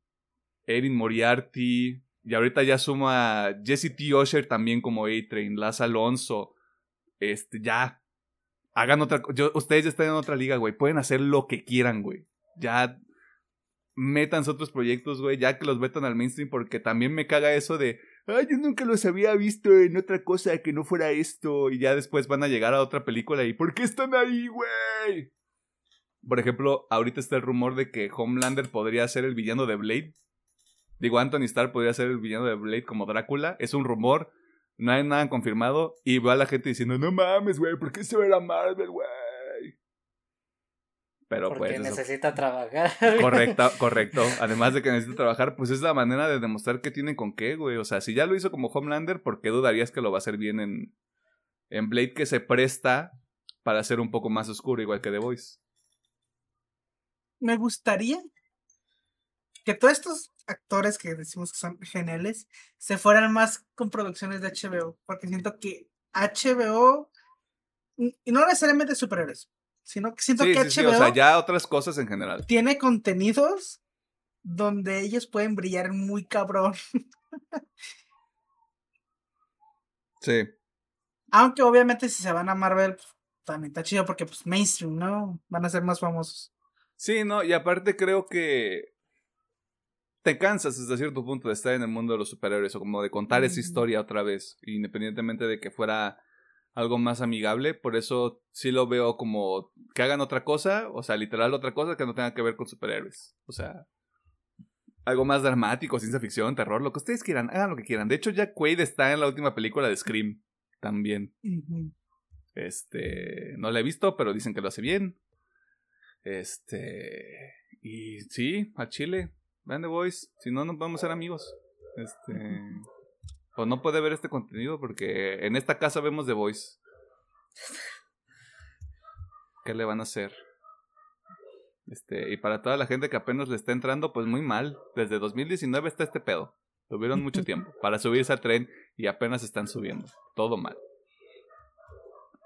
Erin Moriarty, y ahorita ya suma Jesse T. Usher también como A-Train, Laz Alonso, este, ya, hagan otra, yo, ustedes ya están en otra liga, güey, pueden hacer lo que quieran, güey, ya, metan otros proyectos, güey, ya que los metan al mainstream, porque también me caga eso de, ay, yo nunca los había visto en otra cosa que no fuera esto, y ya después van a llegar a otra película y, ¿por qué están ahí, güey? Por ejemplo, ahorita está el rumor de que Homelander podría ser el villano de Blade. Digo, Anthony Starr podría ser el villano de Blade como Drácula. Es un rumor, no hay nada confirmado. Y va la gente diciendo, no mames, güey, ¿por qué se ve la Marvel, güey? Pero Porque pues. necesita trabajar. Correcto, correcto. Además de que necesita trabajar, pues es la manera de demostrar que tiene con qué, güey. O sea, si ya lo hizo como Homelander, ¿por qué dudarías que lo va a hacer bien en, en Blade que se presta para ser un poco más oscuro, igual que The Voice? Me gustaría que todos estos actores que decimos que son geniales se fueran más con producciones de HBO. Porque siento que HBO, y no necesariamente superhéroes, sino que siento que HBO. o sea, ya otras cosas en general. Tiene contenidos donde ellos pueden brillar muy cabrón. sí. Aunque obviamente si se van a Marvel, pues, también está chido porque pues mainstream, ¿no? Van a ser más famosos. Sí, no, y aparte creo que te cansas hasta cierto punto de estar en el mundo de los superhéroes o como de contar esa historia otra vez, independientemente de que fuera algo más amigable, por eso sí lo veo como que hagan otra cosa, o sea, literal otra cosa que no tenga que ver con superhéroes, o sea, algo más dramático, ciencia ficción, terror, lo que ustedes quieran, hagan lo que quieran. De hecho, Jack Quaid está en la última película de Scream también. Este, no la he visto, pero dicen que lo hace bien. Este, y sí, a Chile, vean The Voice, si no, no podemos ser amigos. Este, o no puede ver este contenido porque en esta casa vemos The Voice. ¿Qué le van a hacer? Este, y para toda la gente que apenas le está entrando, pues muy mal. Desde 2019 está este pedo. Tuvieron mucho tiempo para subirse al tren y apenas están subiendo. Todo mal.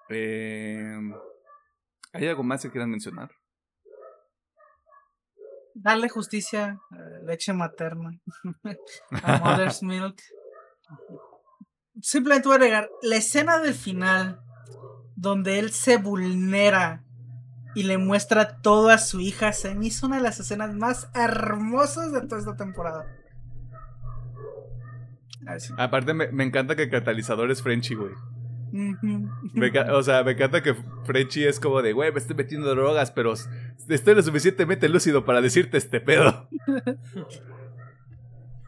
Eh, ¿Hay algo más que quieran mencionar? Darle justicia a leche materna. a Mother's Milk. Simplemente voy a agregar la escena del final donde él se vulnera y le muestra todo a su hija. Se me hizo una de las escenas más hermosas de toda esta temporada. Aparte, me, me, encanta que el catalizador es Frenchy, güey. o sea, me encanta que Frenchy es como de, güey, me estoy metiendo drogas, pero estoy lo suficientemente lúcido para decirte este pedo.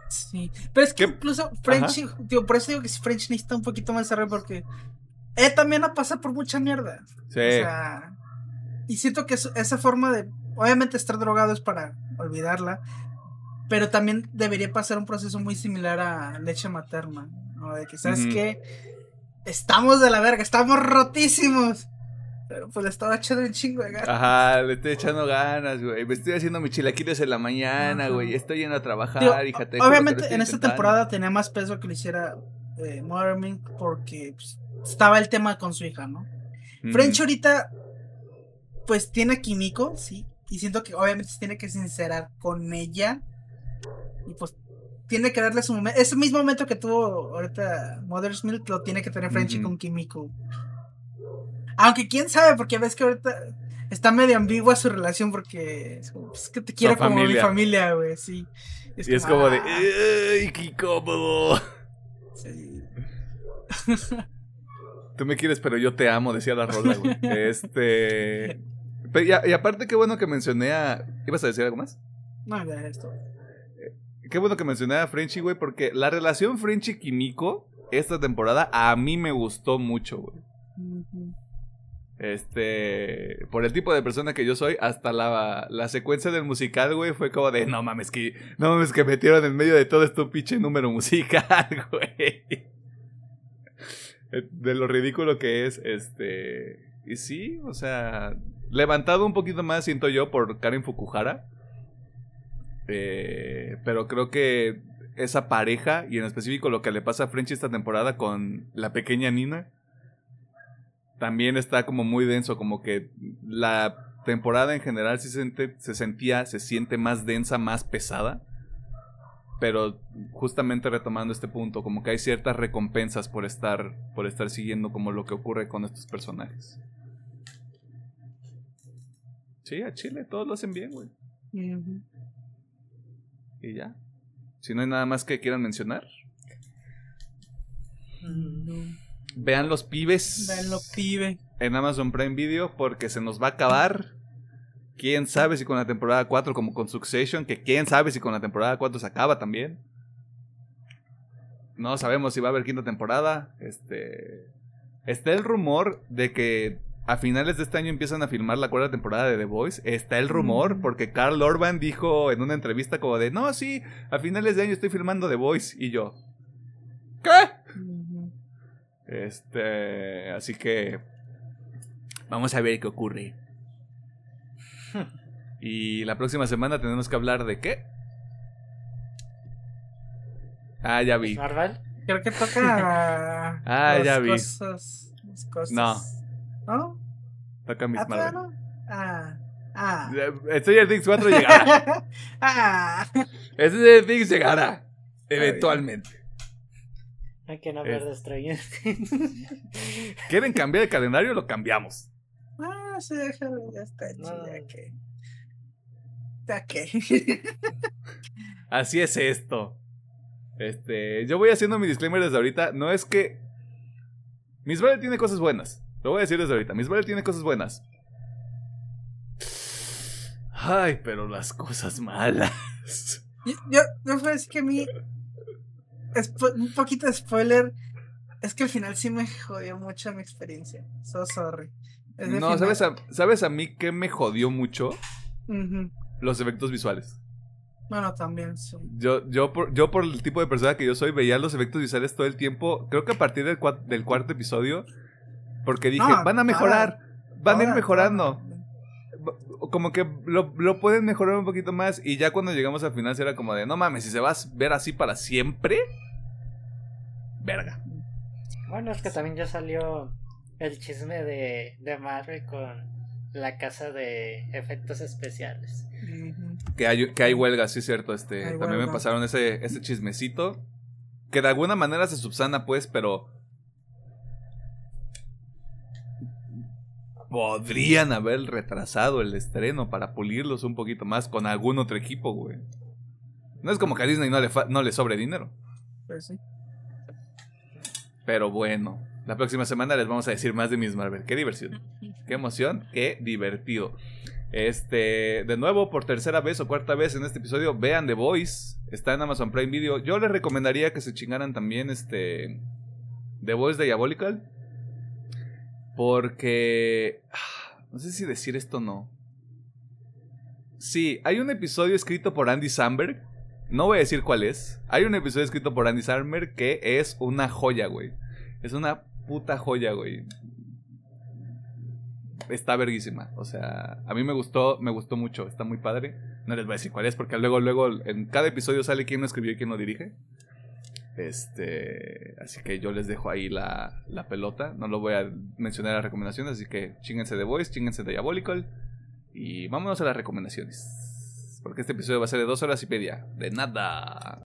Sí, pero es que incluso French, tío, por eso digo que si French necesita un poquito más de desarrollo porque él también ha pasado por mucha mierda. Sí. O sea, y siento que esa forma de, obviamente estar drogado es para olvidarla, pero también debería pasar un proceso muy similar a leche materna, ¿no? De que, ¿sabes qué? Estamos de la verga, estamos rotísimos. Pero pues le estaba echando un chingo de ganas. Ajá, le estoy echando ganas, güey. Me estoy haciendo mis chilaquiles en la mañana, güey. Estoy yendo a trabajar, hija. Obviamente en esta temporada tenía más peso que lo hiciera eh, porque pues, estaba el tema con su hija, ¿no? French ahorita, pues tiene a Kimiko, sí. Y siento que obviamente se tiene que sincerar con ella. Y pues tiene que darle su momento. Ese mismo momento que tuvo ahorita Mother's Milk lo tiene que tener Frenchy con Kimiko. Aunque quién sabe, porque ves que ahorita está medio ambigua su relación porque es pues, que te quiero como mi familia, güey, sí. y es como de, ah". ¡ay, qué cómodo! Sí. Tú me quieres, pero yo te amo, decía la rola, güey. Este. Y, aparte, qué bueno que mencioné a. ¿Ibas a decir algo más? No, ya esto. Qué bueno que mencioné a Frenchy, güey, porque la relación Frenchy-Kimiko esta temporada a mí me gustó mucho, güey. Este, por el tipo de persona que yo soy, hasta la, la secuencia del musical, güey, fue como de, no mames, que, no mames, que metieron en medio de todo esto pinche número musical, güey. De lo ridículo que es, este, y sí, o sea, levantado un poquito más, siento yo, por Karen Fukuhara. Eh, pero creo que esa pareja y en específico lo que le pasa a Frenchy esta temporada con la pequeña Nina. También está como muy denso, como que la temporada en general se, siente, se sentía, se siente más densa, más pesada. Pero justamente retomando este punto, como que hay ciertas recompensas por estar, por estar siguiendo como lo que ocurre con estos personajes. Sí, a Chile todos lo hacen bien, güey. Y ya. Si no hay nada más que quieran mencionar. Vean los pibes. Vean los pibes. En Amazon Prime Video porque se nos va a acabar. Quién sabe si con la temporada 4 como con Succession, que quién sabe si con la temporada 4 se acaba también. No sabemos si va a haber quinta temporada. Este está el rumor de que a finales de este año empiezan a filmar la cuarta temporada de The Voice. Está el rumor, Mm. porque Carl Orban dijo en una entrevista como de, no, sí, a finales de año estoy filmando The Voice. Y yo, ¿qué? Este, así que vamos a ver qué ocurre. Y la próxima semana tenemos que hablar de qué. Ah, ya vi. Marvel. Creo que toca. Ah, las ya vi. Cosas, las cosas. No. ¿No? Toca Miss ¿Ah, Marvel. no? Ah. Ah. Stranger Things 4 llegará. ah. Stranger Things llegará. Eventualmente. Hay que no ver de Stranger ¿Quieren cambiar el calendario? Lo cambiamos. Ah, sí, déjalo, ya está hecho, No. ya que. Ya que. Así es esto. Este, yo voy haciendo mi disclaimer desde ahorita. No es que. Miss Marvel tiene cosas buenas. Lo voy a decir desde ahorita. Miss Marvel tiene cosas buenas. Ay, pero las cosas malas. yo, yo, yo decir que a mí. Un poquito de spoiler. Es que al final sí me jodió mucho mi experiencia. So sorry. No, final- ¿sabes a, ¿sabes a mí qué me jodió mucho? Los efectos visuales. Bueno, también sí. Yo, yo, por, yo, por el tipo de persona que yo soy, veía los efectos visuales todo el tiempo. Creo que a partir del, cua- del cuarto episodio. Porque dije, No, van a mejorar. Van a ir mejorando. Como que lo, lo pueden mejorar un poquito más. Y ya cuando llegamos al final, era como de, no mames, si se va a ver así para siempre. Verga. Bueno, es que también ya salió el chisme de, de Marvel con la casa de efectos especiales. Que hay, que hay huelga, sí es cierto. Este, Hay también me pasaron ese, ese chismecito. Que de alguna manera se subsana, pues, pero. Podrían haber retrasado el estreno para pulirlos un poquito más con algún otro equipo, güey. No es como que a Disney no le, fa- no le sobre dinero. Pues sí. Pero bueno, la próxima semana les vamos a decir más de Miss Marvel. Qué diversión, qué emoción, qué divertido. Este, de nuevo, por tercera vez o cuarta vez en este episodio, vean The Voice. Está en Amazon Prime Video. Yo les recomendaría que se chingaran también este The Voice Diabolical. Porque. No sé si decir esto o no. Sí, hay un episodio escrito por Andy Samberg. No voy a decir cuál es. Hay un episodio escrito por Andy Samberg que es una joya, güey. Es una puta joya, güey. Está verguísima. O sea, a mí me gustó, me gustó mucho. Está muy padre. No les voy a decir cuál es porque luego, luego en cada episodio sale quién lo escribió y quién lo dirige. Este, así que yo les dejo ahí la, la pelota. No lo voy a mencionar en las recomendaciones, así que chinguense de Voice, chinguense de Diabolical. Y vámonos a las recomendaciones. Porque este episodio va a ser de dos horas y media. De nada.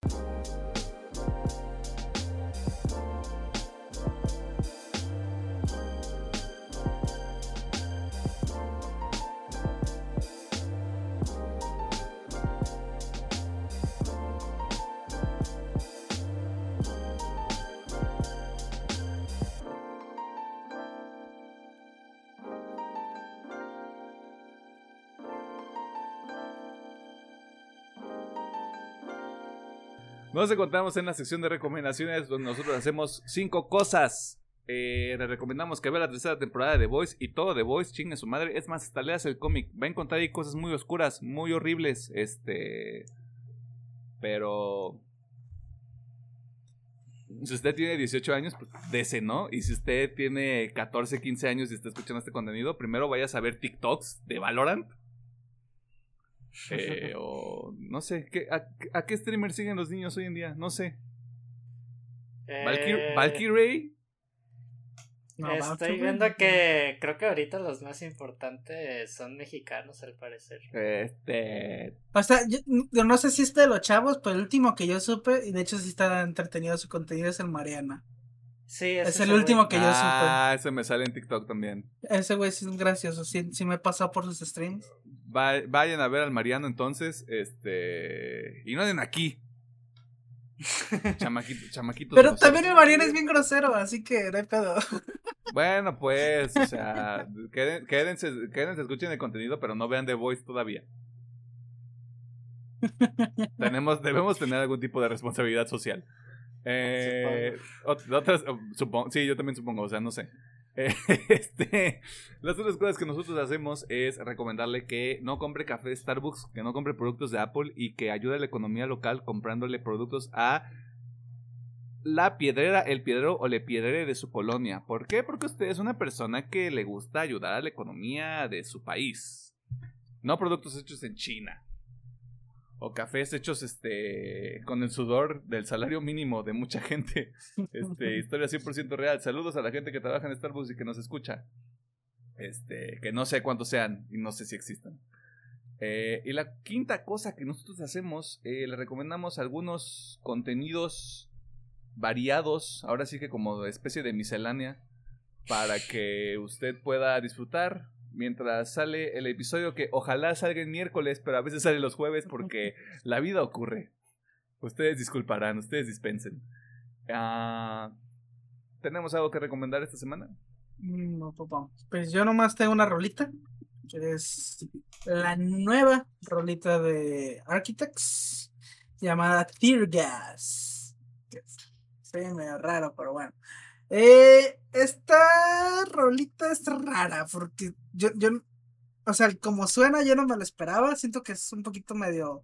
Nos encontramos en la sección de recomendaciones donde nosotros hacemos cinco cosas. Eh, le recomendamos que vea la tercera temporada de The Voice y todo The Voice, chingue su madre. Es más, hasta leas el cómic. Va a encontrar ahí cosas muy oscuras, muy horribles. Este. Pero. Si usted tiene 18 años, pues dese, ¿no? Y si usted tiene 14, 15 años y está escuchando este contenido, primero vaya a ver TikToks de Valorant. Eh, o no sé, ¿qué, a, qué streamer siguen los niños hoy en día? No sé. Eh... ¿Valkyrie? Estoy viendo que creo que ahorita los más importantes son mexicanos, al parecer. Este. O sea, yo, no sé si es de los chavos, pero el último que yo supe, y de hecho sí está entretenido su contenido, es el Mariana. Sí, es el último que yo supe. Ah, ese me sale en TikTok también. Ese güey sí es gracioso, sí, me he pasado por sus streams. Vayan a ver al Mariano entonces, este. Y no den aquí. Chamaquito, chamaquito. Pero también el Mariano es bien grosero, así que no hay pedo. Bueno, pues, o sea, quédense, quédense, escuchen el contenido, pero no vean The Voice todavía. Tenemos, debemos tener algún tipo de responsabilidad social. Eh, otras, supongo, sí, yo también supongo, o sea, no sé. este, las otras cosas que nosotros hacemos es recomendarle que no compre café de Starbucks, que no compre productos de Apple y que ayude a la economía local comprándole productos a la piedrera, el piedrero o le piedrere de su colonia. ¿Por qué? Porque usted es una persona que le gusta ayudar a la economía de su país. No productos hechos en China. O cafés hechos este con el sudor del salario mínimo de mucha gente. Este, historia 100% real. Saludos a la gente que trabaja en Starbucks y que nos escucha. Este, que no sé cuántos sean y no sé si existan. Eh, y la quinta cosa que nosotros hacemos, eh, le recomendamos algunos contenidos variados, ahora sí que como especie de miscelánea, para que usted pueda disfrutar mientras sale el episodio que ojalá salga el miércoles, pero a veces sale los jueves porque la vida ocurre. Ustedes disculparán, ustedes dispensen. Ah, ¿Tenemos algo que recomendar esta semana? No, papá. Pues yo nomás tengo una rolita, que es la nueva rolita de Architects, llamada Tear Gas medio raro, pero bueno. Eh, esta rolita es rara porque yo, yo, o sea, como suena, yo no me lo esperaba. Siento que es un poquito medio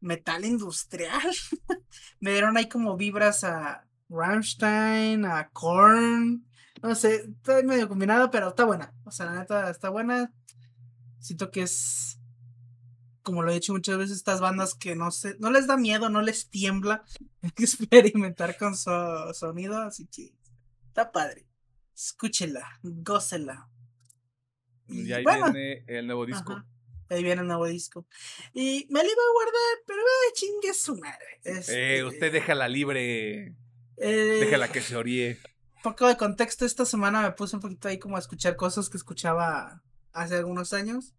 metal industrial. me dieron ahí como vibras a Rammstein, a Korn. No sé, está medio combinado, pero está buena. O sea, la neta está buena. Siento que es como lo he dicho muchas veces, estas bandas que no sé, no les da miedo, no les tiembla experimentar con su sonido, así que está padre. Escúchela, gócela. Y, ahí viene el nuevo disco. ahí viene el nuevo disco. Y me lo iba a guardar, pero eh, chingue su madre. eh, este, usted déjala libre. Eh, déjala que se oríe. Poco de contexto, esta semana me puse un poquito ahí como a escuchar cosas que escuchaba hace algunos años.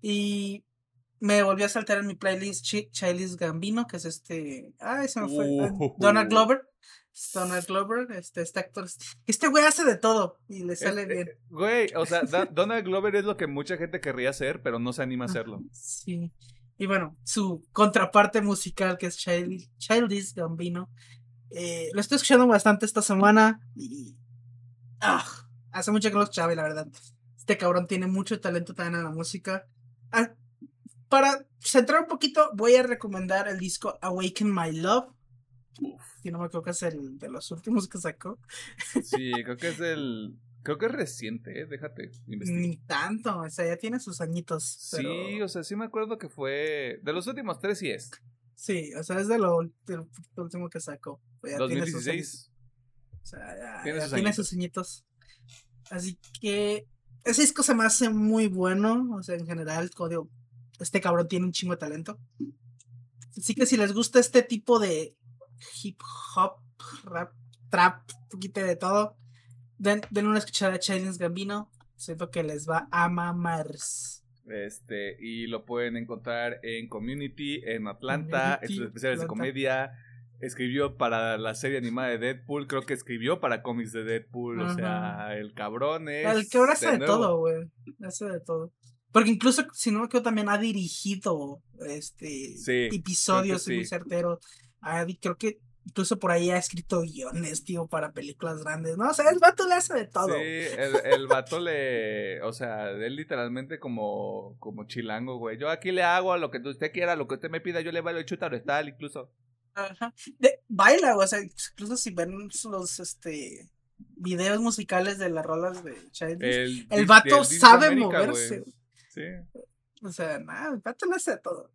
Y me volvió a saltar en mi playlist Ch Gambino, que es este. Ay, se me fue. Uh. Donald Glover. Donald Glover, este, este actor. Este güey hace de todo y le sale este, bien. Güey, o sea, Donald Glover es lo que mucha gente querría hacer, pero no se anima a hacerlo. Sí. Y bueno, su contraparte musical, que es Childish Gambino. Eh, lo estoy escuchando bastante esta semana y. Ah, hace mucho que lo escuchaba, la verdad. Este cabrón tiene mucho talento también en la música. Ah, para centrar un poquito, voy a recomendar el disco Awaken My Love. No me creo que es el de los últimos que sacó. Sí, creo que es el. Creo que es reciente, ¿eh? déjate. Ni tanto, o sea, ya tiene sus añitos. Sí, o sea, sí me acuerdo que fue. De los últimos tres, sí es. Sí, o sea, es de lo, último que sacó. 2016. o sea, ya tiene, sus, añitos. Así que ese disco se me hace muy bueno, o sea, en general, código este cabrón tiene un chingo de talento. Así que si les gusta este tipo de hip hop, rap, trap, un poquito de todo, den, una escuchada a Childish Gambino. Siento que les va a mamar. Este, y lo pueden encontrar en Community, en Atlanta, estos especiales de comedia. Escribió para la serie animada de Deadpool, creo que escribió para cómics de Deadpool, o sea, el cabrón es... El que ahora hace de, todo, güey, hace de todo. Porque incluso, si no me equivoco, también ha dirigido este episodios muy certeros. Creo que incluso por ahí ha escrito guiones, tío, para películas grandes, ¿no? O sea, el vato le hace de todo. Sí, el, el vato le, o sea, él literalmente como, como chilango, güey. Yo aquí le hago a lo que usted quiera, lo que usted me pida, yo le bailo chuta tal, incluso. Ajá. De, baila, o sea, incluso si ven los, este, videos musicales de las rolas de Childish, el, el vato sabe moverse. O sea, nada, el pato no hace todo.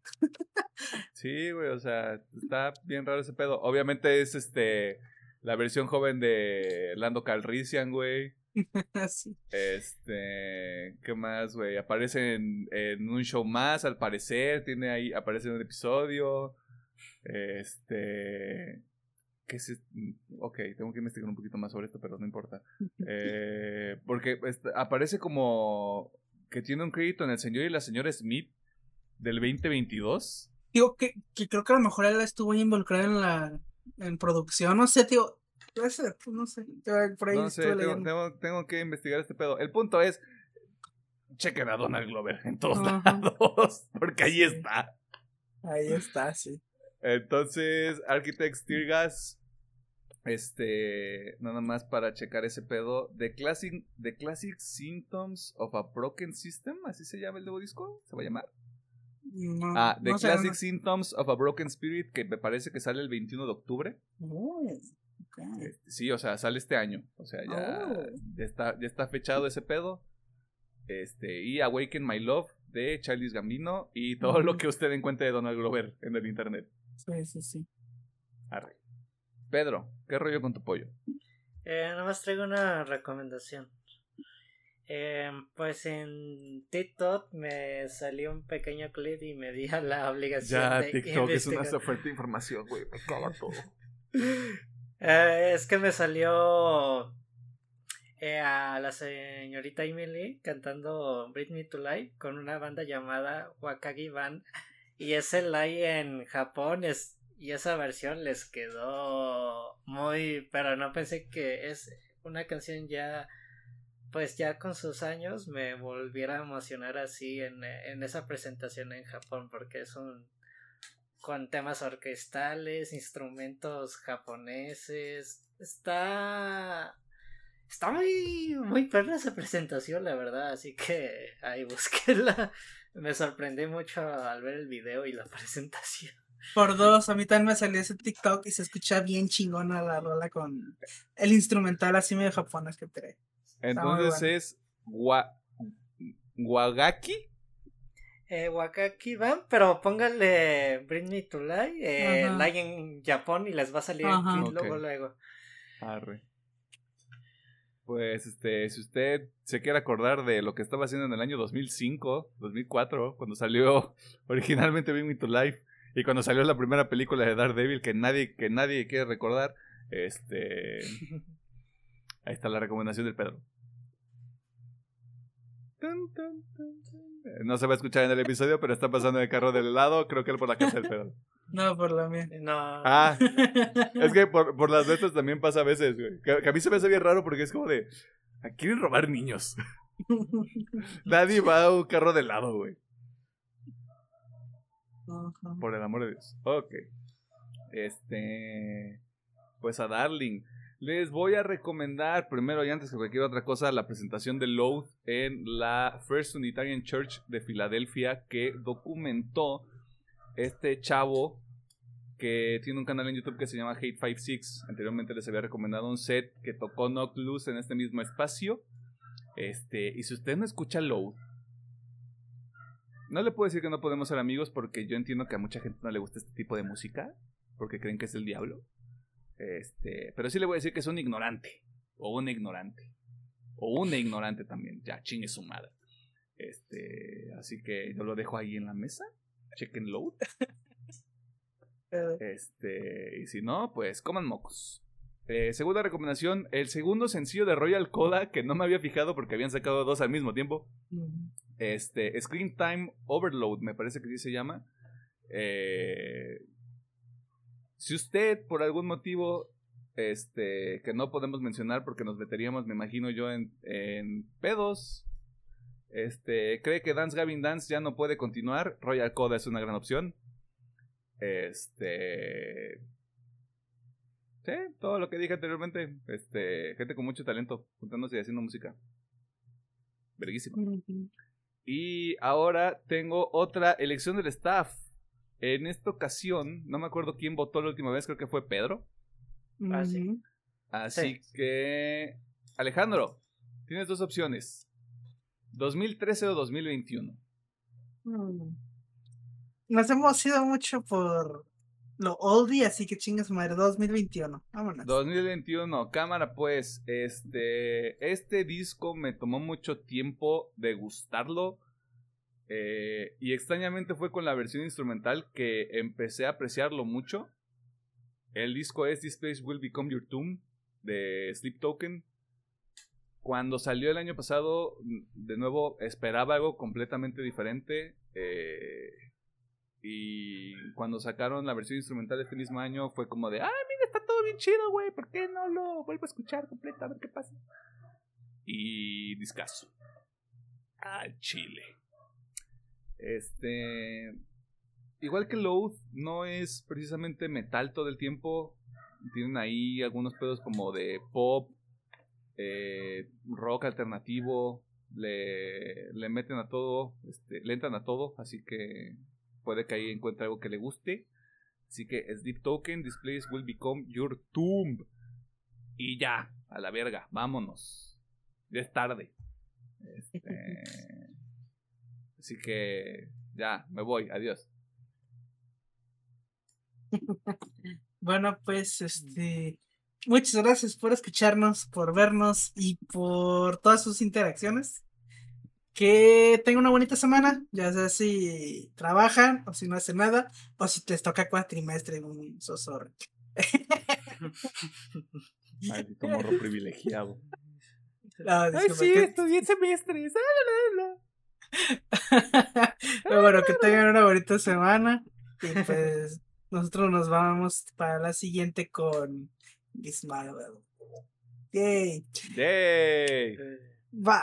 Sí, güey, o sea, está bien raro ese pedo. Obviamente es este la versión joven de Lando Calrissian, güey. Así. Este, ¿qué más, güey? Aparece en, en un show más, al parecer, tiene ahí, aparece en un episodio. Este, ¿qué es? es- Ok, tengo que investigar un poquito más sobre esto, pero no importa. Eh, porque este, aparece como que tiene un crédito en el señor y la señora Smith del 2022. Digo que, que creo que a lo mejor él estuvo ahí involucrado en la en producción, no sé, tío. No sé. yo Por ahí No sé, estuve tengo, tengo- tengo que investigar este pedo. El punto es, chequen a Donald Glover en todos Ajá. lados, porque ahí está. Ahí está, sí. Entonces, Architects Tear Gas, este, nada más para checar ese pedo, The Classic, The Classic Symptoms of a Broken System, así se llama el nuevo disco, se va a llamar. No, Ah, The no Classic Symptoms of a Broken Spirit, que me parece que sale el 21 de octubre. Uy, ok. Este, Sí, o sea, sale este año. O sea, ya, Oh. ya, está, ya está fechado ese pedo. Este, y Awaken My Love de Charles Gambino y todo lo que usted encuentre de Donald Glover en el internet. Sí, sí, sí. Arre. Pedro, ¿qué rollo con tu pollo? Eh, nada más traigo una recomendación. Eh, pues en TikTok me salió un pequeño clip y me di a la obligación Ya, de TikTok es una fuerte información, güey. Me caga todo. Eh, es que me salió eh, a la señorita Emily cantando Bring Me to Life con una banda llamada Wakagi Band y ese live en Japón es y esa versión les quedó muy pero no pensé que es una canción ya pues ya con sus años me volviera a emocionar así en, en esa presentación en Japón porque es un con temas orquestales, instrumentos japoneses. Está. Está muy, muy perra esa presentación, la verdad. Así que ahí búsquenla. Me sorprendí mucho al ver el video y la presentación. Por dos, a mí también me salió ese TikTok y se escucha bien chingona la rola con el instrumental así medio japonés que trae. Entonces bueno. es Wa- Wagaki. Eh, Wakaki Band, pero pónganle Bring Me to Life, eh, en Japón y les va a salir el luego, luego. Arre. Pues, este, si usted se quiere acordar de lo que estaba haciendo en el año 2005, 2004, cuando salió originalmente Bring Me to Life y cuando salió la primera película de Daredevil que nadie, que nadie quiere recordar, este, ahí está la recomendación del Pedro. No se va a escuchar en el episodio, pero está pasando el carro del helado, creo que él por la casa del Pedro. No, por la mía. No. Ah, es que por, por las veces también pasa a veces, güey. Que, que a mí se me hace bien raro porque es como de. "Ah, Quieren robar niños. Nadie va a un carro de helado, güey. Por el amor de Dios. Ok. Este. Pues a Darling. Les voy a recomendar, primero y antes que cualquier otra cosa, la presentación de Loath en la First Unitarian Church de Filadelfia que documentó este chavo que tiene un canal en YouTube que se llama Hate 56. Anteriormente les había recomendado un set que tocó Knock Loose en este mismo espacio. Este, y si usted no escucha Loath, no le puedo decir que no podemos ser amigos porque yo entiendo que a mucha gente no le gusta este tipo de música porque creen que es el diablo. Este, pero sí le voy a decir que es un ignorante o una ignorante o una ignorante también. Ya chingue su madre. Este, así que yo lo dejo ahí en la mesa. Chequen load. Este, y si no, pues coman mocos. Eh, segunda recomendación, el segundo sencillo de Royal Coda, que no me había fijado porque habían sacado dos al mismo tiempo. Este, Screen Time Overload, me parece que sí se llama. Eh, si usted, por algún motivo, este, que no podemos mencionar porque nos meteríamos, me imagino yo, en, pedos, este, cree que Dance Gavin Dance ya no puede continuar, Royal Coda es una gran opción. Este. Sí, todo lo que dije anteriormente. Este, gente con mucho talento, juntándose y haciendo música. Verguísima. Y ahora tengo otra elección del staff. En esta ocasión, no me acuerdo quién votó la última vez, creo que fue Pedro. Ah, sí. Así Sí. que, Alejandro, tienes dos opciones. 2013 o 2021. Mm. Nos hemos ido mucho por lo oldie, así que chingas madre, 2021. Vámonos. 2021, cámara pues, este, este disco me tomó mucho tiempo de gustarlo. eh, y extrañamente fue con la versión instrumental que empecé a apreciarlo mucho. El disco es This Place Will Become Your Tomb de Sleep Token. Cuando salió el año pasado, de nuevo esperaba algo completamente diferente. eh, y cuando sacaron la versión instrumental de este mismo año fue como de, ah, mira, está todo bien chido, güey, ¿por qué no lo vuelvo a escuchar completo? A ver qué pasa. Y discaso. Al chile. Este... Igual que Loath, no es precisamente metal todo el tiempo. Tienen ahí algunos pedos como de pop, eh, rock alternativo. Le, le meten a todo, este, le entran a todo, así que puede que ahí encuentre algo que le guste. Así que Sleep Token, This place will become your tomb. Y ya, a la verga, vámonos. Ya es tarde. Este, así que ya, me voy, adiós. Bueno, pues este. Muchas gracias por escucharnos, por vernos y por todas sus interacciones. Que tengan una bonita semana, ya sea si trabajan o si no hacen nada, o si te toca cuatrimestre en un sosor. Maldito morro privilegiado. No, disculpa, que- estudié semestres. Pero bueno, que tengan una bonita semana. Y pues nosotros nos vamos para la siguiente con Miss Marvel. Yay. Yay. Bye.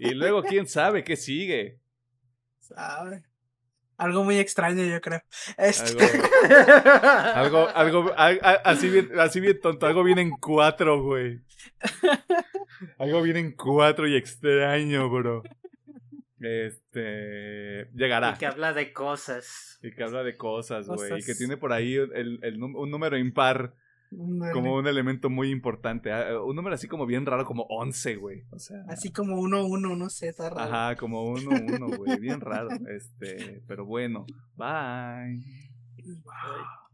Y luego, quién sabe qué sigue. ¿Sabe? Algo muy extraño, yo creo. Este- Algo, algo, al- al- así bien, así bien tonto. Algo viene en cuatro, güey. Algo viene en cuatro y extraño, bro. Este. Llegará. Y que habla de cosas. Y que habla de cosas, güey. Y que tiene por ahí el, el un número impar como un elemento muy importante. Ah, Un número así como bien raro, como 11, güey. O sea. Así como uno, uno, no sé, está raro. Ajá, como uno, uno, güey. Bien raro. Este. Pero bueno. Bye. Bye.